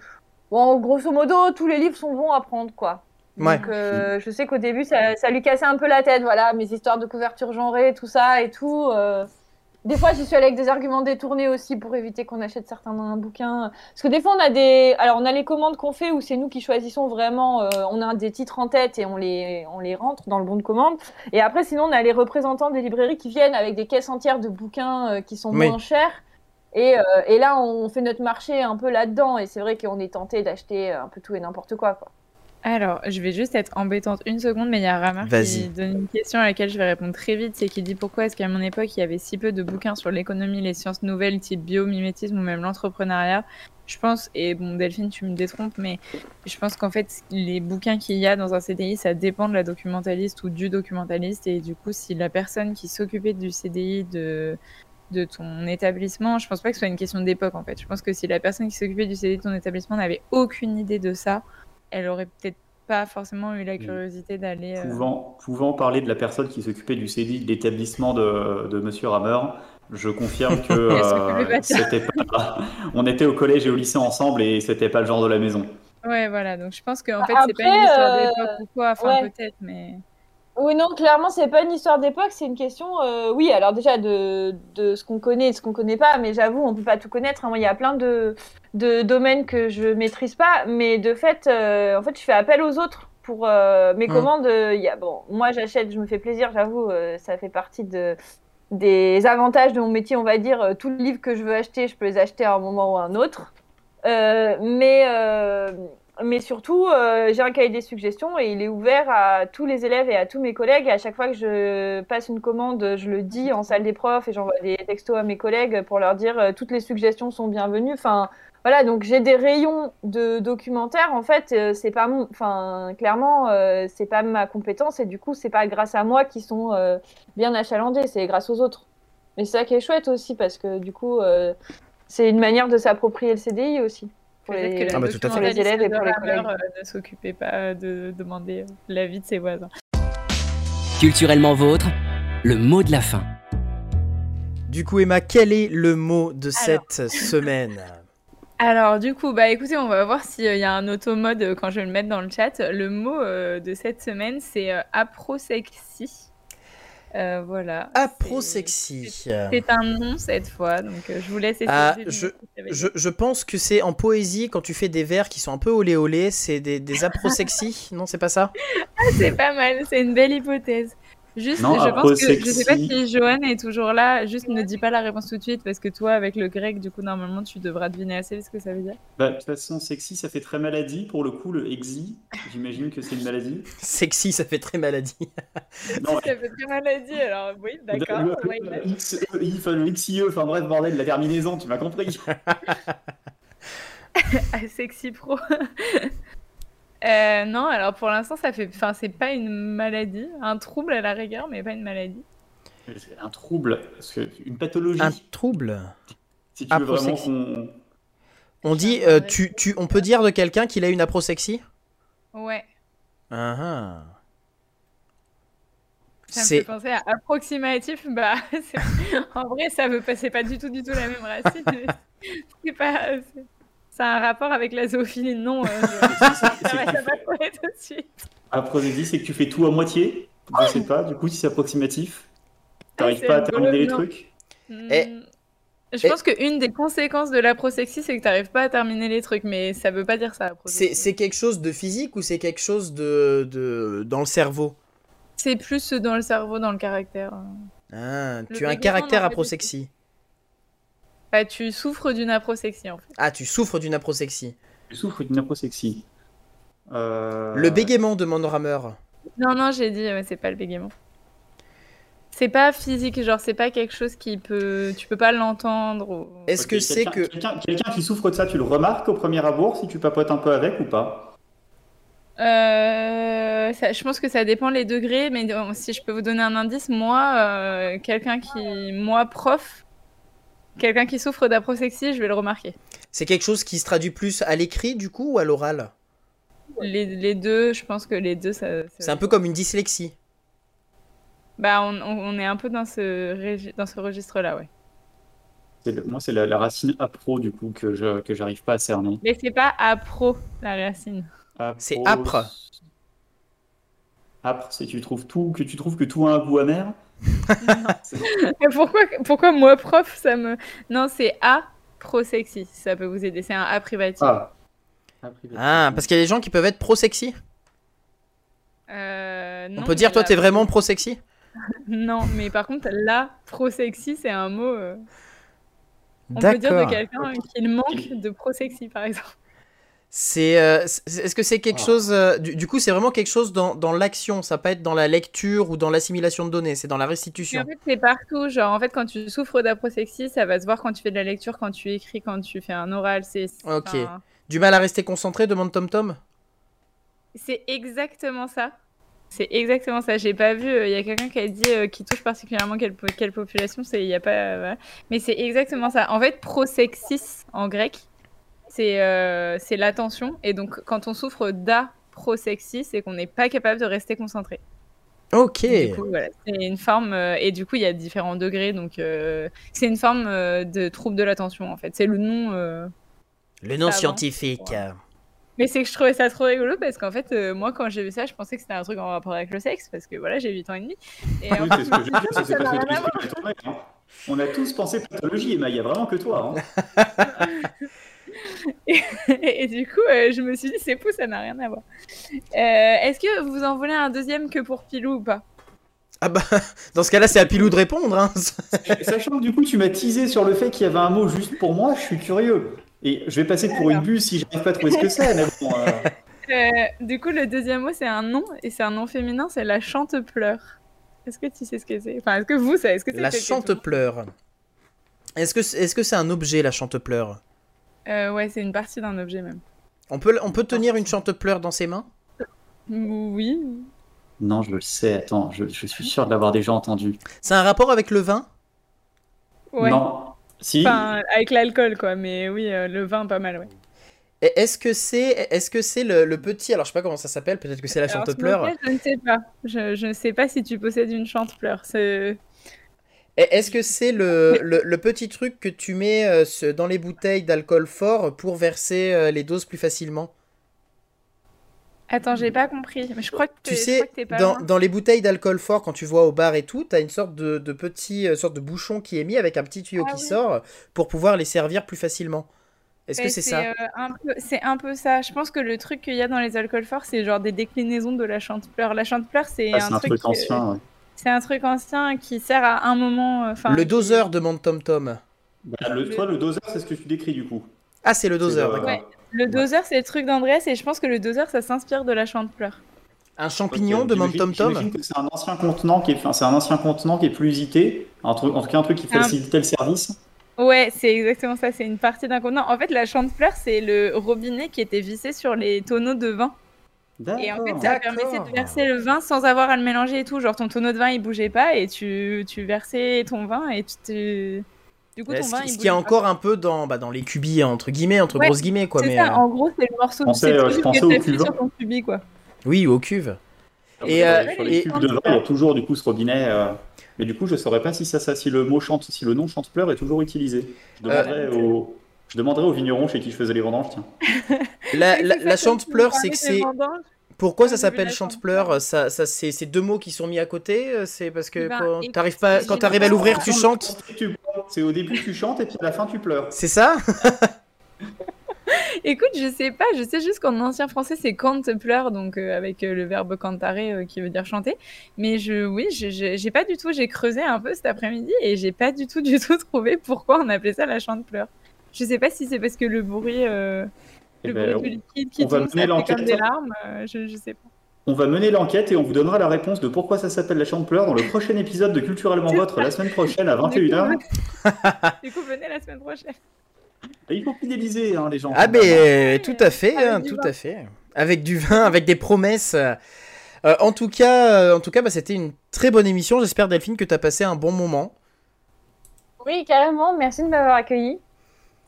bon, grosso modo, tous les livres sont bons à prendre, quoi. Donc, euh, je sais qu'au début, ça, ça, lui cassait un peu la tête, voilà, mes histoires de couverture genrée, tout ça et tout. Euh. Des fois, j'y suis allée avec des arguments détournés aussi pour éviter qu'on achète certains bouquins. Parce que des fois, on a des, alors on a les commandes qu'on fait où c'est nous qui choisissons vraiment. Euh, on a des titres en tête et on les, on les rentre dans le bon de commande. Et après, sinon, on a les représentants des librairies qui viennent avec des caisses entières de bouquins qui sont moins chers. Et, et, là, on fait notre marché un peu là-dedans. Et c'est vrai qu'on est tenté d'acheter un peu tout et n'importe quoi, quoi. Alors, je vais juste être embêtante une seconde, mais il y a Ramar qui donne une question à laquelle je vais répondre très vite. C'est qui dit pourquoi est-ce qu'à mon époque, il y avait si peu de bouquins sur l'économie, les sciences nouvelles, type biomimétisme ou même l'entrepreneuriat? Je pense, et bon, Delphine, tu me détrompes, mais je pense qu'en fait, les bouquins qu'il y a dans un CDI, ça dépend de la documentaliste ou du documentaliste. Et du coup, si la personne qui s'occupait du CDI de de ton établissement, je pense pas que ce soit une question d'époque en fait. Je pense que si la personne qui s'occupait du CDI de ton établissement n'avait aucune idée de ça, elle aurait peut-être pas forcément eu la curiosité d'aller. Euh, pouvant, pouvant, parler de la personne qui s'occupait du CDI de l'établissement de, de Monsieur Rammer, je confirme que (laughs) euh, c'était pas. (laughs) On était au collège et au lycée ensemble et c'était pas le genre de la maison. Ouais, voilà. Donc je pense qu'en fait, c'est pas une histoire d'époque ou quoi. Enfin, peut-être, mais. Oui, non, clairement, c'est pas une histoire d'époque, c'est une question, euh, oui, alors déjà de, de ce qu'on connaît et de ce qu'on connaît pas, mais j'avoue, on peut pas tout connaître. Hein. il y a plein de, de, domaines que je maîtrise pas, mais de fait, euh, en fait, je fais appel aux autres pour euh, mes mmh. commandes. Il y a, bon, moi, j'achète, je me fais plaisir, j'avoue, ça fait partie de, des avantages de mon métier, on va dire. Tous les livres que je veux acheter, je peux les acheter à un moment ou à un autre. mais mais surtout, euh, j'ai un cahier des suggestions et il est ouvert à tous les élèves et à tous mes collègues. Et à chaque fois que je passe une commande, je le dis en salle des profs et j'envoie des textos à mes collègues pour leur dire euh, toutes les suggestions sont bienvenues. Enfin, voilà, donc j'ai des rayons de documentaires. En fait, euh, c'est pas mon, enfin, clairement, c'est pas ma compétence et du coup, c'est pas grâce à moi qu'ils sont bien achalandés, c'est grâce aux autres. Mais c'est ça qui est chouette aussi parce que du coup, c'est une manière de s'approprier le CDI aussi pour les, ah bah, élèves et pour les collègues. Euh, ne s'occupait pas de demander l'avis de ses voisins. Culturellement vôtre, le mot de la fin. Du coup, Emma, quel est le mot de cette semaine (laughs) alors du coup, bah écoutez, on va voir s'il y a un automode euh, quand je vais le mettre dans le chat. Le mot euh, de cette semaine, c'est aprosexy. Euh, voilà. Aprosexy. C'est un nom cette fois, donc euh, je vous laisse ah, essayer. je, je, pense que c'est en poésie, quand tu fais des vers qui sont un peu olé olé, c'est des, des (laughs) aprosexy, non, c'est pas ça? Ah, C'est pas mal, c'est une belle hypothèse. Juste, je pense que je sais pas si Johan est toujours là. Juste ne dis pas la réponse tout de suite parce que toi, avec le grec, du coup, normalement, tu devras deviner assez ce que ça veut dire. Bah, de toute façon, sexy, ça fait très maladie. Pour le coup, le exi, j'imagine que c'est une maladie. (laughs) sexy, ça fait très maladie. (laughs) non, ça fait très maladie. Alors oui, d'accord. Le, le, XIE, enfin bref, bordel, la terminaison, tu m'as compris. (laughs) sexy pro. Euh, non, alors pour l'instant, ça fait, enfin, c'est pas une maladie, un trouble à la rigueur, mais pas une maladie. Un trouble, une pathologie. Un trouble? Si tu veux vraiment qu'on... On dit, euh, tu, tu, on peut dire de quelqu'un qu'il a une aprosexie Ouais. Ah, ah. Ça me fait penser à approximatif. Bah, (laughs) en vrai, ça veut pas, c'est pas du tout, du tout la même racine. (laughs) c'est pas. Ça a un rapport avec la zoophilie, non euh, (laughs) Ça va, ça va tout de suite. Aprosexie, c'est que tu fais tout à moitié. Je sais pas, du coup, si c'est approximatif, t'arrives ah, pas à terminer les trucs. Hmm. Et... Je pense qu'une des conséquences de la prosexie, c'est que tu n'arrives pas à terminer les trucs, mais ça veut pas dire ça. C'est quelque chose de physique ou c'est quelque chose de, de, dans le cerveau? C'est plus dans le cerveau, dans le caractère. Ah, Le tu as un caractère aprosexie. Bah, tu souffres d'une aprosexie en fait. Ah, tu souffres d'une aprosexie. Tu souffres d'une aprosexie. Euh, Le bégaiement demande Rammer. Non, non, j'ai dit, ouais, c'est pas le bégaiement. C'est pas physique, genre c'est pas quelque chose qui peut. Tu peux pas l'entendre. ou- Est-ce que c'est quelqu'un- que. Quelqu'un qui souffre de ça, tu le remarques au premier abord si tu papotes un peu avec ou pas? Euh, ça- je pense que ça dépend les degrés, mais si je peux vous donner un indice, moi, euh, quelqu'un qui. Moi, prof, quelqu'un qui souffre d'aprosexie, je vais le remarquer. C'est quelque chose qui se traduit plus à l'écrit du coup ou à l'oral? Les, les deux, je pense que les deux, ça. C'est un peu comme une dyslexie. Bah, on, est un peu dans ce, dans ce registre-là, ouais. Le- Moi, c'est la, la racine apro du coup que je que j'arrive pas à cerner. Mais c'est pas apro, la racine. C'est âpre. Âpre, c'est tu trouves tout que tu trouves que tout a un goût amer. Et (laughs) pourquoi, pourquoi moi, prof, ça me. Non, c'est aprosexie, si ça peut vous aider. C'est un A privatif. Ah. Ah, parce qu'il y a des gens qui peuvent être pro-sexy. Euh, On peut dire, toi, la- t'es vraiment pro-sexy (laughs) Non, mais par contre, la prosexy, c'est un mot. euh, On peut dire de quelqu'un qu'il manque de prosexy, par exemple. C'est, euh, est-ce que c'est quelque Ah. chose. euh, du, du coup, c'est vraiment quelque chose dans, dans l'action. Ça pas être dans la lecture ou dans l'assimilation de données. C'est dans la restitution. en fait, c'est partout. Genre, en fait, quand tu souffres d'aprosexie, ça va se voir quand tu fais de la lecture, quand tu écris, quand tu fais un oral. C'est Ok. enfin, Du mal à rester concentré, demande Tom Tom c'est exactement ça. C'est exactement ça. J'ai pas vu. Il y a quelqu'un qui a dit euh, qui touche particulièrement quelle, quelle population. C'est il y a pas. euh, voilà. Mais c'est exactement ça. En fait, prosexis en grec, c'est euh, c'est l'attention. Et donc, quand on souffre d'aprosexie, c'est qu'on n'est pas capable de rester concentré. Ok. Du coup, voilà, c'est une forme, euh, et du coup, il y a différents degrés, donc euh, c'est une forme euh, de trouble de l'attention, en fait. C'est le nom. euh, Le nom Avant. scientifique. Mais c'est que je trouvais ça trop rigolo parce qu'en fait, euh, moi, quand j'ai vu ça, je pensais que c'était un truc en rapport avec le sexe, parce que voilà, j'ai 8 ans et demi. Et Oui, c'est ce que j'ai ça parce que hein. On a tous pensé pathologie, Emma, il y a vraiment que toi. hein. (laughs) (laughs) et du coup, euh, je me suis dit, c'est fou, ça n'a rien à voir. Euh, Est-ce que vous en voulez un deuxième que pour Pilou ou pas? Ah bah, (laughs) dans ce cas-là, c'est à Pilou de répondre. Hein. (laughs) Sachant que du coup, tu m'as teasé sur le fait qu'il y avait un mot juste pour moi, je suis curieux. Et je vais passer pour une buse si j'arrive pas à trouver ce que c'est. Bon, euh, Euh, Du coup, le deuxième mot, c'est un nom, et c'est un nom féminin, c'est la chante-pleure. Est-ce que tu sais ce que c'est? Enfin, est-ce que vous savez ce que c'est? La chante-pleure. Est-ce que est-ce que c'est un objet, la chante-pleure Euh, ouais, c'est une partie d'un objet même. on peut, on peut tenir une chante-pleure dans ses mains? Oui. Non, je le sais. Attends, je, je suis sûr de l'avoir déjà entendu. C'est un rapport avec le vin? Ouais. Non. Si. Enfin, avec l'alcool, quoi. Mais oui, euh, le vin, pas mal, ouais. Et Est-ce que c'est est-ce que c'est le, le petit alors je sais pas comment ça s'appelle peut-être que c'est la chante-pleure Je ne sais pas. Je, je ne sais pas si tu possèdes une chante-pleure. C'est... Est-ce que c'est le, le, le petit truc que tu mets euh, ce- dans les bouteilles d'alcool fort pour verser euh, les doses plus facilement? Attends, j'ai pas compris. Mais je crois que Tu sais, que pas dans, dans les bouteilles d'alcool fort, quand tu vois au bar et tout, t'as une sorte de, de petit euh, sorte de bouchon qui est mis avec un petit tuyau Ah qui oui. sort pour pouvoir les servir plus facilement. Est-ce que Mais c'est ça? euh, un peu- C'est un peu ça. Je pense que le truc qu'il y a dans les alcools forts, c'est genre des déclinaisons de la chante-pleure. La chante-pleure, c'est Ah, un, c'est un truc euh, ancien. ouais. C'est un truc ancien qui sert à un moment. euh, Le doseur demande Tom Tom. Bah, le, toi, le doseur, c'est ce que tu décris du coup. Ah, c'est le doseur, d'accord. Ouais. Le doseur, c'est le truc d'Andrés, et je pense que le doseur, ça s'inspire de la chante-pleure. Un champignon Ok, demande Tom Tom. J'imagine que c'est un ancien contenant qui est, enfin, c'est un ancien contenant qui est plus usité. Un truc, en tout cas, un truc qui Un- facilitait le service. Ouais, c'est exactement ça. C'est une partie d'un contenant. En fait, la chante-pleure, c'est le robinet qui était vissé sur les tonneaux de vin. Et en fait, ça permettait de verser le vin sans avoir à le mélanger et tout. Genre, ton tonneau de vin, il bougeait pas et tu, tu versais ton vin et tu te... Du coup, ton vin, il ce qui est encore un peu dans, bah, dans les cubis, entre guillemets, entre Ouais, grosses guillemets, quoi. Mais, ça, euh, en gros, c'est le morceau de pensais, euh, je pensais que t'appuies cuve. sur ton cubi, quoi. Oui, aux cuves. Et, Et euh, sur et- les cubes de vin, il y a toujours du coup ce robinet. euh, Mais du coup, je saurais pas si ça, ça, si le mot chante, si le nom chante-pleure est toujours utilisé. Je Euh, demanderai, au, je demanderai au vigneron chez qui je faisais les vendanges. Tiens. (laughs) (laughs) La, la, c'est la que c'est. Pourquoi Comme ça s'appelle la chante-pleure ça, ça, c'est, deux mots qui sont mis à côté euh, C'est parce que Ben, quand t'arrives pas, quand t'arrives à l'ouvrir, tu chantes C'est au début tu chantes et puis à la fin tu pleures. C'est ça? (laughs) Écoute, je sais pas, je sais juste qu'en ancien français c'est cante pleure, donc euh, avec euh, le verbe cantare euh, qui veut dire chanter. Mais je, oui, j'ai pas du tout, j'ai creusé un peu cet après-midi et j'ai pas du tout, du tout (laughs) trouvé pourquoi on appelait ça la chante pleure. Je sais pas si c'est parce que le bruit, le ben, bruit du liquide qui on va tombe, ça mener fait l'enquête. comme des larmes. euh, je, je sais pas. On va mener l'enquête et on vous donnera la réponse de pourquoi ça s'appelle la chambre pleure dans le prochain épisode de Culturellement Votre la semaine prochaine à 21h. (laughs) Du coup, venez la semaine prochaine. Et il faut fidéliser hein, les gens. Ah, ben, tout à fait, Avec hein, du tout vin. à fait. Avec du vin, avec des promesses. Euh, en tout cas, euh, en tout cas bah, c'était une très bonne émission. J'espère, Delphine, que tu as passé un bon moment. Oui, carrément. Merci de m'avoir accueilli.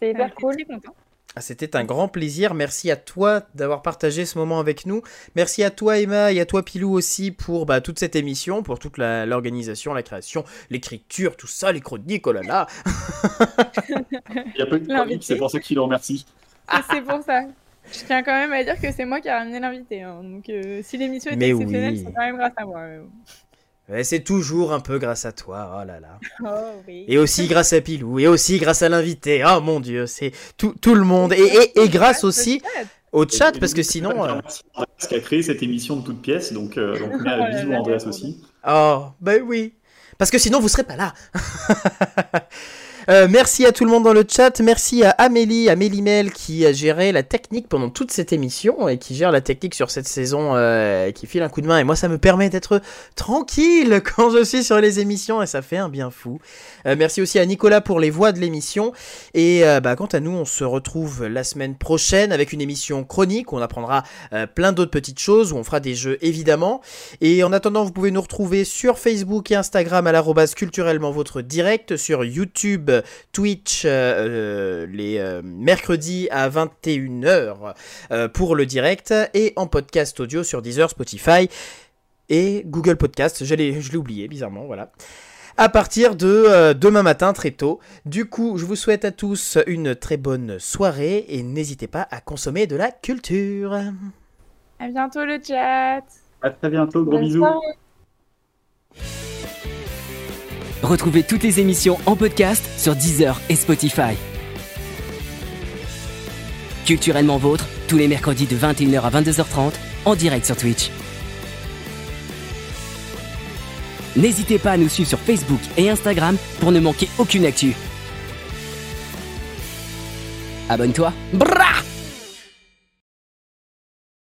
C'est hyper cool. très content. Ah, C'était un grand plaisir. Merci à toi d'avoir partagé ce moment avec nous. Merci à toi, Emma, et à toi, Pilou, aussi, pour bah, toute cette émission, pour toute la- l'organisation, la, création, l'écriture, tout ça, les chroniques, oh là là. (laughs) Il y a pas eu de L'invité. chronique, c'est pour ça qu'il le remercie. Et C'est pour ça. Je tiens quand même à dire que c'est moi qui ai ramené l'invité. hein. Donc, euh, si l'émission est Mais exceptionnelle, oui. c'est quand même grâce à moi. C'est toujours un peu grâce à toi, oh là là. (laughs) Oh oui. Et aussi grâce à Pilou, et aussi grâce à l'invité. Oh mon dieu, c'est tout, tout le monde. Et, et, et grâce aussi au chat, parce que sinon... euh, Andreas qui a créé cette émission de toutes pièces, donc, euh, donc (laughs) Oh bisous à Andreas aussi. Oh, ben oui. Parce que sinon, vous serez pas là. (laughs) Euh, merci à tout le monde dans le chat. Merci à Amélie, Amélie Mel qui a géré la technique pendant toute cette émission et qui gère la technique sur cette saison, euh, qui file un coup de main. Et moi, ça me permet d'être tranquille (laughs) quand je suis sur les émissions et ça fait un bien fou. Euh, merci aussi à Nicolas pour les voix de l'émission. Et euh, bah, quant à nous, on se retrouve la semaine prochaine avec une émission chronique où on apprendra euh, plein d'autres petites choses, où on fera des jeux évidemment. Et en attendant, vous pouvez nous retrouver sur Facebook et Instagram à l'arrobase culturellement votre direct, sur YouTube, Twitch les mercredis à 21h euh, pour le direct et en podcast audio sur Deezer, Spotify et Google Podcast. Je l'ai oublié bizarrement, voilà. À partir de euh, demain matin très tôt. Du coup, je vous souhaite à tous une très bonne soirée et n'hésitez pas à consommer de la culture. À bientôt le chat. À très bientôt, gros Bonne bisous. soirée. Retrouvez toutes les émissions en podcast sur Deezer et Spotify. Culturellement vôtre, tous les mercredis de 21h à 22h30 en direct sur Twitch. N'hésitez pas à nous suivre sur Facebook et Instagram pour ne manquer aucune actu. Abonne-toi. Brah